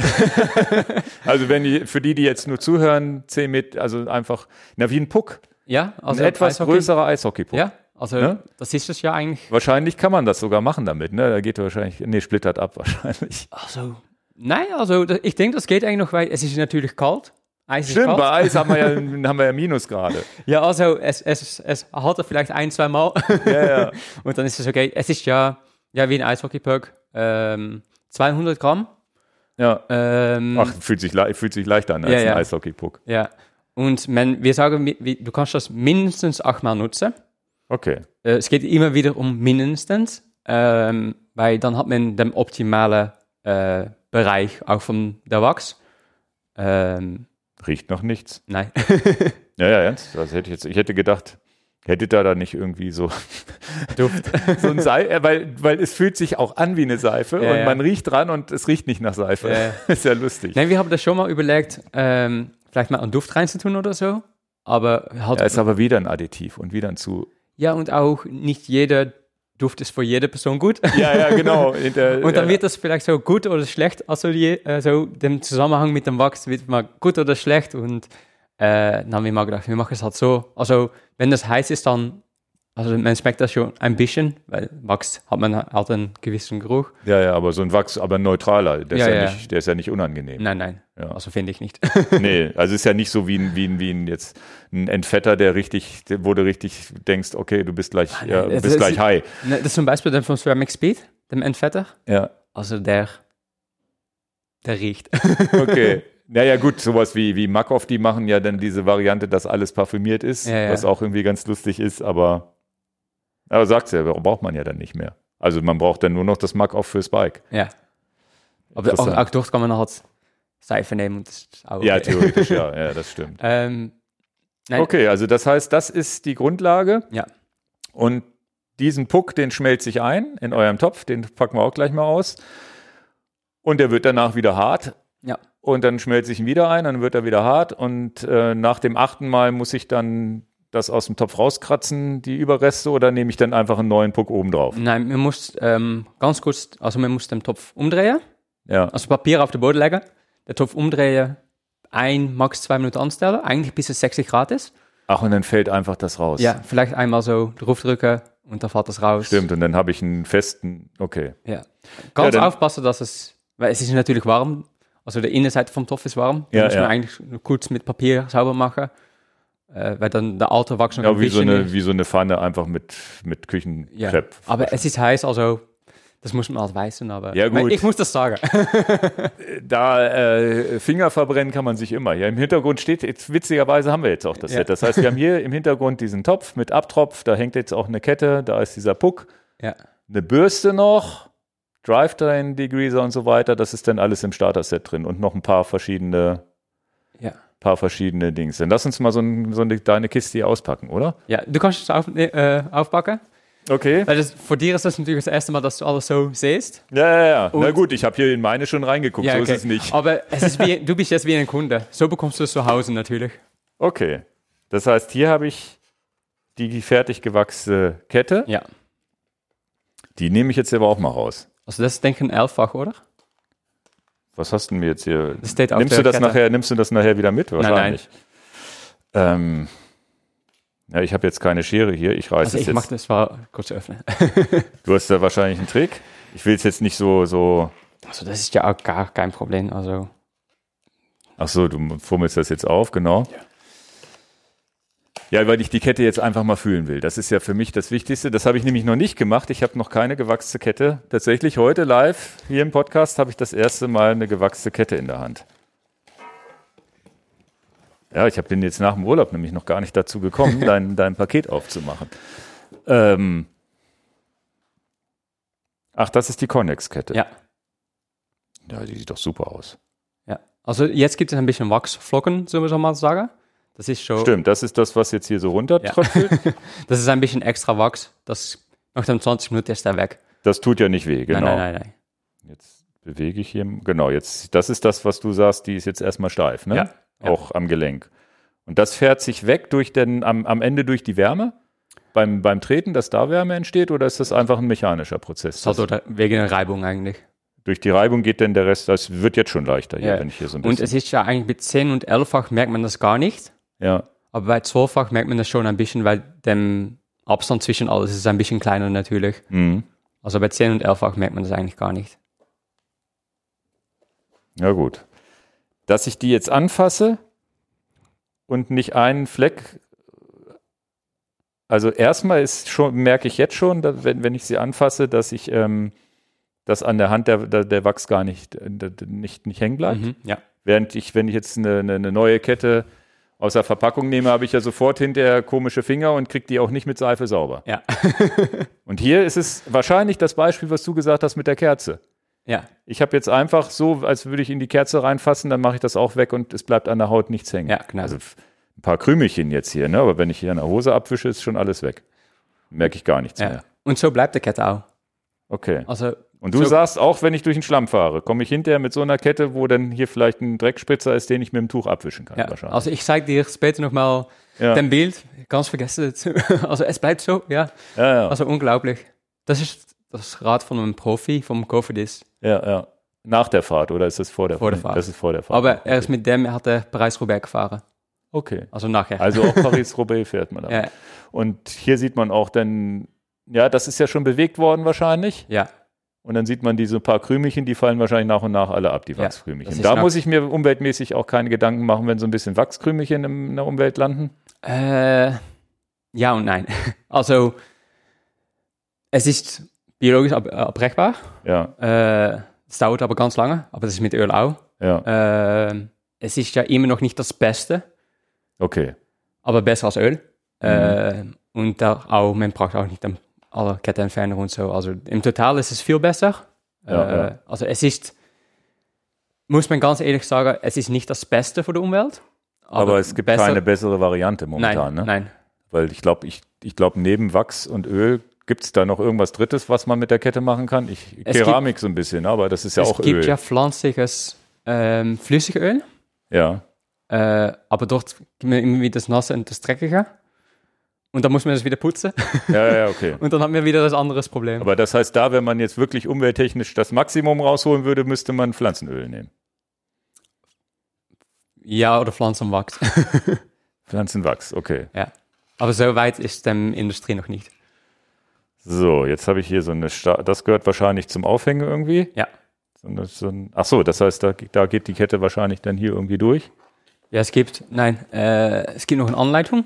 *laughs* Also wenn die, für die, die jetzt nur zuhören, 10 Meter, also einfach, na wie ein Puck. Ja, also ein etwas Eishockey. größerer Eishockeypuck. Ja, also Ne? das ist es ja eigentlich. Wahrscheinlich kann man das sogar machen damit, ne? Da geht er wahrscheinlich, nee, splittert ab *laughs* wahrscheinlich. Also, nein, also ich denke, das geht eigentlich noch, weil es ist natürlich kalt. Eis ist Stimmt, kalt. bei Eis haben wir ja, *laughs* haben wir ja Minusgrade. Ja, also es, es, es hat er vielleicht ein, zwei Mal Ja, ja. *laughs* und dann ist es okay. Es ist ja, ja wie ein Eishockey-Puck, ähm, 200 Gramm. Ja. Ähm, Ach, fühlt sich, fühlt sich leichter an als Ja, ein. Eishockeypuck. Ja, und man, wir sagen, du kannst das mindestens achtmal nutzen. Okay. Es geht immer wieder um mindestens, ähm, weil dann hat man den optimalen äh, Bereich auch von der Wachs. Ähm, Riecht noch nichts. nein. *laughs* Ja, ja, ernst. Das hätte ich jetzt, ich hätte gedacht, hättet ihr da nicht irgendwie so, Duft. so ein Seife, weil, weil es fühlt sich auch an wie eine Seife Ja, und ja. man riecht dran und es riecht nicht nach Seife. Ja. *laughs* Ist ja lustig. Nein, wir haben das schon mal überlegt, ähm, vielleicht mal einen Duft reinzutun oder so. Aber halt, Ja, ist aber wieder ein Additiv und wieder ein zu. Ja, und auch nicht jeder Duft ist für jede Person gut. Ja, ja, *laughs* genau. Der- Und dann ja. wird das vielleicht so gut oder schlecht, also die, äh, dem Zusammenhang mit dem Wachs wird mal gut oder schlecht und äh, dann haben wir mal gedacht, wir machen es halt so. Also wenn das heiß ist, dann, also man schmeckt das schon ein bisschen, weil Wachs hat man halt einen gewissen Geruch. ja, ja, aber so ein Wachs, aber neutraler. Der, Ja, ist, ja, ja. Nicht, der ist ja nicht unangenehm. Nein, nein, also finde ich nicht. *laughs* Nee, *laughs* also ist ja nicht so wie ein, wie ein, wie ein jetzt ein Entfetter, der richtig, wo du richtig denkst, okay, du bist gleich, ja, Ah, das bist ist- gleich high. Ne, das ist zum Beispiel der von Ceramic Speed, dem Entfetter. Ja, Also der, der riecht. *laughs* okay. Naja, gut, sowas wie, wie Makov, die machen ja dann diese Variante, dass alles parfümiert ist, was auch irgendwie ganz lustig ist, aber, aber sagt's ja, braucht man ja dann nicht mehr. Also man braucht dann nur noch das Makov fürs Bike. ja. Aber auch, auch dort kann man halt Seife nehmen und das ist auch Ja, okay. theoretisch, ja, ja, das *laughs* stimmt. Ähm, Okay, also das heißt, das ist die Grundlage. Ja. Und diesen Puck, den schmelzt sich ein in eurem Topf, den packen wir auch gleich mal aus. Und der wird danach wieder hart. Ja. Und dann schmelzt sich ihn wieder ein, dann wird er wieder hart. Und äh, nach dem achten Mal muss ich dann das aus dem Topf rauskratzen, die Überreste, oder nehme ich dann einfach einen neuen Puck oben drauf? Nein, man muss ähm, ganz kurz, also man muss den Topf umdrehen, Ja. also Papier auf den Boden legen, den Topf umdrehen, ein, max zwei Minuten anstellen, eigentlich bis es 60 Grad ist. Ach, und dann fällt einfach das raus. Ja, vielleicht einmal so draufdrücken und dann fällt das raus. Stimmt, und dann habe ich einen festen, okay. Ja. Ganz Ja, aufpassen, dass es, weil es ist natürlich warm, also die Innenseite vom Topf ist warm, Ja, muss man ja. eigentlich nur kurz mit Papier sauber machen, äh, weil dann der alte Wachs noch Ja, ein wie so, eine, wie so eine Pfanne einfach mit, mit Ja. Küchenkrepp. Aber es ist heiß, also das muss man halt wissen, aber Ja, gut. ich muss das sagen. *laughs* Da äh, Finger verbrennen kann man sich immer. Ja, im Hintergrund steht, jetzt, witzigerweise haben wir jetzt auch das Ja. Set. Das heißt, wir haben hier im Hintergrund diesen Topf mit Abtropf, da hängt jetzt auch eine Kette, da ist dieser Puck, ja. eine Bürste noch, Drivetrain, Degreaser und so weiter. Das ist dann alles im Starter-Set drin und noch ein paar verschiedene, Ja. Paar verschiedene Dings. Dann lass uns mal so, ein, so eine, deine Kiste hier auspacken, oder? Ja, du kannst es auf, äh, aufpacken. Okay. Weil das, für dir ist das natürlich das erste Mal, dass du alles so siehst. Ja, ja, ja. Na Und- gut, ich habe hier in meine schon reingeguckt, so ist es nicht. Aber es ist wie, du bist jetzt wie ein Kunde. So bekommst du es zu Hause natürlich. Okay. Das heißt, hier habe ich die fertig gewachsene Kette. Ja. Die nehme ich jetzt aber auch mal raus. Also das ist, denke ich, ein elffach, oder? Was hast du denn mir jetzt hier? Auf Nimmst du das Kette. nachher, nimmst du das nachher wieder mit? Wahrscheinlich. Ähm, ja, ich habe jetzt keine Schere hier. Ich reiße Also es ich jetzt. mag das mal kurz öffnen. Du hast da wahrscheinlich einen Trick. Ich will es jetzt nicht so, so. Also das ist ja auch gar kein Problem. Also Ach so, du fummelst das jetzt auf, genau. Ja, weil ich die Kette jetzt einfach mal fühlen will. Das ist ja für mich das Wichtigste. Das habe ich nämlich noch nicht gemacht. Ich habe noch keine gewachsene Kette. Tatsächlich heute live hier im Podcast habe ich das erste Mal eine gewachsene Kette in der Hand. Ja, ich habe bin jetzt nach dem Urlaub nämlich noch gar nicht dazu gekommen, *laughs* dein, dein Paket aufzumachen. Ähm Ach, das ist die Connex-Kette. ja. ja, die sieht doch super aus. ja. Also jetzt gibt es ein bisschen Wachsflocken, so wir mal sagen. Das ist schon, Stimmt, das ist das, was jetzt hier so runtertröpfelt. *laughs* das ist ein bisschen extra Wachs. Das nach den 20 Minuten ist er weg. Das tut ja nicht weh, genau. Nein, nein, nein, nein. Jetzt bewege ich hier, genau, jetzt, das ist das, was du sagst, die ist jetzt erstmal steif, ne? Ja, ja. Auch am Gelenk. Und das fährt sich weg durch den, am, am Ende durch die Wärme? Beim, beim Treten, dass da Wärme entsteht, oder ist das einfach ein mechanischer Prozess? Das oder wegen der Reibung eigentlich. durch die Reibung geht denn der Rest, das wird jetzt schon leichter hier, Ja. wenn ich hier so ein Und bisschen. es ist ja eigentlich mit 10 und 11-fach merkt man das gar nicht. Ja, Aber bei 12-fach merkt man das schon ein bisschen, weil der Abstand zwischen alles ist ein bisschen kleiner natürlich. mhm. Also bei 10 und 11-fach merkt man das eigentlich gar nicht. ja gut. Dass ich die jetzt anfasse und nicht einen Fleck Also erstmal ist schon, merke ich jetzt schon, dass, wenn, wenn ich sie anfasse, dass ich ähm, dass an der Hand der, der, der Wachs gar nicht, äh, nicht, nicht hängen bleibt. Mhm, ja. Während ich, wenn ich jetzt eine, eine, eine neue Kette aus der Verpackung nehme, habe ich ja sofort hinterher komische Finger und kriege die auch nicht mit Seife sauber. Ja. *laughs* Und hier ist es wahrscheinlich das Beispiel, was du gesagt hast mit der Kerze. ja. Ich habe jetzt einfach so, als würde ich in die Kerze reinfassen, dann mache ich das auch weg und es bleibt an der Haut nichts hängen. Ja, genau. Also ein paar Krümelchen jetzt hier, ne? aber wenn ich hier an der Hose abwische, ist schon alles weg. Merke ich gar nichts ja. mehr. Und so bleibt die Kette auch. Okay. Also Und du So- sagst, auch wenn ich durch den Schlamm fahre, komme ich hinterher mit so einer Kette, wo dann hier vielleicht ein Dreckspritzer ist, den ich mit dem Tuch abwischen kann. Ja, wahrscheinlich. also ich zeige dir später nochmal ja. den Bild. Ganz vergessen. *laughs* Also es bleibt so, ja. ja, ja. Also unglaublich. Das ist das Rad von einem Profi, vom Cofidis. ja, ja. Nach der Fahrt oder ist das vor der Vor der Nee, Fahrt. Das ist vor der Fahrt. Aber er ist mit dem, er hat er Paris-Roubaix gefahren. okay. Also nachher. Also auch *laughs* Paris-Roubaix fährt man da. ja, Und hier sieht man auch dann, ja, das ist ja schon bewegt worden wahrscheinlich. ja. Und dann sieht man diese paar Krümelchen, die fallen wahrscheinlich nach und nach alle ab, die Ja, Wachskrümelchen. ist Da muss ich mir umweltmäßig auch keine Gedanken machen, wenn so ein bisschen Wachskrümelchen in der Umwelt landen. Äh, ja und nein. *laughs* Also, es ist biologisch ab abbrechbar. Ja, Äh, es dauert aber ganz lange, aber das ist mit Öl auch. ja, Äh, es ist ja immer noch nicht das Beste, okay. aber besser als Öl. Äh, und da auch, man braucht auch nicht dann alle Kettenentferner und so. Also im Total ist es viel besser. Ja, äh, ja. Also es ist, muss man ganz ehrlich sagen, es ist nicht das Beste für die Umwelt. Aber, es gibt besser- keine bessere Variante Nein, momentan, ne? nein. Weil ich glaube, ich, ich glaube, neben Wachs und Öl gibt es da noch irgendwas Drittes, was man mit der Kette machen kann. Ich, Es Keramik so ein bisschen, aber das ist ja es auch gibt Öl. ja pflanzliches ähm, Flüssigöl, ja, äh, aber dort gibt irgendwie das Nasse und das Dreckige. Und dann muss man das wieder putzen. *laughs* ja, ja, okay. Und dann haben wir wieder das andere Problem. Aber das heißt, da, wenn man jetzt wirklich umwelttechnisch das Maximum rausholen würde, müsste man Pflanzenöl nehmen. ja, oder Pflanzenwachs. *laughs* Pflanzenwachs, okay. ja. Aber so weit ist die Industrie noch nicht. So, jetzt habe ich hier so eine, Sta das gehört wahrscheinlich zum Aufhängen irgendwie. Ja. So eine, so ein, ach so, das heißt, da, da geht die Kette wahrscheinlich dann hier irgendwie durch. Ja, es gibt, nein, äh, es gibt noch eine Anleitung.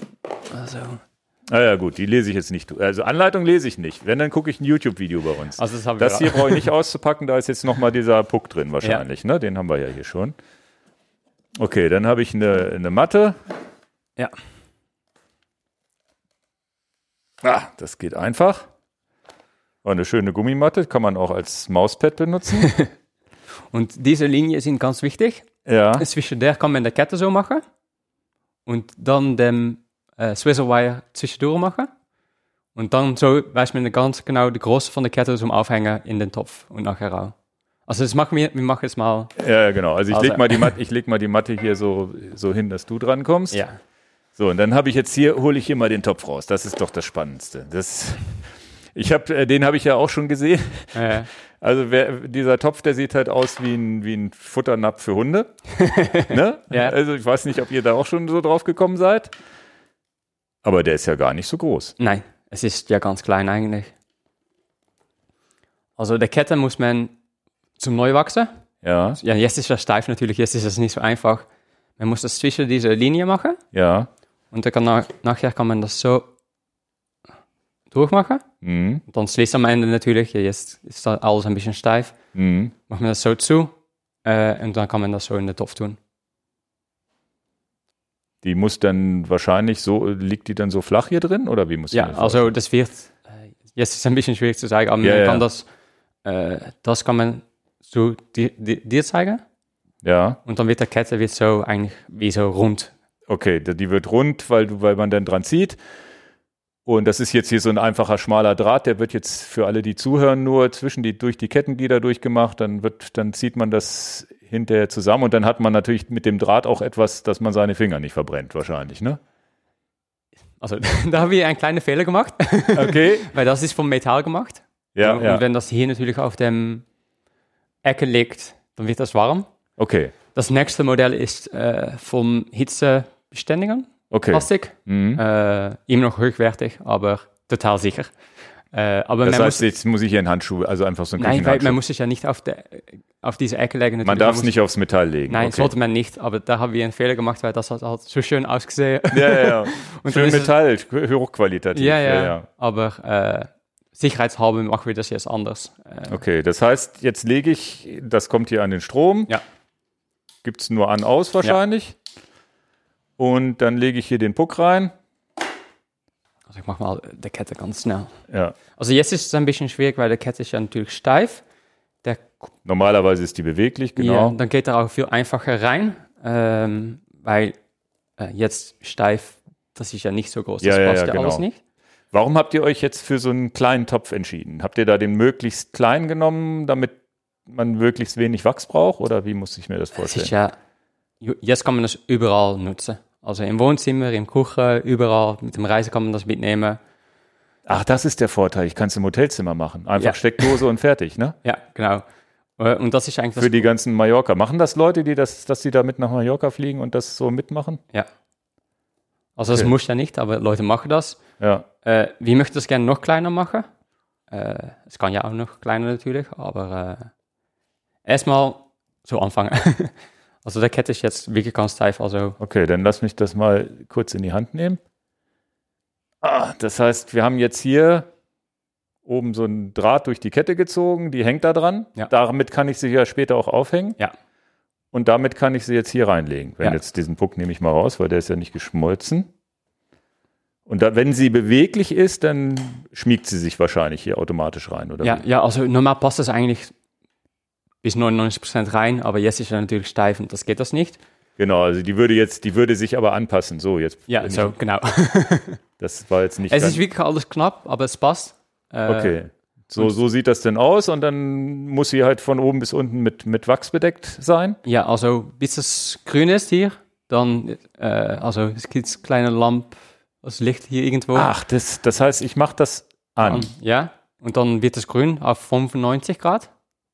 Also, Ah ja, gut, die lese ich jetzt nicht. Also Anleitung lese ich nicht. Wenn, dann gucke ich ein YouTube-Video bei uns. also das haben Das wir hier *laughs* brauche ich nicht auszupacken, da ist jetzt nochmal dieser Puck drin wahrscheinlich, ne? Den haben wir ja hier schon. Okay, dann habe ich eine, eine Matte. Ja. Ah, das geht einfach. Oh, eine schöne Gummimatte, kann man auch als Mauspad benutzen. *laughs* Und diese Linien sind ganz wichtig. ja, Zwischen der kann man die Kette so machen. Und dann den äh, Swizzle Wire zwischendurch machen. Und dann so weiß man ganz genau die Größe von der Kette zum Aufhängen in den Topf und nachher raus. Also das machen wir, wir machen jetzt mal. ja, ja, genau. Also ich Also- leg mal die Matte, ich leg mal die Matte hier so, so hin, dass du dran kommst. Ja. So, und dann habe ich jetzt hier, hole ich hier mal den Topf raus. Das ist doch das Spannendste. Das, ich habe, äh, den habe ich ja auch schon gesehen. Äh, *laughs* Also wer, dieser Topf, der sieht halt aus wie ein, wie ein Futternapf für Hunde. *laughs* ne? Ja. Also ich weiß nicht, ob ihr da auch schon so drauf gekommen seid. Aber der ist ja gar nicht so groß. nein, es ist ja ganz klein eigentlich. Also die Kette muss man zum Neuwachsen. Ja, Ja, jetzt ist das steif natürlich, jetzt ist es nicht so einfach. Man muss das zwischen diese Linie machen. ja. Und dann kann nach, nachher kann man das so durchmachen. Mhm. Und dann schließt am Ende natürlich, ja, jetzt ist alles ein bisschen steif, Mhm. macht man das so zu äh, und dann kann man das so in den Topf tun. Die muss dann wahrscheinlich so, liegt die dann so flach hier drin? Oder wie muss Ja, das also das wird, äh, jetzt ist es ein bisschen schwierig zu sagen, aber Ja, man ja. kann das, äh, das kann man so dir, dir, zeigen Ja, und dann wird die Kette wird so eigentlich wie so rund. okay. Die wird rund, weil, du- weil man dann dran zieht. Und das ist jetzt hier so ein einfacher schmaler Draht, der wird jetzt für alle, die zuhören, nur zwischen die, durch die Kettenglieder durchgemacht. Dann wird, dann zieht man das hinterher zusammen und dann hat man natürlich mit dem Draht auch etwas, dass man seine Finger nicht verbrennt, wahrscheinlich, ne? Also *laughs* da haben wir einen kleinen Fehler gemacht, *laughs* Okay. weil das ist vom Metall gemacht. Ja, und ja. wenn das hier natürlich auf dem Ecke liegt, dann wird das warm. Okay. Das nächste Modell ist äh, vom Hitzebeständigen Okay. Plastik. Mhm. Äh, immer noch hochwertig, aber total sicher. Äh, aber Das heißt, muss, jetzt muss ich hier einen Handschuh, also einfach so einen nein, weil man muss sich ja nicht auf, der, auf diese Ecke legen. Man darf es nicht aufs Metall legen. Nein, okay. sollte man nicht, aber da haben wir einen Fehler gemacht, weil das hat halt so schön ausgesehen. Ja, ja, ja. *laughs* Und Schön es- Metall, hochqualitativ. ja, ja, aber äh, sicherheitshalber machen wir das jetzt anders. Äh, Okay, das heißt, jetzt lege ich, das kommt hier an den Strom. Ja. Gibt es nur an, aus wahrscheinlich. Und dann lege ich hier den Puck rein. also ich mache mal die Kette ganz schnell. Ja. Also jetzt ist es ein bisschen schwierig, weil die Kette ist ja natürlich steif. Der Normalerweise ist die beweglich, Ja, genau. dann geht er auch viel einfacher rein, ähm, weil äh, jetzt steif, das ist ja nicht so groß, Ja, das ja, passt ja, ja, alles genau. nicht. Warum habt ihr euch jetzt für so einen kleinen Topf entschieden? Habt ihr da den möglichst klein genommen, damit man möglichst wenig Wachs braucht? Oder wie muss ich mir das vorstellen? ist ja, jetzt kann man das überall nutzen. Also im Wohnzimmer, im Küche, überall. Mit dem Reisen kann man das mitnehmen. Ach, das ist der Vorteil. Ich kann es im Hotelzimmer machen. Einfach Ja. Steckdose und fertig, ne? Ja, genau. Äh, Und das ist eigentlich das Für die ganzen Mallorca. Machen das Leute, die das, dass die da mit nach Mallorca fliegen und das so mitmachen? Ja. Also das Okay. muss ja nicht, aber Leute machen das. Ja. Äh, wie möchte das gerne noch kleiner machen? Äh, es kann ja auch noch kleiner natürlich, aber äh, erstmal so anfangen. *laughs* also der Kette ist jetzt wirklich ganz steif, also Okay, dann lass mich das mal kurz in die Hand nehmen. Ah, das heißt, wir haben jetzt hier oben so einen Draht durch die Kette gezogen, die hängt da dran. Ja. Damit kann ich sie ja später auch aufhängen. Ja. Und damit kann ich sie jetzt hier reinlegen. Wenn Ja. jetzt diesen Puck nehme ich mal raus, weil der ist ja nicht geschmolzen. Und da, wenn sie beweglich ist, dann schmiegt sie sich wahrscheinlich hier automatisch rein, oder? ja, wie? ja, also normal passt das eigentlich bis 99% rein, aber jetzt ist er natürlich steif und das geht das nicht. Genau, also die würde jetzt, die würde sich aber anpassen. So, jetzt. Ja, so, genau. *laughs* Das war jetzt nicht es ist wirklich alles knapp, aber es passt. Äh, Okay. So, so sieht das denn aus und dann muss sie halt von oben bis unten mit, mit Wachs bedeckt sein. Ja, also bis es grün ist hier, dann, äh, also es gibt kleine Lamp, das Licht hier irgendwo. Ach, das, das heißt, ich mache das an an. Ja, und dann wird es grün auf 95 Grad.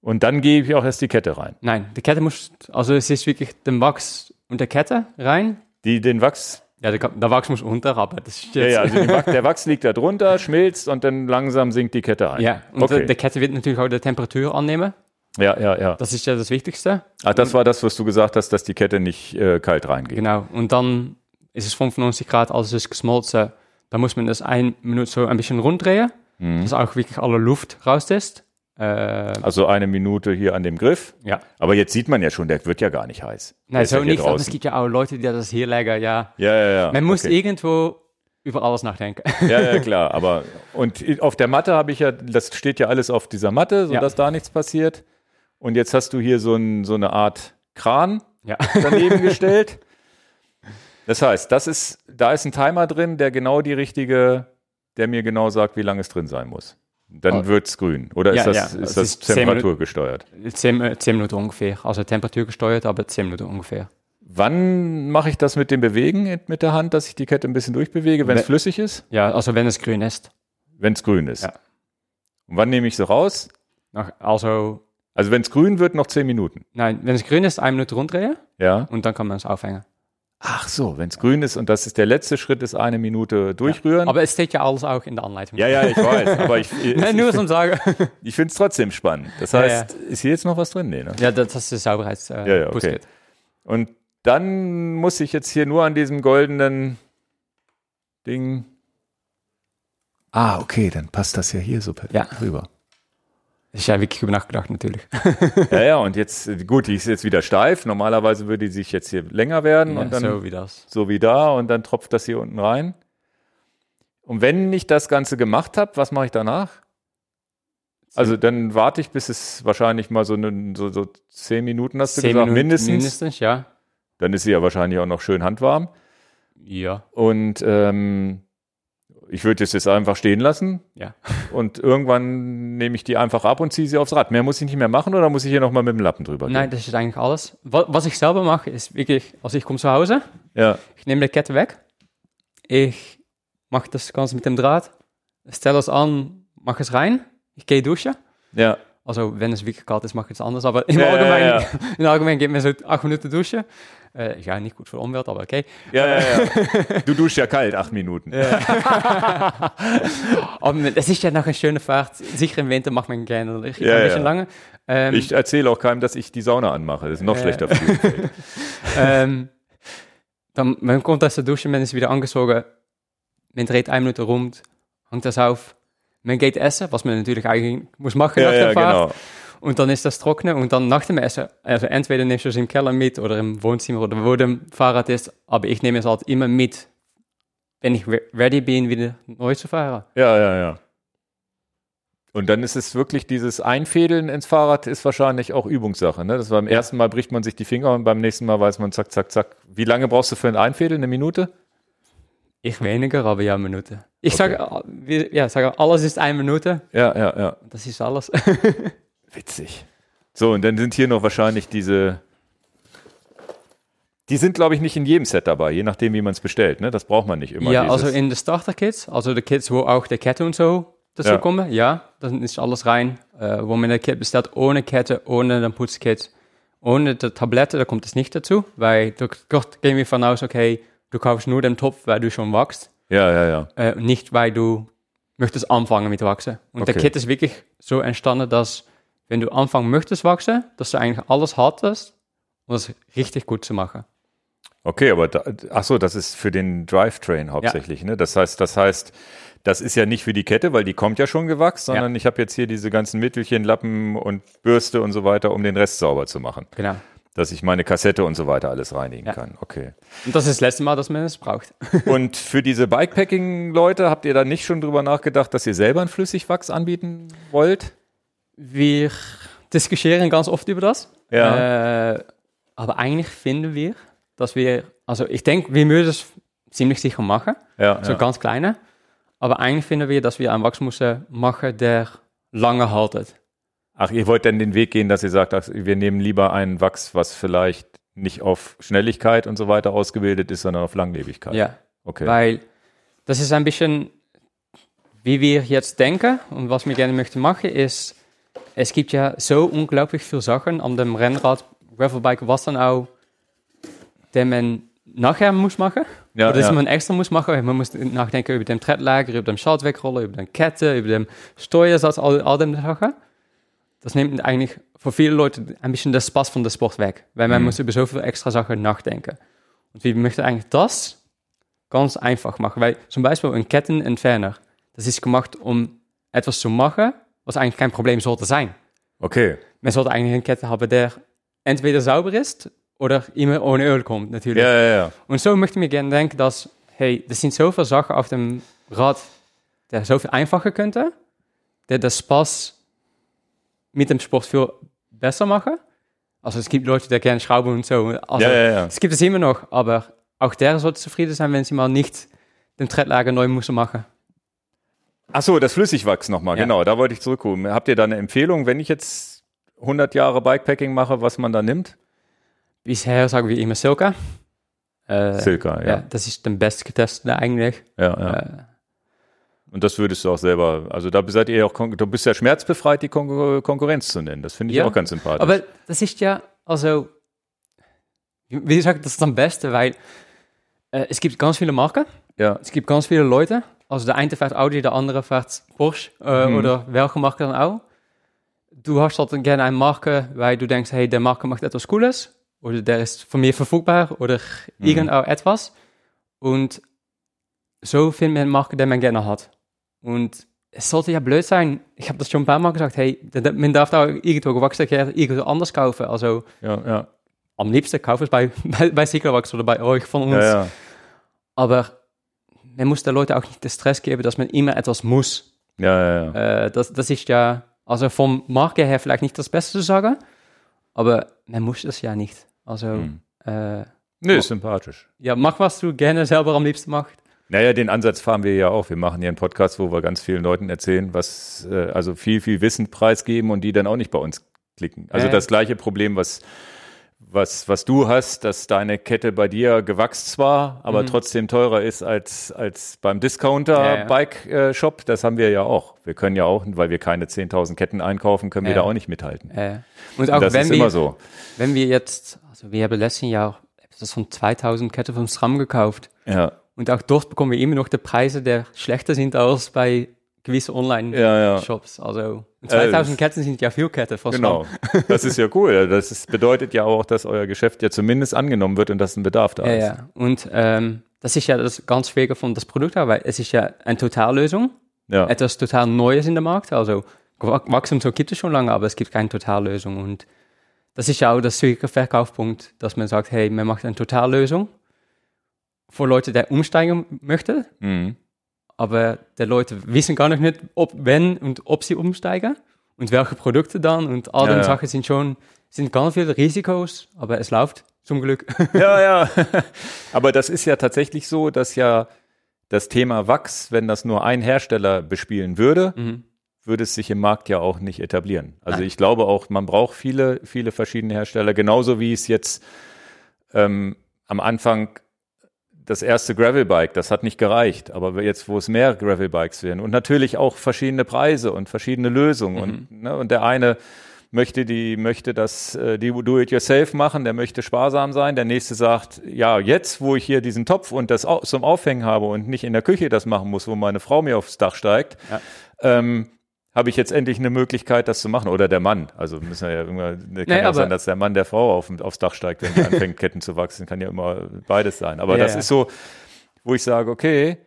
Und dann gebe ich auch erst die Kette rein. Nein, die Kette muss, also es ist wirklich den Wachs und der Kette rein. Die, den Wachs, Ja, der, der Wachs muss unter, aber das ist ja, jetzt... ja, also den Wachs, der Wachs liegt da drunter, schmilzt und dann langsam sinkt die Kette ein. Ja, und okay. der, der Kette wird natürlich auch die Temperatur annehmen. ja, ja, ja. Das ist ja das Wichtigste. Ach, das war das, was du gesagt hast, dass die Kette nicht äh, kalt reingeht. Genau. Und dann ist es 95 Grad, als es ist geschmolzen. Da muss man das ein Minute so ein bisschen runddrehen, Mhm. dass auch wirklich alle Luft raus ist. Äh, Also eine Minute hier an dem Griff. ja. Aber jetzt sieht man ja schon, der wird ja gar nicht heiß. Der Nein, ja so hier nicht, aber es draußen. gibt ja auch Leute, die das hier legen, ja. Ja, ja, ja. Man muss okay. irgendwo über alles nachdenken. Ja, ja, *laughs* klar. Aber und auf der Matte habe ich ja, das steht ja alles auf dieser Matte, sodass da nichts passiert. Und jetzt hast du hier so, ein, so eine Art Kran ja. daneben *laughs* gestellt. Das heißt, das ist, da ist ein Timer drin, der genau die richtige, der mir genau sagt, wie lange es drin sein muss. Dann Oh. wird's grün. Oder Ja, ist das, ja. ist Es das ist zehn Temperatur gesteuert? 10, äh, 10 Minuten ungefähr. Also Temperatur gesteuert, aber 10 Minuten ungefähr. Wann mache ich das mit dem Bewegen mit der Hand, dass ich die Kette ein bisschen durchbewege, wenn es flüssig ist? Ja, also wenn es grün ist. Wenn es grün ist. Ja. Und wann nehme ich sie raus? Nach, also, Also wenn es grün wird, noch zehn Minuten. nein, wenn es grün ist, eine Minute runterdrehen Ja. und dann kann man es aufhängen. Ach so, wenn es grün ist und das ist der letzte Schritt, ist eine Minute durchrühren. Aber es steht ja alles auch in der Anleitung. ja, ja, ich weiß, aber ich, ich, *laughs* Nein, nur zum Sagen. *laughs* ich finde es trotzdem spannend. Das Ja, heißt, ist hier jetzt noch was drin? Nee, ne? ja, das ist das Sauberheits äh, Ja, ja, okay. Und dann muss ich jetzt hier nur an diesem goldenen Ding. Ah, okay, dann passt das ja hier so Ja. rüber. Ist ja wirklich über nachgedacht natürlich. *laughs* Ja, ja, und *laughs* jetzt, gut, die ist jetzt wieder steif. Normalerweise würde die sich jetzt hier länger werden Ja, und dann so. so wie das. wie da und dann tropft das hier unten rein. Und wenn ich das Ganze gemacht habe, was mache ich danach? Also dann warte ich, bis es wahrscheinlich mal so, ne, so, so zehn Minuten hast du Zehn gesagt, Minuten mindestens. Mindestens, ja. Dann ist sie ja wahrscheinlich auch noch schön handwarm. Ja. Und ähm, ich würde es jetzt einfach stehen lassen. Ja. *laughs* Und irgendwann nehme ich die einfach ab und ziehe sie aufs Rad. Mehr muss ich nicht mehr machen oder muss ich hier nochmal mit dem Lappen drüber Nein, das ist eigentlich alles. Wa- Was ich selber mache, ist wirklich, also ich komme zu Hause, gehen? Ja, ich nehme die Kette weg, ich mache das Ganze mit dem Draht, stelle es an, mache es rein, ich gehe duschen. ja. Also wenn es wirklich kalt ist, mache ich es anders, aber im Ja, ja, Allgemeinen, ja. *laughs* im Allgemeinen geht mir so acht Minuten duschen. Äh, ja, nicht gut für die Umwelt, aber okay. Ja, ja, ja. Du duschst ja kalt, acht Minuten. *laughs* Aber es ist ja noch eine schöne Fahrt. Sicher im Winter macht man gerne ein Ja, bisschen ja. lange. Ähm, Ich erzähle auch keinem, dass ich die Sauna anmache. Das ist noch Äh. schlechter für die *laughs* ähm, dann, man kommt aus der Dusche, man ist wieder angezogen, man dreht eine Minute rum, hängt das auf, man geht essen, was man natürlich eigentlich muss machen Ja, nach der ja, Fahrt. genau. Und dann ist das trocknen und dann nach dem Essen, also entweder nimmst du es im Keller mit oder im Wohnzimmer oder wo dem Fahrrad ist, aber ich nehme es halt immer mit, wenn ich re- ready bin, wieder neu zu fahren. Ja, ja, ja. Und dann ist es wirklich dieses Einfädeln ins Fahrrad ist wahrscheinlich auch Übungssache. Ne? Das war beim ersten Mal bricht man sich die Finger und beim nächsten Mal weiß man zack, zack, zack. Wie lange brauchst du für ein Einfädeln? Eine Minute? Ich weniger, aber ja, Minute. Ich sage, äh, wir- ja, sage, alles ist eine Minute. Ja, ja, ja. Das ist alles. *laughs* Witzig. So, und dann sind hier noch wahrscheinlich diese. Die sind, glaube ich, nicht in jedem Set dabei, je nachdem, wie man es bestellt. Ne? Das braucht man nicht immer. ja, dieses- also in de Starter-Kits, also de Kits, wo auch de Kette und so dazu Ja. kommen, ja, dann ist alles rein. Äh, wo man eine Kit bestellt ohne Kette, ohne den Putzkit, ohne die Tablette, da kommt es nicht dazu, weil du, dort gehen wir von aus, okay, du kaufst nur den Topf, weil du schon wachst, ja, ja, ja. äh, nicht weil du möchtest anfangen mit wachsen. Und der Okay. Kit ist wirklich so entstanden, dass wenn du anfangen möchtest wachsen, dass du eigentlich alles hattest, um das richtig gut zu machen. Okay, aber da, ach so, das ist für den Drivetrain hauptsächlich. Ne? Das heißt, das heißt, das ist ja nicht für die Kette, weil die kommt ja schon gewachst, sondern ich habe jetzt hier diese ganzen Mittelchen, Lappen und Bürste und so weiter, um den Rest sauber zu machen. Genau. Dass ich meine Kassette und so weiter alles reinigen Ja. kann. Okay. Und das ist das letzte Mal, dass man es braucht. *laughs* Und für diese Bikepacking-Leute, habt ihr da nicht schon drüber nachgedacht, dass ihr selber einen Flüssigwachs anbieten wollt? Wir diskutieren ganz oft über das. Ja. Äh, aber eigentlich finden wir, dass wir, also ich denke, wir müssen es ziemlich sicher machen, Ja, so ja. ganz kleine. Aber eigentlich finden wir, dass wir einen Wachs müssen machen, der lange haltet. Ach, ihr wollt dann den Weg gehen, dass ihr sagt, wir nehmen lieber einen Wachs, was vielleicht nicht auf Schnelligkeit und so weiter ausgebildet ist, sondern auf Langlebigkeit. Ja, Okay. weil das ist ein bisschen, wie wir jetzt denken und was wir gerne möchten machen, ist, es gibt ja so unglaublich viele Sachen an dem Rennrad, Gravelbike, was dann auch, den man nachher muss machen. Ja, oder ja. man extra muss machen. Man muss nachdenken über den Trettlager, über den Schaltwegrollen, über den Kette, über den Steuersatz, all, all die Sachen. Das nimmt eigentlich für viele Leute ein bisschen das Spaß von der Sport weg, weil man Mhm. muss über so viele extra Sachen nachdenken. Und wir möchten eigentlich das ganz einfach machen, weil zum Beispiel ein Kettenentferner, das ist gemacht, um etwas zu machen, was eigentlich kein Problem sollte sein. okay. Man sollte eigentlich eine Kette haben, der entweder sauber ist oder immer ohne Öl kommt, natürlich. Ja, ja, ja. Und so möchten wir gerne denken, dass, hey, das sind zoveel Sachen auf dem Rad, der so viel einfacher könnte, der das Spaß mit dem Sport viel besser machen. Also es gibt Leute, die gerne schrauben und so. Also, Ja, ja, ja. Es gibt es immer noch, aber auch der sollte zufrieden sein, wenn sie mal nicht den Trettlager neu müssen machen. Ach so, das Flüssigwachs nochmal, Ja. genau, da wollte ich zurückkommen. Habt ihr da eine Empfehlung, wenn ich jetzt 100 Jahre Bikepacking mache, was man da nimmt? Bisher sagen wir immer Silka. Äh, Silka, ja. ja. das ist den bestgetestete eigentlich. Ja, ja. Äh, Und das würdest du auch selber, also da seid ihr auch, du bist ja schmerzbefreit, die Kon Konkurrenz zu nennen. Das finde ich Ja. auch ganz sympathisch. Aber das ist ja, also, wie gesagt, das ist am besten, weil äh, es gibt ganz viele Marken, ja, es gibt ganz viele Leute. Also der eine fährt Audi, der andere fährt Porsche äh, Mhm. oder welche Marke dann auch. Du hast halt gerne eine Marke, weil du denkst, hey, der Marke macht etwas Cooles oder der ist von mir verfügbar oder Mhm. irgend auch etwas. Und so findet man eine Marke, die man gerne hat. Und es sollte ja blöd sein. Ich habe das schon ein paar Mal gesagt, hey, man darf da irgendwo gewachsen irgendwo anders kaufen. Also ja, ja, am liebsten kaufen es bei, bei, bei Cyclowax oder bei euch von uns. ja. Aber man muss den Leuten auch nicht den Stress geben, dass man immer etwas muss. Ja, ja, ja. Äh, das, das ist ja, also vom Marke her vielleicht nicht das Beste zu sagen, aber man muss es ja nicht. Also, Hm. äh, Nee, ist sympathisch. ja, mach, was du gerne selber am liebsten machst. Naja, den Ansatz fahren wir ja auch. Wir machen hier einen Podcast, wo wir ganz vielen Leuten erzählen, was, äh, also viel, viel Wissen preisgeben und die dann auch nicht bei uns klicken. Also Äh. das gleiche Problem, was, was, was du hast, dass deine Kette bei dir gewachst zwar, aber Mhm. trotzdem teurer ist als, als beim Ja, ja. Discounter-Bike-Shop. Das haben wir ja auch. Wir können ja auch, weil wir keine 10.000 Ketten einkaufen, können wir Ja. da auch nicht mithalten. Äh, und auch das wenn ist wir, immer so. wenn wir jetzt, also wir haben letztes Jahr das von 2000 Ketten vom SRAM gekauft. Ja, Und auch dort bekommen wir immer noch die Preise, die schlechter sind als bei gewissen Online-Shops. ja, ja. Also 2000 Äh, Ketten sind ja viel Ketten von Genau. *laughs* Das ist ja cool. Das ist, bedeutet ja auch, dass euer Geschäft ja zumindest angenommen wird und dass ein Bedarf da Ja, ist. ja. Und ähm, das ist ja das ganz Schwierige von das Produkt, weil es ist ja eine Totallösung, Ja. etwas total Neues in der Markt. Also Wachstum so gibt es schon lange, aber es gibt keine Totallösung. Und das ist ja auch das schwierige Verkaufspunkt, dass man sagt, hey, man macht eine Totallösung für Leute, die umsteigen möchten, Mhm. Aber die Leute wissen gar nicht, ob, wenn und ob sie umsteigen und welche Produkte dann und all Ja, die. Sachen sind schon, sind ganz viele Risikos, aber es läuft zum Glück. *laughs* Ja, ja. Aber das ist ja tatsächlich so, dass ja das Thema Wachs, wenn das nur ein Hersteller bespielen würde, Mhm. würde es sich im Markt ja auch nicht etablieren. Also Nein. ich glaube auch, man braucht viele, viele verschiedene Hersteller, genauso wie es jetzt ähm, am Anfang das erste Gravelbike, das hat nicht gereicht, aber jetzt, wo es mehr Gravelbikes werden und natürlich auch verschiedene Preise und verschiedene Lösungen und, ne, und der eine möchte die möchte das äh, die Do-it-yourself machen, der möchte sparsam sein, der nächste sagt, ja, jetzt, wo ich hier diesen Topf und das zum Aufhängen habe und nicht in der Küche das machen muss, wo meine Frau mir aufs Dach steigt, Ja. ähm, habe ich jetzt endlich eine Möglichkeit, das zu machen. Oder der Mann. Also müssen wir ja irgendwann, kann Nee, ja auch sein, dass der Mann der Frau auf, aufs Dach steigt, wenn die *laughs* anfängt, Ketten zu wachsen. Kann ja immer beides sein. Aber Ja, das ja. ist so, wo ich sage, okay,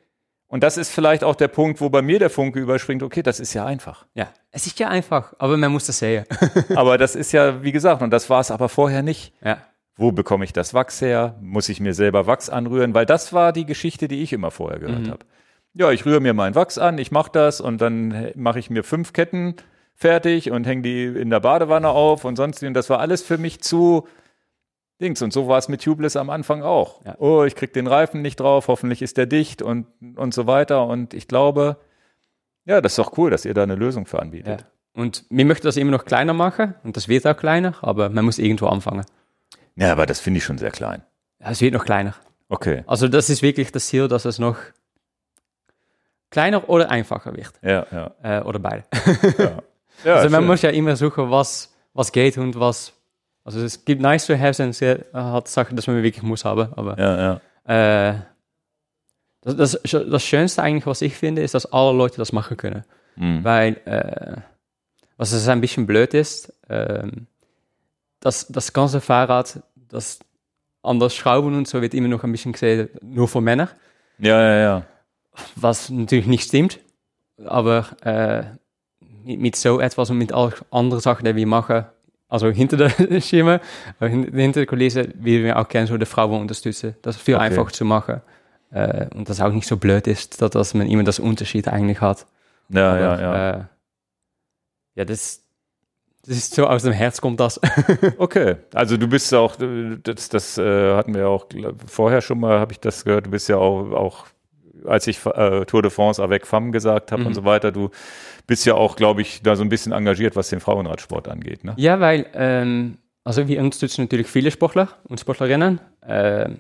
und das ist vielleicht auch der Punkt, wo bei mir der Funke überspringt, okay, das ist ja einfach. Ja, es ist ja einfach, aber man muss das sehen. *laughs* Aber das ist ja, wie gesagt, und das war es aber vorher nicht. ja. Wo bekomme ich das Wachs her? Muss ich mir selber Wachs anrühren? Weil das war die Geschichte, die ich immer vorher gehört Mhm. habe. Ja, ich rühre mir meinen Wachs an, ich mache das und dann mache ich mir fünf Ketten fertig und hänge die in der Badewanne auf und sonst. Und das war alles für mich zu Dings. Und so war es mit Tubeless am Anfang auch. Ja. Oh, ich krieg den Reifen nicht drauf, hoffentlich ist der dicht und, und so weiter. Und ich glaube, ja, das ist doch cool, dass ihr da eine Lösung für ja. anbietet. Und wir möchten das immer noch kleiner machen und das wird auch kleiner, aber man muss irgendwo anfangen. Ja, aber das finde ich schon sehr klein. Ja, es wird noch kleiner. Okay. Also das ist wirklich das Ziel, dass es noch kleiner oder einfacher wird. Ja, ja. Äh, oder beide. ja also man schön. muss *laughs* ja immer suchen, was, was geht und was. Also es gibt nice to have und es hat Sachen, dass man wirklich muss haben. Aber ja, ja. äh, das, das, das Schönste eigentlich, was ich finde, ist, dass alle Leute das machen können. Mhm. Weil, äh, was es ein bisschen blöd ist, ähm, das, das ganze Fahrrad, das an das Schrauben und so wird immer noch ein bisschen gesehen, nur von Männern, Ja, ja, ja. Was natürlich nicht stimmt. Aber äh, mit, so etwas und mit all anderen Sachen, die wir machen, also hinter der *laughs* Schirme, äh, hin- hinter der Kulisse, wie wir auch gerne so die Frauen unterstützen, das viel Okay. einfacher zu machen. Äh, und das auch nicht so blöd ist, dass, dass man immer das Unterschied eigentlich hat. Ja, Aber, ja, ja. Äh, ja, das, das ist so aus dem Herz kommt das. *laughs* Okay, also du bist auch, äh, das, das äh, hatten wir ja auch vorher schon mal, habe ich das gehört, du bist ja auch, auch als ich äh, Tour de France avec Femme gesagt habe Mhm. und so weiter, du bist ja auch, glaube ich, da so ein bisschen engagiert, was den Frauenradsport angeht. Ne? ja, weil, ähm, also wir unterstützen natürlich viele Sportler und Sportlerinnen. Äh,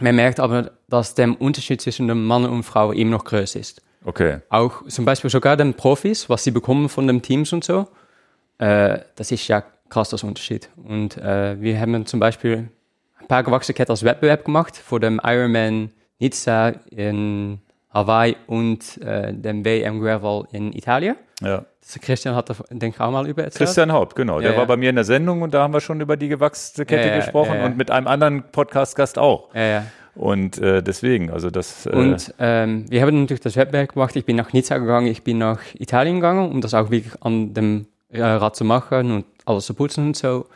man merkt aber, dass der Unterschied zwischen den Mann und Frau immer noch größer ist. Okay, Auch zum Beispiel sogar den Profis, was sie bekommen von den Teams und so, äh, das ist ja krass das Unterschied. Und äh, wir haben zum Beispiel ein paar gewachsene Ketten als Wettbewerb gemacht vor dem Ironman Nizza in Hawaii und äh, dem WM Gravel in Italien. ja. Das Christian hat da, denke ich, auch mal über erzählt. Christian Haupt, genau. Der Ja, war bei mir in der Sendung und da haben wir schon über die gewachsene Kette Ja, gesprochen und mit einem anderen Podcast-Gast auch. Und äh, deswegen, also das. Äh, Und ähm, wir haben natürlich das Wettbewerb gemacht. Ich bin nach Nizza gegangen, ich bin nach Italien gegangen, um das auch wirklich an dem äh, Rad zu machen und alles zu putzen und so.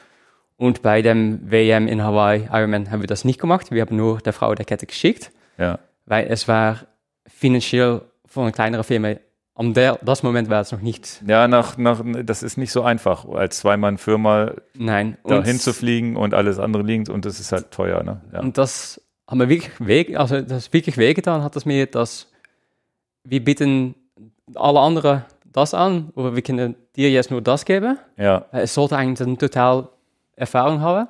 Und bei dem WM in Hawaii, Ironman, haben wir das nicht gemacht. Wir haben nur der Frau der Kette geschickt, ja. weil es war finanziell von einer kleineren Firma, an der, das Moment war es noch nicht, Ja, nach, nach, das ist nicht so einfach, als Zweimann-Firma nein. da Und- hinzufliegen und alles andere liegt und das ist halt teuer, ne? Ja. Und das hat mir wirklich weh, also das wirklich wehgetan hat es mir, dass wir bieten alle anderen das an, aber wir können dir jetzt nur das geben. ja. Es sollte eigentlich eine total Erfahrung haben.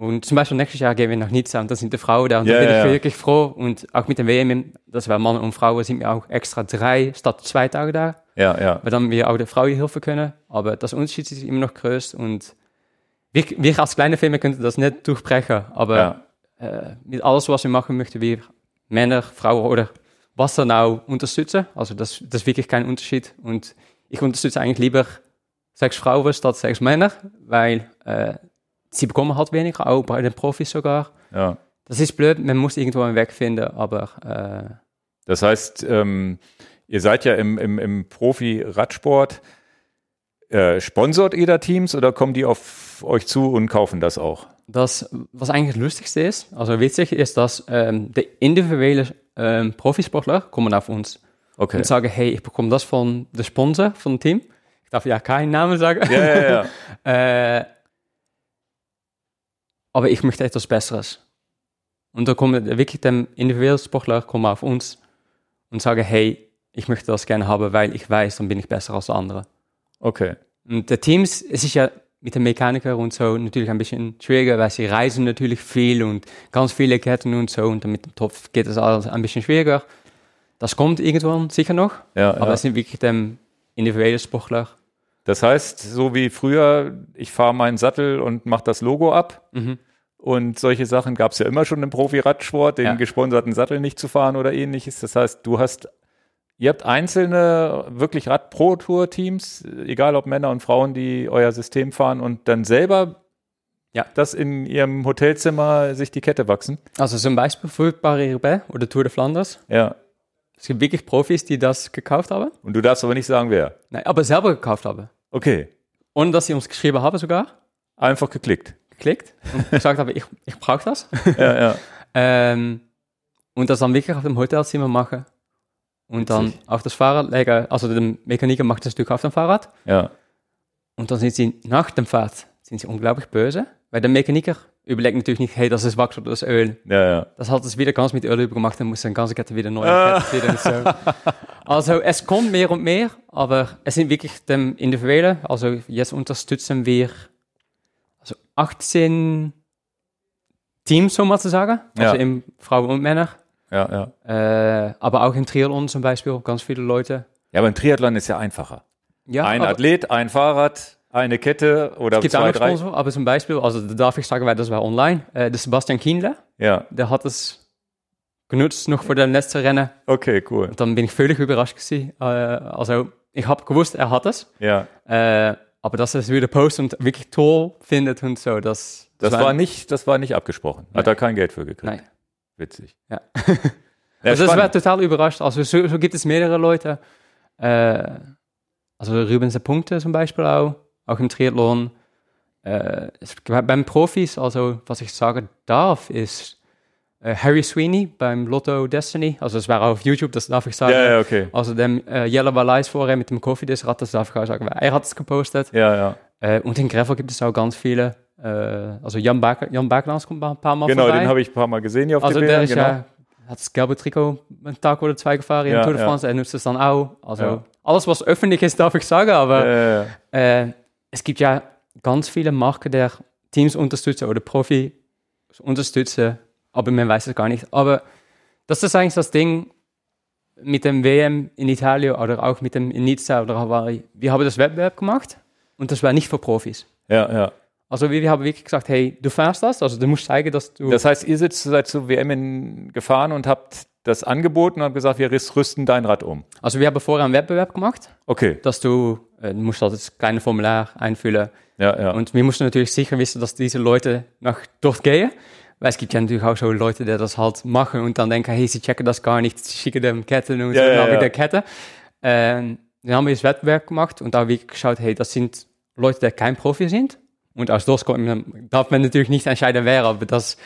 Und zum Beispiel nächstes Jahr gehen wir nach Nizza und da sind die Frauen da und Ja, da bin ich ja. wirklich froh. Und auch mit dem WM, das war Männer und Frauen, sind wir auch extra drei statt zwei Tage da, Ja, ja. weil dann wir auch der Frau helfen können. Aber das Unterschied ist immer noch größt und wir, wir als kleine Firma könnten das nicht durchbrechen, aber ja. äh, mit alles, was wir machen, möchten wir Männer, Frauen oder was dann auch unterstützen. Also das, das ist wirklich kein Unterschied. Und ich unterstütze eigentlich lieber sechs Frauen statt sechs Männer, weil äh, sie bekommen halt weniger, auch bei den Profis sogar. ja. Das ist blöd, man muss irgendwo einen Weg finden, aber äh, Das heißt, ähm, ihr seid ja im, im, im Profi-Radsport. Äh, sponsort ihr da Teams oder kommen die auf euch zu und kaufen das auch? das, was eigentlich das Lustigste ist, also witzig, ist, dass ähm, die individuelle ähm, Profisportler kommen auf uns Okay. und sagen, hey, ich bekomme das von der Sponsor von dem Team. Ich darf ja keinen Namen sagen. Ja, ja, ja. *laughs* Äh, aber ich möchte etwas Besseres. Und da kommen wirklich die individuellen Sportler kommen auf uns und sage, hey, ich möchte das gerne haben, weil ich weiß, dann bin ich besser als andere. Okay. Und der Teams, es ist ja mit den Mechaniker und so natürlich ein bisschen schwieriger, weil sie reisen natürlich viel und ganz viele Ketten und so und mit dem Topf geht es alles ein bisschen schwieriger. Das kommt irgendwann sicher noch, Ja, aber ja. es sind wirklich dem individuelle Sportler. Das heißt, so wie früher, ich fahre meinen Sattel und mache das Logo ab. Mhm. Und solche Sachen gab es ja immer schon im Profi-Radsport, den Ja. gesponserten Sattel nicht zu fahren oder ähnliches. Das heißt, du hast, ihr habt einzelne wirklich Rad-Pro-Tour-Teams, egal ob Männer und Frauen, die euer System fahren und dann selber Ja. das in ihrem Hotelzimmer sich die Kette wachsen. Also zum Beispiel für Paris-Roubaix oder Tour de Flanders. Ja. Es gibt wirklich Profis, die das gekauft haben. Und du darfst aber nicht sagen, wer. Nein, aber selber gekauft haben. Okay. Ohne dass sie uns geschrieben haben sogar. Einfach geklickt. Geklickt und *laughs* gesagt haben, ich, ich brauche das. Ja, ja. Ähm, und das dann wirklich auf dem Hotelzimmer machen. Und dann auf das Fahrrad legen. Also der Mechaniker macht das Stück auf dem Fahrrad. Ja. Und dann sind sie nach dem Fahrt sind sie unglaublich böse. Weil der Mechaniker überlegt natürlich nicht, hey, das ist Wachs oder das Öl. Ja, ja. Das hat es wieder ganz mit Öl übergemacht, dann muss eine ganze Kette wieder neu *laughs* und so. Also es kommt mehr und mehr, aber es sind wirklich dem individuelle. Also jetzt unterstützen wir also 18 Teams, so mal zu sagen. Also Ja. im Frauen und Männer. Ja, ja. Äh, aber auch im Triathlon zum Beispiel, ganz viele Leute. Ja, beim Triathlon ist ja einfacher. Ja, ein aber Athlet, ein Fahrrad, eine Kette oder es gibt auch zwei, noch drei. Sponsor, aber zum Beispiel, also da darf ich sagen, weil das war online, äh, der Sebastian Kienle, Ja, der hat es genutzt noch vor dem letzten Rennen. okay, cool. Und dann bin ich völlig überrascht gewesen. Äh, also ich habe gewusst, er hat es. Ja, Äh, aber dass er es wieder postet und wirklich toll findet und so, das, das war nicht, das war nicht abgesprochen. Hat er kein Geld für gekriegt. Nein. Witzig. Ja. *laughs* Ja, also das war total überrascht. Also so, so gibt es mehrere Leute. Äh, also Ruben Punkte zum Beispiel auch, auch im Triathlon. Äh, es, beim Profis, also was ich sagen darf, ist äh, Harry Sweeney beim Lotto Destiny. Also das war auf YouTube, das darf ich sagen. ja, ja, okay. Also dem äh, Jelle Valais vorher mit dem Coffee das Rad, das darf ich auch sagen, weil er hat es gepostet. Ja, ja. Äh, und in Gravel gibt es auch ganz viele. Äh, also Jan, Bak Jan Baklands kommt ein paar Mal Genau, vorbei. den habe ich ein paar Mal gesehen hier auf also den der Bildern. ist Genau. ja, hat das gelbe Trikot einen Tag oder zwei gefahren in Ja, Tour de ja. France. Er nutzt es dann auch. Also alles, was öffentlich ist, darf ich sagen. Aber Ja, ja, ja. Es gibt ja ganz viele Marken, der Teams unterstützen oder Profi unterstützen, aber man weiß es gar nicht. Aber das ist eigentlich das Ding mit dem WM in Italien oder auch mit dem in Nizza oder Hawaii. Wir haben das Wettbewerb gemacht und das war nicht für Profis. ja, ja. Also wir, wir haben wirklich gesagt, hey, du fährst das, also du musst zeigen, dass du... Das heißt, ihr sitzt seid zur WM in, gefahren und habt das angeboten und habt gesagt, wir rüst- rüsten dein Rad um. also wir haben vorher einen Wettbewerb gemacht, Okay. dass du, äh, du musst halt das kleine Formular einfüllen Ja, ja. und wir mussten natürlich sicher wissen, dass diese Leute nach dort gehen, weil es gibt ja natürlich auch so Leute, die das halt machen und dann denken, hey, sie checken das gar nicht, sie schicken dem Ketten und Ja, so, ja, dann ja. wieder Kette. Ähm, dann haben wir das Wettbewerb gemacht und da haben wir geschaut, hey, das sind Leute, die kein Profi sind und aus man, darf man natürlich nicht entscheiden, wer, aber das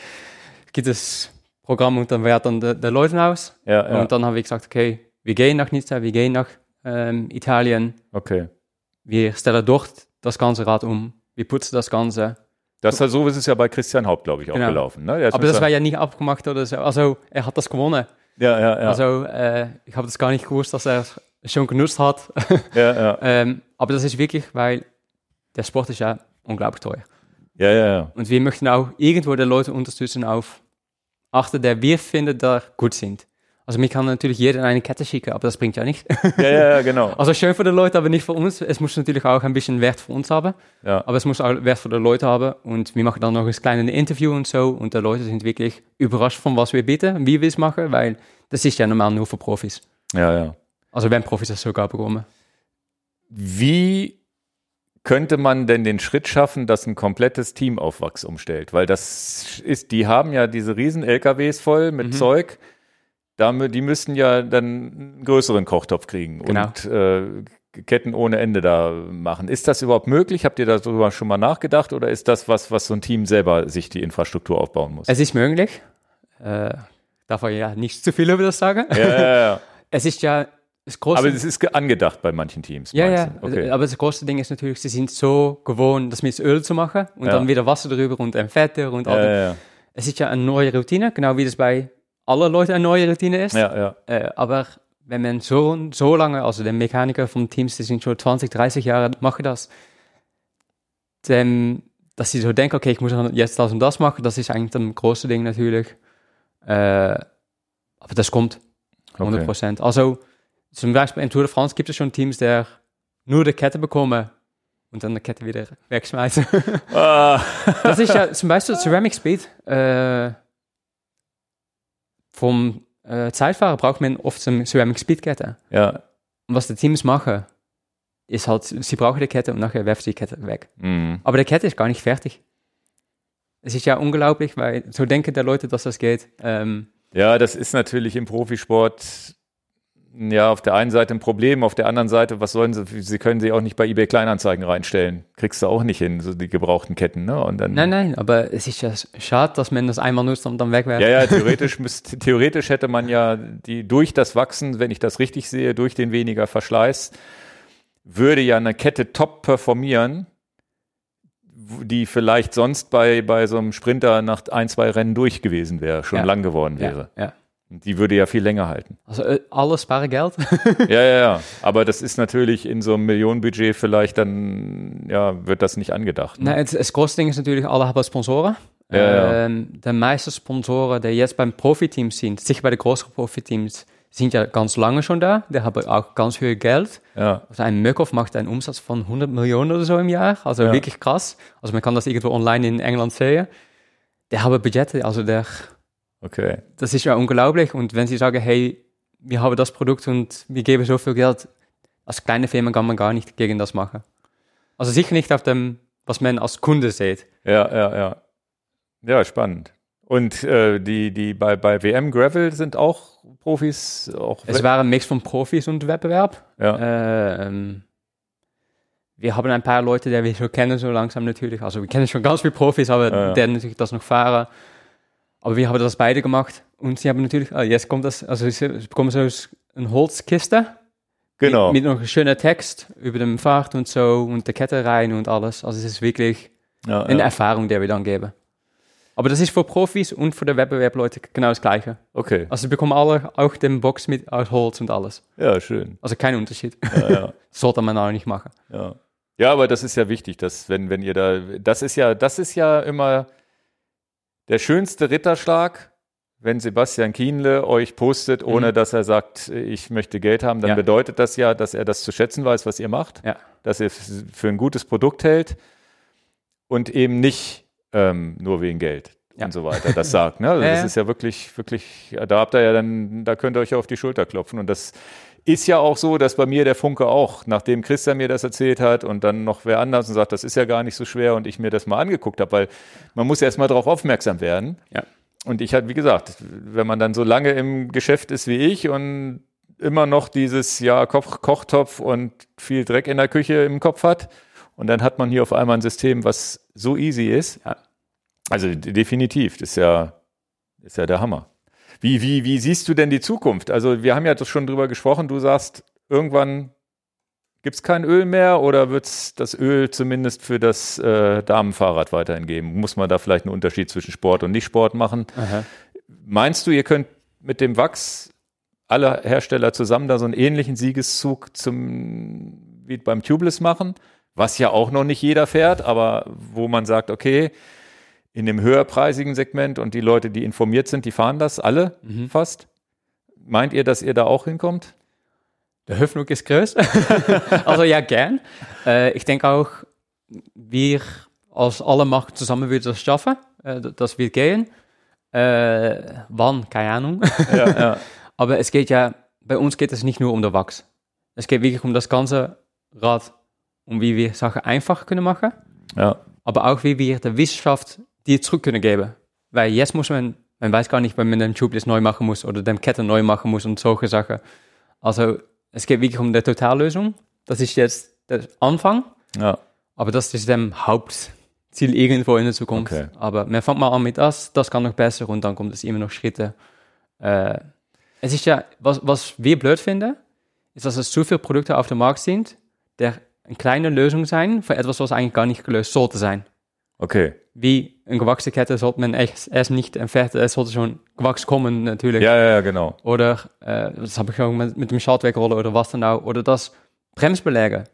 gibt es Programm und dann wählt dann der, der Leute aus ja, ja. und dann haben wir gesagt, okay, wir gehen nach Nizza, wir gehen nach ähm, Italien, okay. wir stellen dort das ganze Rad um, wir putzen das Ganze. Das war so ist es ja bei Christian Haupt, glaube ich, auch Genau. gelaufen. Ne? Aber das war ja nicht abgemacht oder so. Also er hat das gewonnen. ja, ja, ja. Also äh, ich habe das gar nicht gewusst, dass er es schon genutzt hat. *laughs* ja, ja. ähm, aber das ist wirklich, weil der Sport ist ja unglaublich teuer. ja, ja, ja. Und wir möchten auch irgendwo die Leute unterstützen auf achter, der wir finden, da gut sind. Also mir kann natürlich jeder eine Kette schicken, aber das bringt ja nicht. *laughs* Ja, ja, ja, genau. Also schön für die Leute, aber nicht für uns. Es muss natürlich auch ein bisschen Wert für uns haben. Ja. Aber es muss auch Wert für die Leute haben. Und wir machen dann noch ein kleines Interview und so. Und die Leute sind wirklich überrascht von was wir bieten, wie wir es machen, weil das ist ja normal nur für Profis. Ja, ja. Also wenn Profis das sogar bekommen. Wie könnte man denn den Schritt schaffen, dass ein komplettes Team auf Wachs umstellt? Weil das ist, die haben ja diese riesen LKWs voll mit Mhm. Zeug. Die müssen ja dann einen größeren Kochtopf kriegen Genau. und äh, Ketten ohne Ende da machen. Ist das überhaupt möglich? Habt ihr darüber schon mal nachgedacht oder ist das was, was so ein Team selber sich die Infrastruktur aufbauen muss? Es ist möglich. Äh, darf ich ja nicht zu viel über das sagen. ja, ja, ja. *laughs* Es ist ja das große Aber es ist ge- angedacht bei manchen Teams. Ja, ja. Okay. Aber das große Ding ist natürlich, sie sind so gewohnt, das mit Öl zu machen und Ja. dann wieder Wasser drüber und ein Fetter und all ja, das. ja, ja. Es ist ja eine neue Routine, genau wie das bei allen Leuten eine neue Routine ist. ja, ja. Äh, aber wenn man so, so lange, also der Mechaniker vom Teams, die sind schon 20, 30 Jahre, machen das, dann, dass sie so denken, okay, ich muss jetzt das und das machen, das ist eigentlich ein großes Ding natürlich. Äh, aber das kommt, 100 Prozent. Okay. Also zum Beispiel in Tour de France gibt es schon Teams, die nur die Kette bekommen und dann die Kette wieder wegschmeißen. *laughs* Ah. *laughs* das ist ja zum Beispiel Ceramic Speed. Äh, vom äh, Zeitfahrer braucht man oft eine Ceramic Speed Kette. Ja. Und was die Teams machen, ist halt, sie brauchen die Kette und nachher werfen sie die Kette weg. Mhm. Aber die Kette ist gar nicht fertig. Es ist ja unglaublich, weil so denken die Leute, dass das geht. Ähm, ja, das ist natürlich im Profisport ja auf der einen Seite ein Problem, auf der anderen Seite, was sollen sie, sie können sie auch nicht bei eBay Kleinanzeigen reinstellen. Kriegst du auch nicht hin, so die gebrauchten Ketten, ne? Und dann, nein, nein, aber es ist ja schade, dass man das einmal nutzt und dann wegwerft. Ja, ja, *laughs* theoretisch, müsst, theoretisch hätte man ja die durch das Wachsen, wenn ich das richtig sehe, durch den weniger Verschleiß, würde ja eine Kette top performieren, die vielleicht sonst bei, bei so einem Sprinter nach ein, zwei Rennen durch gewesen wäre, schon ja. lang geworden wäre. Ja, ja. Die würde ja viel länger halten. Also äh, alles bare Geld? *laughs* ja, ja, ja. Aber das ist natürlich in so einem Millionenbudget vielleicht dann, ja, wird das nicht angedacht. Ne? Nee, das große Ding ist natürlich, alle haben Sponsoren. Ja, ja. Ähm, de meiste Sponsoren, die jetzt beim Profiteams sind, sicher bei den großen Profiteams, sind ja ganz lange schon da. Die haben auch ganz viel Geld. Ja. Also ein Mökow macht einen Umsatz von 100 Millionen oder so im Jahr. Also ja. wirklich krass. Also man kann das irgendwo online in England sehen. Die haben Budgete, also der Okay. Das ist ja unglaublich. Und wenn Sie sagen, hey, wir haben das Produkt und wir geben so viel Geld, als kleine Firma kann man gar nicht gegen das machen. Also sicher nicht auf dem, was man als Kunde sieht. Ja, ja, ja. Ja, spannend. Und äh, die, die bei, bei WM Gravel sind auch Profis? Auch es war ein Mix von Profis und Wettbewerb. Ja. Äh, ähm, wir haben ein paar Leute, die wir schon kennen, so langsam natürlich. Also wir kennen schon ganz viele Profis, aber ja, ja. die natürlich das noch fahren. Aber wir haben das beide gemacht und sie haben natürlich, ah, jetzt kommt das, also sie bekommen so eine Holzkiste. Genau. Mit, mit noch einem schönen Text über den Fahrt und so und der Kette rein und alles. Also es ist wirklich ja, eine ja. Erfahrung, die wir dann geben. Aber das ist für Profis und für die Wettbewerbleute genau das Gleiche. Okay. Also sie bekommen alle auch den Box mit aus Holz und alles. Ja, schön. Also kein Unterschied. Ja, ja. *laughs* Sollte man auch nicht machen. Ja. Ja, aber das ist ja wichtig, dass wenn, wenn ihr da, das ist ja, das ist ja immer, der schönste Ritterschlag, wenn Sebastian Kienle euch postet, ohne mhm. dass er sagt, ich möchte Geld haben, dann ja. bedeutet das ja, dass er das zu schätzen weiß, was ihr macht, ja. dass ihr für ein gutes Produkt hält und eben nicht ähm, nur wegen Geld ja. und so weiter das sagt. Ne? Also *laughs* das ist ja wirklich, wirklich, da habt ihr ja dann, da könnt ihr euch auf die Schulter klopfen und das ist ja auch so, dass bei mir der Funke auch, nachdem Christian mir das erzählt hat und dann noch wer anders und sagt, das ist ja gar nicht so schwer und ich mir das mal angeguckt habe, weil man muss ja erst mal darauf aufmerksam werden. Ja. Und ich halt, wie gesagt, wenn man dann so lange im Geschäft ist wie ich und immer noch dieses, ja, Koch, Kochtopf und viel Dreck in der Küche im Kopf hat und dann hat man hier auf einmal ein System, was so easy ist. Ja. Also definitiv, das ist ja, ist ja der Hammer. Wie, wie, wie siehst du denn die Zukunft? Also wir haben ja schon drüber gesprochen, du sagst, irgendwann gibt es kein Öl mehr oder wird es das Öl zumindest für das äh, Damenfahrrad weiterhin geben? Muss man da vielleicht einen Unterschied zwischen Sport und Nicht-Sport machen? Aha. Meinst du, ihr könnt mit dem Wachs alle Hersteller zusammen da so einen ähnlichen Siegeszug zum, wie beim Tubeless machen? Was ja auch noch nicht jeder fährt, aber wo man sagt, okay, in dem höherpreisigen Segment und die Leute, die informiert sind, die fahren das alle mhm. fast. Meint ihr, dass ihr da auch hinkommt? Der Hoffnung ist groß. *laughs* *laughs* also ja, gern. Äh, ich denke auch, wir als alle Macht zusammen würden das schaffen. Äh, das wird gehen. Äh, wann? Keine Ahnung. ja, ja. *laughs* Aber es geht ja, bei uns geht es nicht nur um den Wachs. Es geht wirklich um das ganze Rad, um wie wir Sachen einfach können machen. Ja. Aber auch wie wir der Wissenschaft die zurück können geben. Weil jetzt muss man, man weiß gar nicht, wenn man den Tubeless neu machen muss oder den Kette neu machen muss und solche Sachen. Also es geht wirklich um die Totallösung. Das ist jetzt der Anfang. Ja. Aber das ist dem Hauptziel irgendwo in der Zukunft. Okay. Aber man fängt mal an mit das, das kann noch besser und dann kommt es immer noch Schritte. Äh, es ist ja, was, was wir blöd finden, ist, dass es zu viele Produkte auf dem Markt sind, der eine kleine Lösung sein für etwas, was eigentlich gar nicht gelöst sollte sein. Okay. Wie eine gewachsene Kette sollte man echt erst nicht entfernen, es sollte schon gewachs kommen natürlich. Ja, ja, ja, genau. Oder, äh, das habe ich auch mit, mit dem Schaltwerkroller oder was dann auch, oder das Bremsbeläge.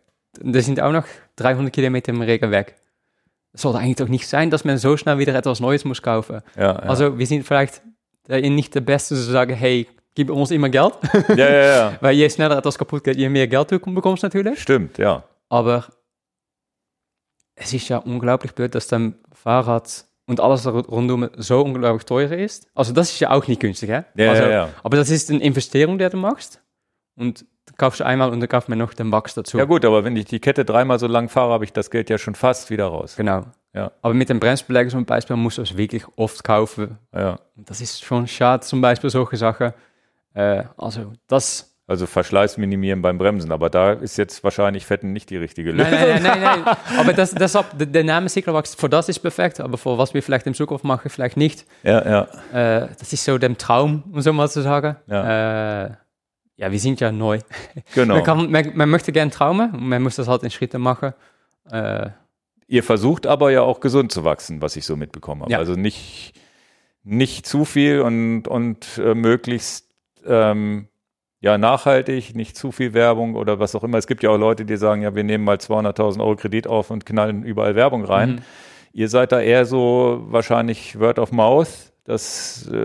Das sind auch noch 300 Kilometer im Regen weg. Es sollte eigentlich doch nicht sein, dass man so schnell wieder etwas Neues muss kaufen. Ja, ja. Also wir sind vielleicht nicht der Beste zu sagen, hey, gib uns immer Geld. ja, ja, ja. *laughs* Weil je schneller etwas kaputt geht, je mehr Geld du bekommst natürlich. Stimmt, ja. Aber es ist ja unglaublich blöd, dass dein Fahrrad und alles rundum so unglaublich teuer ist. Also das ist ja auch nicht günstig, hè? Ja, also, ja, ja. Aber das ist eine Investierung, die du machst. Und du kaufst einmal und dann kauft man noch den Wachs dazu. Ja gut, aber wenn ich die Kette dreimal so lang fahre, habe ich das Geld ja schon fast wieder raus. Genau. Ja. Aber mit dem Bremsbeläger zum Beispiel musst du es wirklich oft kaufen. Ja. Das ist schon schade, zum Beispiel solche Sachen. Äh, also das Also Verschleiß minimieren beim Bremsen, aber da ist jetzt wahrscheinlich Fetten nicht die richtige Lösung. Nein, nein, nein, nein. Aber das, deshalb, der, Name Cyclovax, für das ist perfekt, aber für was wir vielleicht im Zukunft machen, vielleicht nicht. Ja, ja. Äh, das ist so der Traum, um so mal zu sagen. Ja. Äh, ja, wir sind ja neu. *laughs* Genau. Man, kann, man, man möchte gerne traumen und man muss das halt in Schritte machen. Äh, Ihr versucht aber ja auch gesund zu wachsen, was ich so mitbekommen habe. Ja. Also nicht, nicht zu viel und, und äh, möglichst ähm, ja, nachhaltig, nicht zu viel Werbung oder was auch immer. Es gibt ja auch Leute, die sagen, ja, wir nehmen mal 200.000 Euro Kredit auf und knallen überall Werbung rein. Mhm. Ihr seid da eher so wahrscheinlich Word of Mouth, dass äh,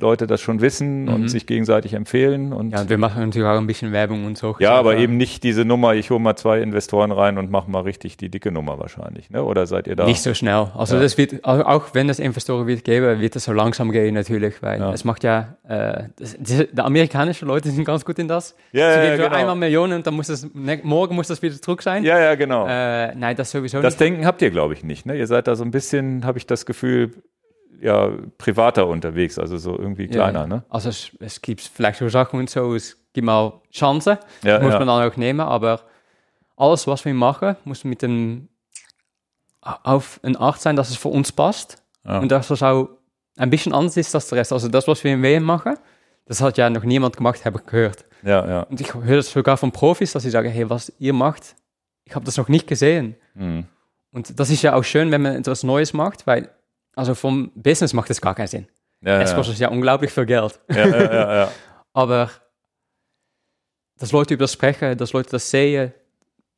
Leute das schon wissen Mhm. und sich gegenseitig empfehlen. Und ja, und wir machen natürlich auch ein bisschen Werbung und so. ja, aber eben nicht diese Nummer, ich hole mal zwei Investoren rein und mache mal richtig die dicke Nummer wahrscheinlich. Ne? Oder seid ihr da? Nicht so schnell. Also Ja. das wird, auch wenn es Investoren wird geben, wird es so langsam gehen natürlich, weil Ja. es macht ja, äh, das, die, die amerikanischen Leute sind ganz gut in das. Ja, Sie ja, geben für genau. einmal Millionen und dann muss es, ne, morgen muss das wieder zurück sein. Ja, ja, genau. Äh, nein, das sowieso das nicht. Denken habt ihr, glaube ich, nicht. Ne? Ihr seid da so ein bisschen, habe ich das Gefühl, ja, privater unterwegs, also so irgendwie kleiner. ja. Ne? Also es, es gibt vielleicht so Sachen und so, es gibt mal Chancen, Ja, muss man dann auch nehmen, aber alles, was wir machen, muss mit dem auf eine Art sein, dass es für uns passt und dass es auch ein bisschen anders ist als der Rest. Also das, was wir in WM machen, das hat ja noch niemand gemacht, habe ich gehört. Ja, ja. Und ich höre das sogar von Profis, dass sie sagen, hey, was ihr macht, ich habe das noch nicht gesehen. Hm. Und das ist ja auch schön, wenn man etwas Neues macht, weil also vom Business macht es gar keinen Sinn. Ja, Es ja. kostet ja unglaublich viel Geld. ja, ja, ja, ja. *laughs* Aber dass Leute über das sprechen, dass Leute das sehen,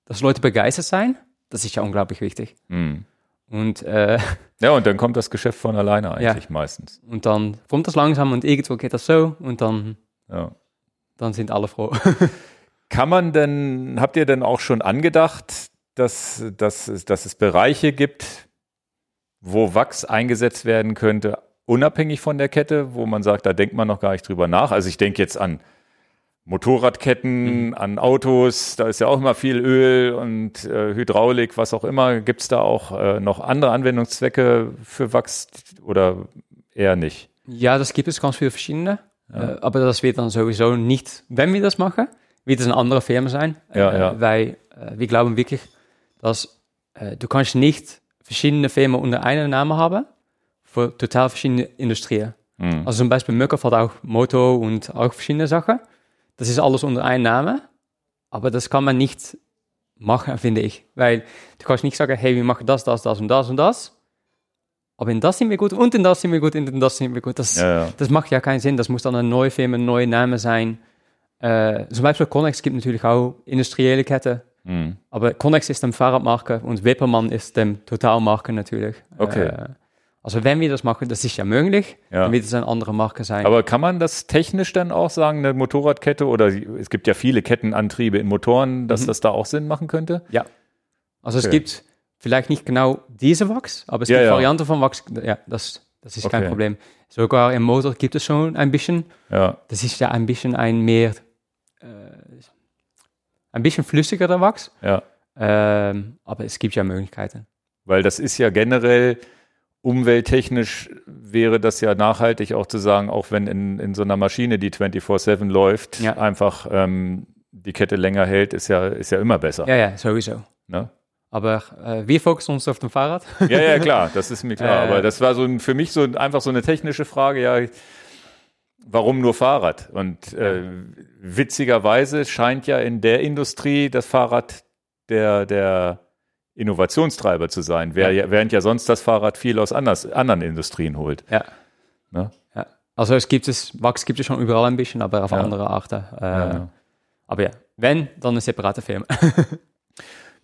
dass Leute begeistert sein, das ist ja unglaublich wichtig. Hm. Und, äh, *laughs* ja, und dann kommt das Geschäft von alleine eigentlich meistens. und dann kommt das langsam und irgendwo geht das so und dann, Ja. dann sind alle froh. *laughs* Kann man denn, habt ihr denn auch schon angedacht, dass, dass, dass es Bereiche gibt, wo Wachs eingesetzt werden könnte, unabhängig von der Kette, wo man sagt, da denkt man noch gar nicht drüber nach? Also ich denke jetzt an Motorradketten, an Autos, da ist ja auch immer viel Öl und äh, Hydraulik, was auch immer. Gibt es da auch äh, noch andere Anwendungszwecke für Wachs oder eher nicht? ja, das gibt es ganz viele verschiedene. Äh, aber das wird dann sowieso nicht, wenn wir das machen, wird es eine andere Firma sein. Ja, äh, ja. Weil äh, wir glauben wirklich, dass äh, du kannst nicht verschiedene Firmen unter einem Namen haben für total verschiedene Industrien. Hm. Also zum Beispiel Möcker hat auch Moto und auch verschiedene Sachen. Das ist alles unter einem Namen, aber das kann man nicht machen, finde ich. Weil du kannst nicht sagen, hey, wir machen das, das, das und das und das. Aber in das sind wir gut und in das sind wir gut und in das sind wir gut. Das, Ja, ja. das macht ja keinen Sinn. Das muss dann eine neue Firma, ein neuer Name sein. Äh, zum Beispiel Connex gibt natürlich auch industrielle Kette. Hm. Aber Connex ist eine Fahrradmarke und Wippermann ist dem Totalmarke natürlich. Okay. Äh, also wenn wir das machen, das ist ja möglich, Ja. dann wird es eine andere Marke sein. Aber kann man das technisch dann auch sagen, eine Motorradkette oder es gibt ja viele Kettenantriebe in Motoren, dass Mhm. das da auch Sinn machen könnte? ja. Also es Okay. gibt vielleicht nicht genau diese Wachs, aber es Ja, gibt ja. Varianten von Wachs. Ja, das, das ist kein Okay. Problem. Sogar im Motor gibt es schon ein bisschen. Ja, Das ist ja ein bisschen ein mehr, ein bisschen flüssigerer Wachs. ja. Ähm, aber es gibt ja Möglichkeiten. Weil das ist ja generell umwelttechnisch wäre das ja nachhaltig auch zu sagen, auch wenn in, in so einer Maschine, die 24-7 läuft, Ja. einfach ähm, die Kette länger hält, ist ja, ist ja immer besser. Ja, ja, sowieso. Ne? Aber äh, wir fokussen uns auf dem Fahrrad. Ja, ja, klar, das ist mir klar. *laughs* Äh. Aber das war so ein, für mich so ein, einfach so eine technische Frage, ja, warum nur Fahrrad? Und äh, witzigerweise scheint ja in der Industrie das Fahrrad der, der Innovationstreiber zu sein, während ja sonst das Fahrrad viel aus anders, anderen Industrien holt. Ja. Ne? ja. Also es gibt es, Wachs gibt es schon überall ein bisschen, aber auf Ja. andere Arten. Äh, Ja. Aber ja, wenn, dann eine separate Firma. *laughs*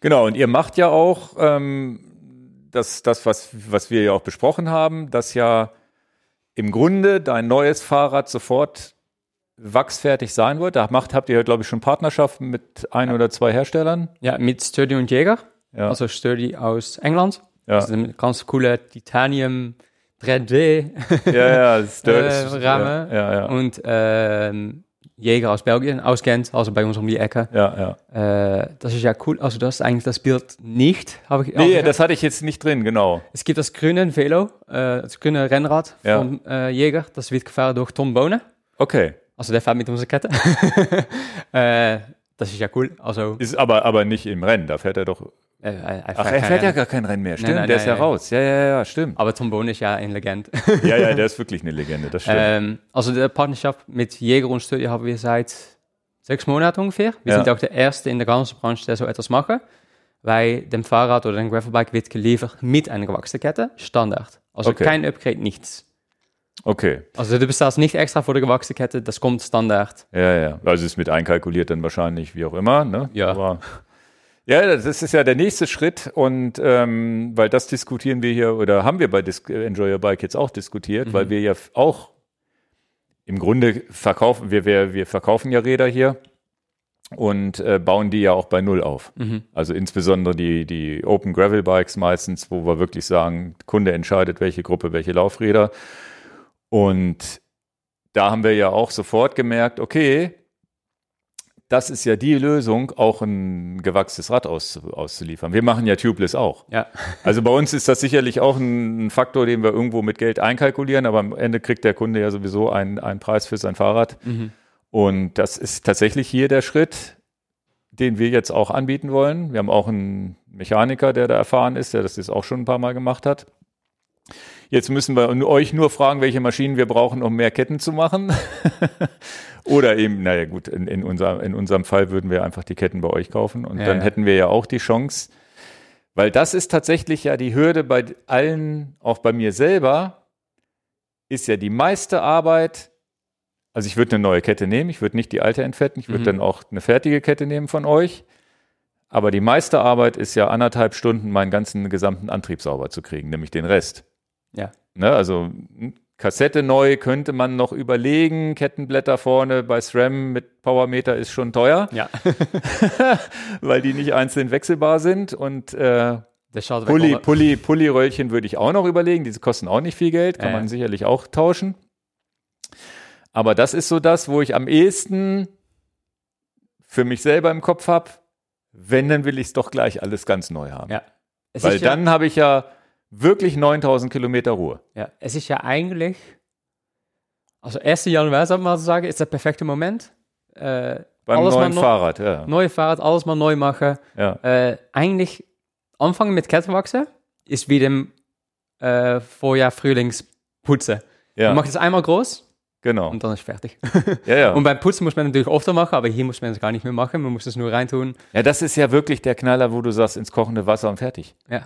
Genau, und ihr macht ja auch ähm, das, das was, was wir ja auch besprochen haben, dass ja im Grunde dein neues Fahrrad sofort wachsfertig sein wird. Da macht, habt ihr, glaube ich, schon Partnerschaften mit ein oder zwei Herstellern. ja, mit Sturdy und Jäger. Ja. Also Sturdy aus England. Ja. Das ist ein ganz coole Titanium 3D Ja, ja, *laughs* äh, Rahmen. ja, ja, Und ähm, Jäger aus Belgien auskennt, also bei uns um die Ecke. ja, ja. Äh, das ist ja cool. Also das ist eigentlich das Bild nicht, habe ich. Nee, also, das hatte ich jetzt nicht drin, genau. es gibt das grüne Velo, äh, das grüne Rennrad Ja. von äh, Jäger. Das wird gefahren durch Tom Bonen. Okay. Also der fährt mit unserer Kette. *laughs* äh, das ist ja cool. Also Ist aber, aber nicht im Rennen, da fährt er doch. Äh, er, Ach, er fährt ja gar kein Rennen mehr. Stimmt, nein, der ist ja nein. raus. Ja, ja, ja, stimmt. Aber Tom Bonen ist ja ein Legend. *laughs* Ja, ja, der ist wirklich eine Legende, das stimmt. ähm, also die Partnerschaft mit Jäger und Studio haben wir seit sechs Monaten ungefähr. Wir Ja. sind auch der Erste in der ganzen Branche, der so etwas macht. Weil dem Fahrrad oder dem Gravelbike wird geliefert mit einer gewachsenen Kette, Standard. Also Okay. kein Upgrade, nichts. Okay. Also du bezahlst nicht extra für die gewachsene Kette, das kommt Standard. Ja, ja. Also ist mit einkalkuliert dann wahrscheinlich, wie auch immer. Ne? Ja. Aber, ja, das ist ja der nächste Schritt und ähm, weil das diskutieren wir hier oder haben wir bei Dis Enjoy Your Bike jetzt auch diskutiert, weil wir ja auch im Grunde verkaufen, wir, wir, wir verkaufen ja Räder hier und äh, bauen die ja auch bei Null auf. Also insbesondere die, die Open Gravel Bikes meistens, wo wir wirklich sagen, Kunde entscheidet, welche Gruppe, welche Laufräder. Und da haben wir ja auch sofort gemerkt, okay, das ist ja die Lösung, auch ein gewachstes Rad aus, auszuliefern. Wir machen ja Tubeless auch. Ja. Also bei uns ist das sicherlich auch ein, Faktor, den wir irgendwo mit Geld einkalkulieren, aber am Ende kriegt der Kunde ja sowieso einen, einen Preis für sein Fahrrad. Und das ist tatsächlich hier der Schritt, den wir jetzt auch anbieten wollen. Wir haben auch einen Mechaniker, der da erfahren ist, der das jetzt auch schon ein paar Mal gemacht hat. Jetzt müssen wir euch nur fragen, welche Maschinen wir brauchen, um mehr Ketten zu machen. *laughs* Oder eben, naja gut, in, in, unser, in unserem Fall würden wir einfach die Ketten bei euch kaufen und Ja, dann ja. hätten wir ja auch die Chance, weil das ist tatsächlich ja die Hürde bei allen, auch bei mir selber, ist ja die meiste Arbeit. Also ich würde eine neue Kette nehmen, ich würde nicht die alte entfetten, ich würde Mhm. dann auch eine fertige Kette nehmen von euch. Aber die meiste Arbeit ist ja anderthalb Stunden, meinen ganzen gesamten Antrieb sauber zu kriegen, nämlich den Rest. Ja. Ne, also hm, Kassette neu könnte man noch überlegen, Kettenblätter vorne bei SRAM mit Powermeter ist schon teuer, Ja. *laughs* weil die nicht einzeln wechselbar sind und äh, Pulli. Pulli, Pulli-Röllchen würde ich auch noch überlegen. Diese kosten auch nicht viel Geld, kann ja. man sicherlich auch tauschen. Aber das ist so das, wo ich am ehesten für mich selber im Kopf habe, wenn, dann will ich es doch gleich alles ganz neu haben. Ja. Weil ja, dann habe ich ja wirklich 9000 Kilometer Ruhe. ja, es ist ja eigentlich, also 1. Januar, soll man mal sagen, ist der perfekte Moment. Äh, Beim Alles mal neuen neu- Fahrrad, ja. neue Fahrrad, alles mal neu machen. ja. Äh, eigentlich anfangen mit Kettenwachsen ist wie dem äh, Vorjahr Frühlingsputzen. ja Man macht es einmal groß genau. und dann ist fertig. *laughs* Ja, ja. Und beim Putzen muss man natürlich öfter machen, aber hier muss man es gar nicht mehr machen. Man muss es nur reintun. ja, das ist ja wirklich der Knaller, wo du sagst, ins kochende Wasser und fertig. Ja.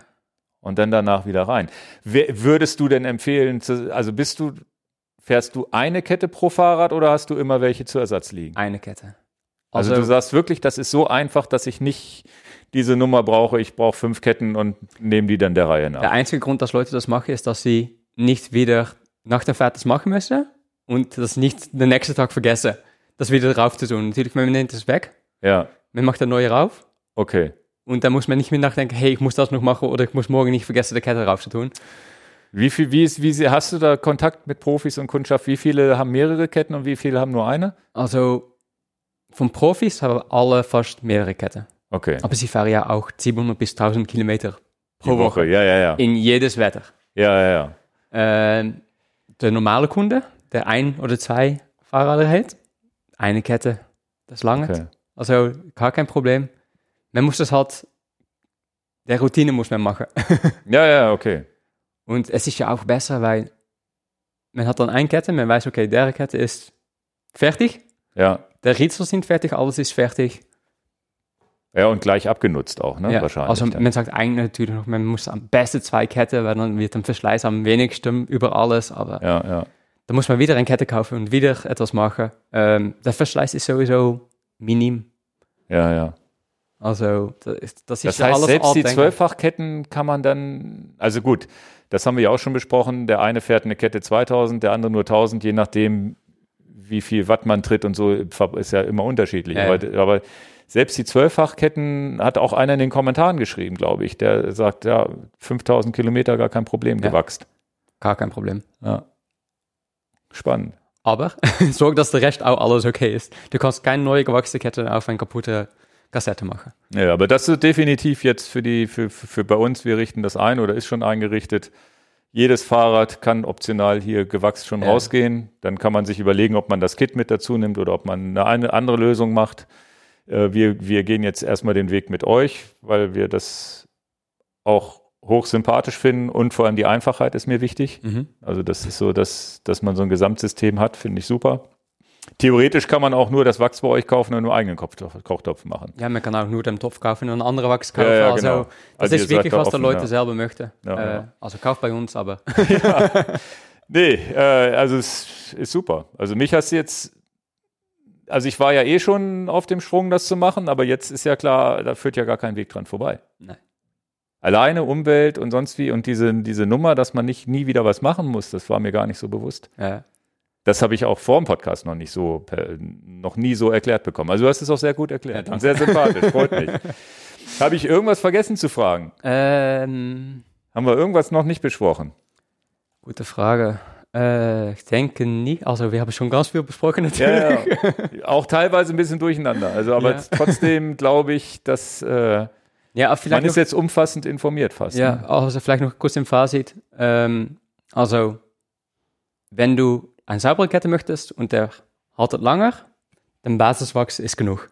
Und dann danach wieder rein. Würdest du denn empfehlen, also bist du, fährst du eine Kette pro Fahrrad oder hast du immer welche zu Ersatz liegen? Eine Kette. Also, Also, du sagst wirklich, das ist so einfach, dass ich nicht diese Nummer brauche, ich brauche fünf Ketten und nehme die dann der Reihe nach. der einzige Grund, dass Leute das machen, ist, dass sie nicht wieder nach der Fahrt das machen müssen und das nicht den nächsten Tag vergessen, das wieder drauf zu tun. Natürlich, man nimmt es weg, Ja, man macht eine neue rauf okay. Und dann muss man nicht mehr nachdenken, hey, ich muss das noch machen oder ich muss morgen nicht vergessen, die Kette rauf zu tun. Wie viel, wie ist, wie hast du da Kontakt mit Profis und Kundschaft? Wie viele haben mehrere Ketten und wie viele haben nur eine? Also von Profis haben alle fast mehrere Ketten. Okay. Aber sie fahren ja auch 700 bis 1000 Kilometer pro Die Woche. Ja, ja, ja. In jedes Wetter. Ja, ja, ja. Ähm, der normale Kunde, der ein oder zwei Fahrräder hat, eine Kette, das lange. Okay. Also gar kein Problem. Man muss das halt, der Routine muss man machen. *laughs* Ja, ja, okay. Und es ist ja auch besser, weil man hat dann eine Kette, man weiß, okay, der Kette ist fertig, Ja. der Ritzel sind fertig, alles ist fertig. Ja, und gleich abgenutzt auch, ne? Ja, Wahrscheinlich. Also man sagt eigentlich natürlich noch, man muss am besten zwei Ketten, weil dann wird der Verschleiß am wenigsten über alles, aber ja, ja. da muss man wieder eine Kette kaufen und wieder etwas machen. Ähm, der Verschleiß ist sowieso minim. Ja, ja. Also das ist, das ist Das ja heißt, alles selbst die. Zwölffachketten kann man dann, also gut, das haben wir ja auch schon besprochen. Der eine fährt eine Kette 2000, der andere nur 1000, je nachdem, wie viel Watt man tritt und so, ist ja immer unterschiedlich. Ja, aber, aber selbst die Zwölffachketten hat auch einer in den Kommentaren geschrieben, glaube ich, der sagt, ja, 5000 Kilometer gar kein Problem Ja. gewachst. Gar kein Problem. Ja. Spannend. Aber *laughs* sorg, dass der Rest auch alles okay ist. Du kannst keine neue gewachsene Kette auf eine kaputte Kassette machen. Ja, aber das ist definitiv jetzt für die, für, für, für bei uns, wir richten das ein oder ist schon eingerichtet. Jedes Fahrrad kann optional hier gewachst schon Ja. rausgehen. Dann kann man sich überlegen, ob man das Kit mit dazu nimmt oder ob man eine, andere Lösung macht. Äh, wir, wir gehen jetzt erstmal den Weg mit euch, weil wir das auch hoch sympathisch finden und vor allem die Einfachheit ist mir wichtig. Also das ist so, dass, dass man so ein Gesamtsystem hat, finde ich super. Theoretisch kann man auch nur das Wachs bei euch kaufen und nur eigenen Kochtopf, Kochtopf machen. Ja, man kann auch nur den Topf kaufen und einen anderen Wachs kaufen. Ja, ja, also, genau. das Also ist wirklich, was der Leute ja. selber möchte. Ja, äh, ja. Also kauft bei uns, aber *laughs* Nee, äh, also es ist super. Also mich hast du jetzt, also ich war ja eh schon auf dem Sprung, das zu machen, aber jetzt ist ja klar, da führt ja gar kein Weg dran vorbei. Nein. Alleine Umwelt und sonst wie und diese, diese Nummer, dass man nicht nie wieder was machen muss, das war mir gar nicht so bewusst. äh, Das habe ich auch vor dem Podcast noch nicht so, noch nie so erklärt bekommen. Also du hast es auch sehr gut erklärt Ja, und sehr sympathisch, freut mich. *laughs* Habe ich irgendwas vergessen zu fragen? ähm, Haben wir irgendwas noch nicht besprochen? gute Frage. Äh, ich denke nicht. Also wir haben schon ganz viel besprochen natürlich. Ja, ja. Auch teilweise ein bisschen durcheinander. Also, aber Ja. trotzdem glaube ich, dass äh, Ja, man ist noch, jetzt umfassend informiert fast. ja, Ne? also vielleicht noch kurz im Fazit. Ähm, also, wenn du eine saubere Kette möchtest und der haltet langer, dann Basiswachs ist genug.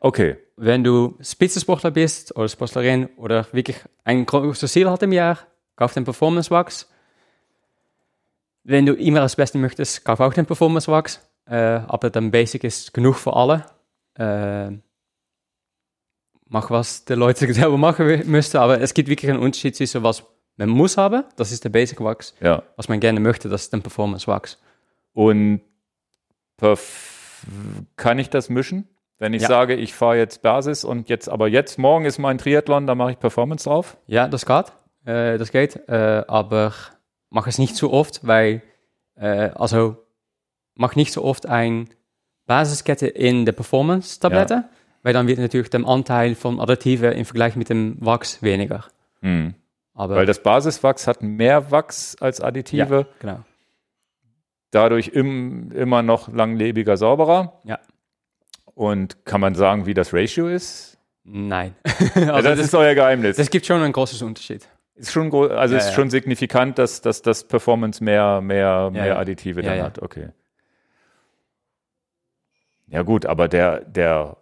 Okay. Wenn du Spitzensportler bist oder Sportlerin oder wirklich ein großes Ziel hat im Jahr, kauf den Performance Wax. Wenn du immer das Beste möchtest, kauf auch den Performance Wax. Äh, aber dann Basic ist genug für alle. Äh, mach, was die Leute *laughs* selber machen müssten, aber es gibt wirklich einen Unterschied zwischen was man muss haben, das ist der Basic Wax, Ja. was man gerne möchte, das ist der Performance Wax. Und kann ich das mischen? Wenn ich Ja. sage, ich fahre jetzt Basis und jetzt, aber jetzt, morgen ist mein Triathlon, da mache ich Performance drauf. Ja, das geht. Äh, das geht. Äh, aber mach es nicht zu oft, weil, äh, also, mach nicht so oft ein Basiskette in der Performance-Tablette, weil dann wird natürlich der Anteil von Additive im Vergleich mit dem Wachs weniger. Hm. Aber Weil das Basiswachs hat mehr Wachs als Additive, ja, genau. Dadurch im, immer noch langlebiger, sauberer. Ja. Und kann man sagen, wie das Ratio ist? Nein. *laughs* Ja, also das, ist euer Geheimnis. das gibt schon einen großen Unterschied. Ist schon, also Ja, ist ja. schon signifikant, dass, dass das Performance mehr, mehr, mehr. Additive dann hat. Okay. Ja gut, aber der, der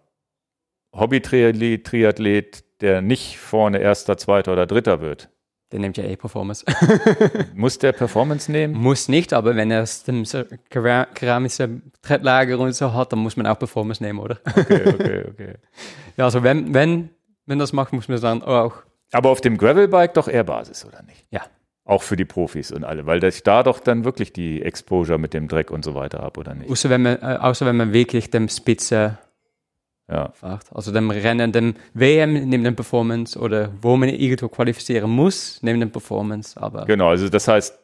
Hobby-Triathlet, Triathlet, der nicht vorne Erster, Zweiter oder Dritter wird, Der nimmt ja eh Performance. *laughs* muss der Performance nehmen? muss nicht, aber wenn er es dem so kera- keramische Trettlager und so hat, dann muss man auch Performance nehmen, oder? Okay, okay, okay. *laughs* Ja, also wenn, wenn, wenn das macht, muss man dann auch. Aber auf dem Gravelbike doch eher Basis, oder nicht? Ja. Auch für die Profis und alle, weil ich da doch dann wirklich die Exposure mit dem Dreck und so weiter habe, oder nicht? Außer wenn man, äh, außer wenn man wirklich dem Spitze Ja. Also dem Rennen, dem WM neben dem Performance oder wo man irgendwo qualifizieren muss, neben dem Performance. Aber Genau, also das heißt,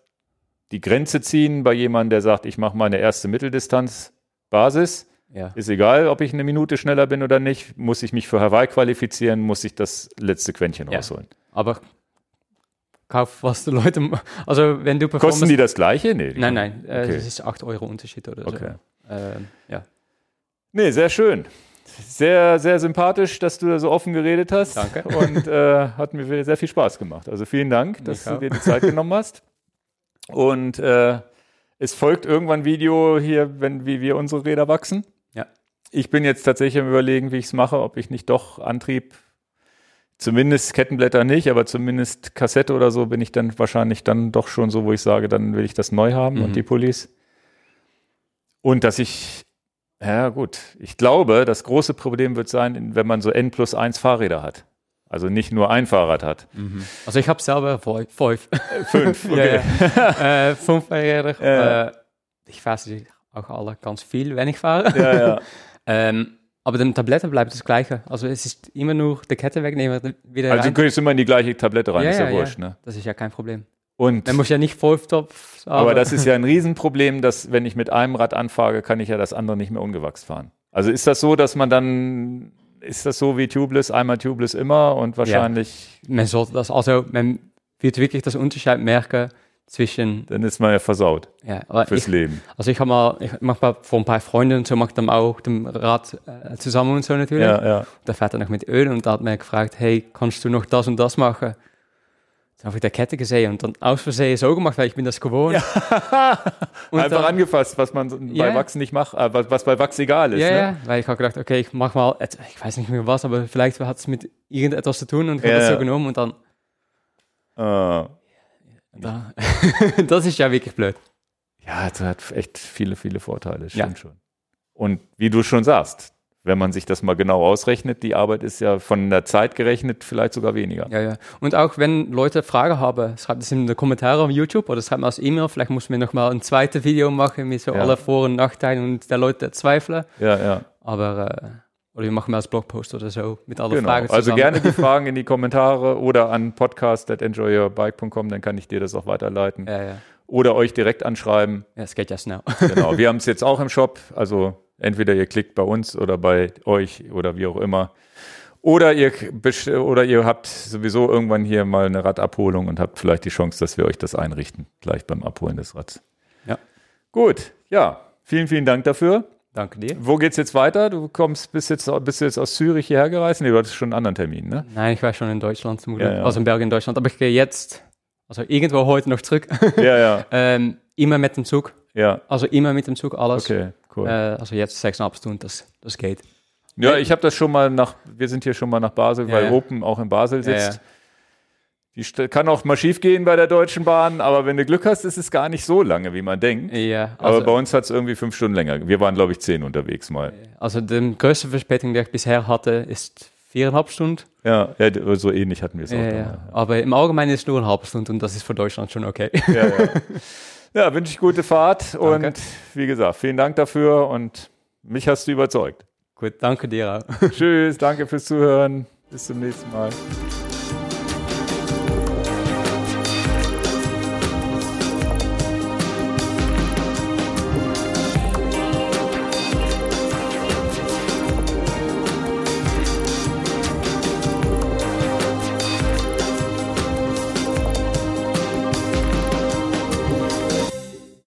die Grenze ziehen bei jemandem, der sagt, ich mache meine erste Mitteldistanz Basis, ja. ist egal, ob ich eine Minute schneller bin oder nicht, muss ich mich für Hawaii qualifizieren, muss ich das letzte Quäntchen Ja. rausholen. Aber kauf, was die Leute. Also wenn du. Kosten die das gleiche? Nee. Nein, nein, äh, Okay. das ist 8 Euro Unterschied oder Okay. so. Ähm, ja. Nee, sehr schön. Sehr, sehr sympathisch, dass du da so offen geredet hast. Danke. Und äh, hat mir sehr viel Spaß gemacht. Also vielen Dank, dass Mich du dir die Zeit genommen hast. Und äh, es folgt irgendwann ein Video hier, wenn, wie wir unsere Räder wachsen. Ja. Ich bin jetzt tatsächlich am überlegen, wie ich es mache, ob ich nicht doch Antrieb, zumindest Kettenblätter nicht, aber zumindest Kassette oder so bin ich dann wahrscheinlich dann doch schon so, wo ich sage, dann will ich das neu haben Mhm. und die Pullis. Und dass ich Ja, gut. Ich glaube, das große Problem wird sein, wenn man so N plus 1 Fahrräder hat. Also nicht nur ein Fahrrad hat. Also ich habe selber fünf. *laughs* Fünf, *laughs* okay. ja, ja. äh, fünf Fahrräder. Ja. Äh, ich fahre sie auch alle ganz viel, wenn ich fahre. *laughs* Ähm, aber den Tabletten bleibt das Gleiche. Also es ist immer nur die Kette wegnehmen, wieder Also du rein. könntest immer in die gleiche Tablette rein, ist ja, wurscht, ne? Das ist ja kein Problem. Und, Man muss ja nicht Volltopf aber das ist ja ein Riesenproblem, dass wenn ich mit einem Rad anfahre, kann ich ja das andere nicht mehr ungewachst fahren. Also ist das so, dass man dann, ist das so wie Tubeless, einmal Tubeless immer und wahrscheinlich, man sollte das, also man wird wirklich das Unterschied merken zwischen, dann ist man ja versaut ja, aber fürs ich, Leben. also ich habe mal, ich mach mal von ein paar Freunden und so, mache dann auch dem Rad äh, zusammen und so natürlich. Ja, ja. Da fährt er noch mit Öl und da hat mir gefragt, hey, kannst du noch das und das machen? Dann habe ich die Kette gesehen und dann aus Versehen so gemacht, weil ich bin das gewohnt. Und Einfach dann- angefasst, was man so bei Ja. Wachs nicht macht, äh, was, was bei Wachs egal ist. Ja, ne? *laughs* ja, weil ich habe gedacht, okay, ich mach mal, ich weiß nicht mehr was, aber vielleicht hat es mit irgendetwas zu tun und ich habe Ja, das ja. so genommen und dann, Äh, da, das ist ja wirklich blöd. ja, es hat echt viele, viele Vorteile, Ja. stimmt schon. Und wie du schon sagst, wenn man sich das mal genau ausrechnet, die Arbeit ist ja von der Zeit gerechnet vielleicht sogar weniger. Ja, ja. Und auch wenn Leute Fragen haben, schreibt es in die Kommentare auf YouTube oder schreibt mir als E-Mail. Vielleicht muss man noch mal ein zweites Video machen mit so Ja. alle Vor- und Nachteilen und der Leute zweifeln. Ja, ja. Aber, äh, oder wir machen mal als Blogpost oder so mit allen Genau. Fragen Also zusammen. gerne die *laughs* Fragen in die Kommentare oder an podcast.enjoyyourbike.com, dann kann ich dir das auch weiterleiten. Ja, ja. Oder euch direkt anschreiben. Ja, es geht ja schnell. Genau. *laughs* Wir haben es jetzt auch im Shop. Also entweder ihr klickt bei uns oder bei euch oder wie auch immer. Oder ihr, oder ihr habt sowieso irgendwann hier mal eine Radabholung und habt vielleicht die Chance, dass wir euch das einrichten, gleich beim Abholen des Rads. Ja. Gut, ja. Vielen, vielen Dank dafür. Danke dir. Wo geht's jetzt weiter? Du kommst, bist jetzt, bist jetzt aus Zürich hierher gereist? Nee, du hattest schon einen anderen Termin, ne? Nein, ich war schon in Deutschland zum Glück. Ja, ja. Also in Belgien, in Deutschland. Aber ich gehe jetzt, also irgendwo heute noch zurück. Ja, ja, *laughs* ähm, immer mit dem Zug. Ja. Also immer mit dem Zug, alles. Okay, cool. Äh, also jetzt sechseinhalb Stunden, das, das geht. Ja, ich habe das schon mal nach, wir sind hier schon mal nach Basel, Ja, weil ja. Open auch in Basel sitzt. ja. Die kann auch mal schief gehen bei der Deutschen Bahn, aber wenn du Glück hast, ist es gar nicht so lange, wie man denkt. Ja, aber also, bei uns hat es irgendwie fünf Stunden länger. Wir waren, glaube ich, zehn unterwegs mal. also die größte Verspätung, die ich bisher hatte, ist viereinhalb Stunden. Ja, ja so ähnlich hatten wir es auch. Dann, ja. Aber im Allgemeinen ist es nur eine halbe Stunde und das ist für Deutschland schon okay. Ja, ja. *laughs* ja wünsche ich gute Fahrt Danke. und wie gesagt, vielen Dank dafür und mich hast du überzeugt. Gut, danke dir. *laughs* Tschüss, danke fürs Zuhören. Bis zum nächsten Mal.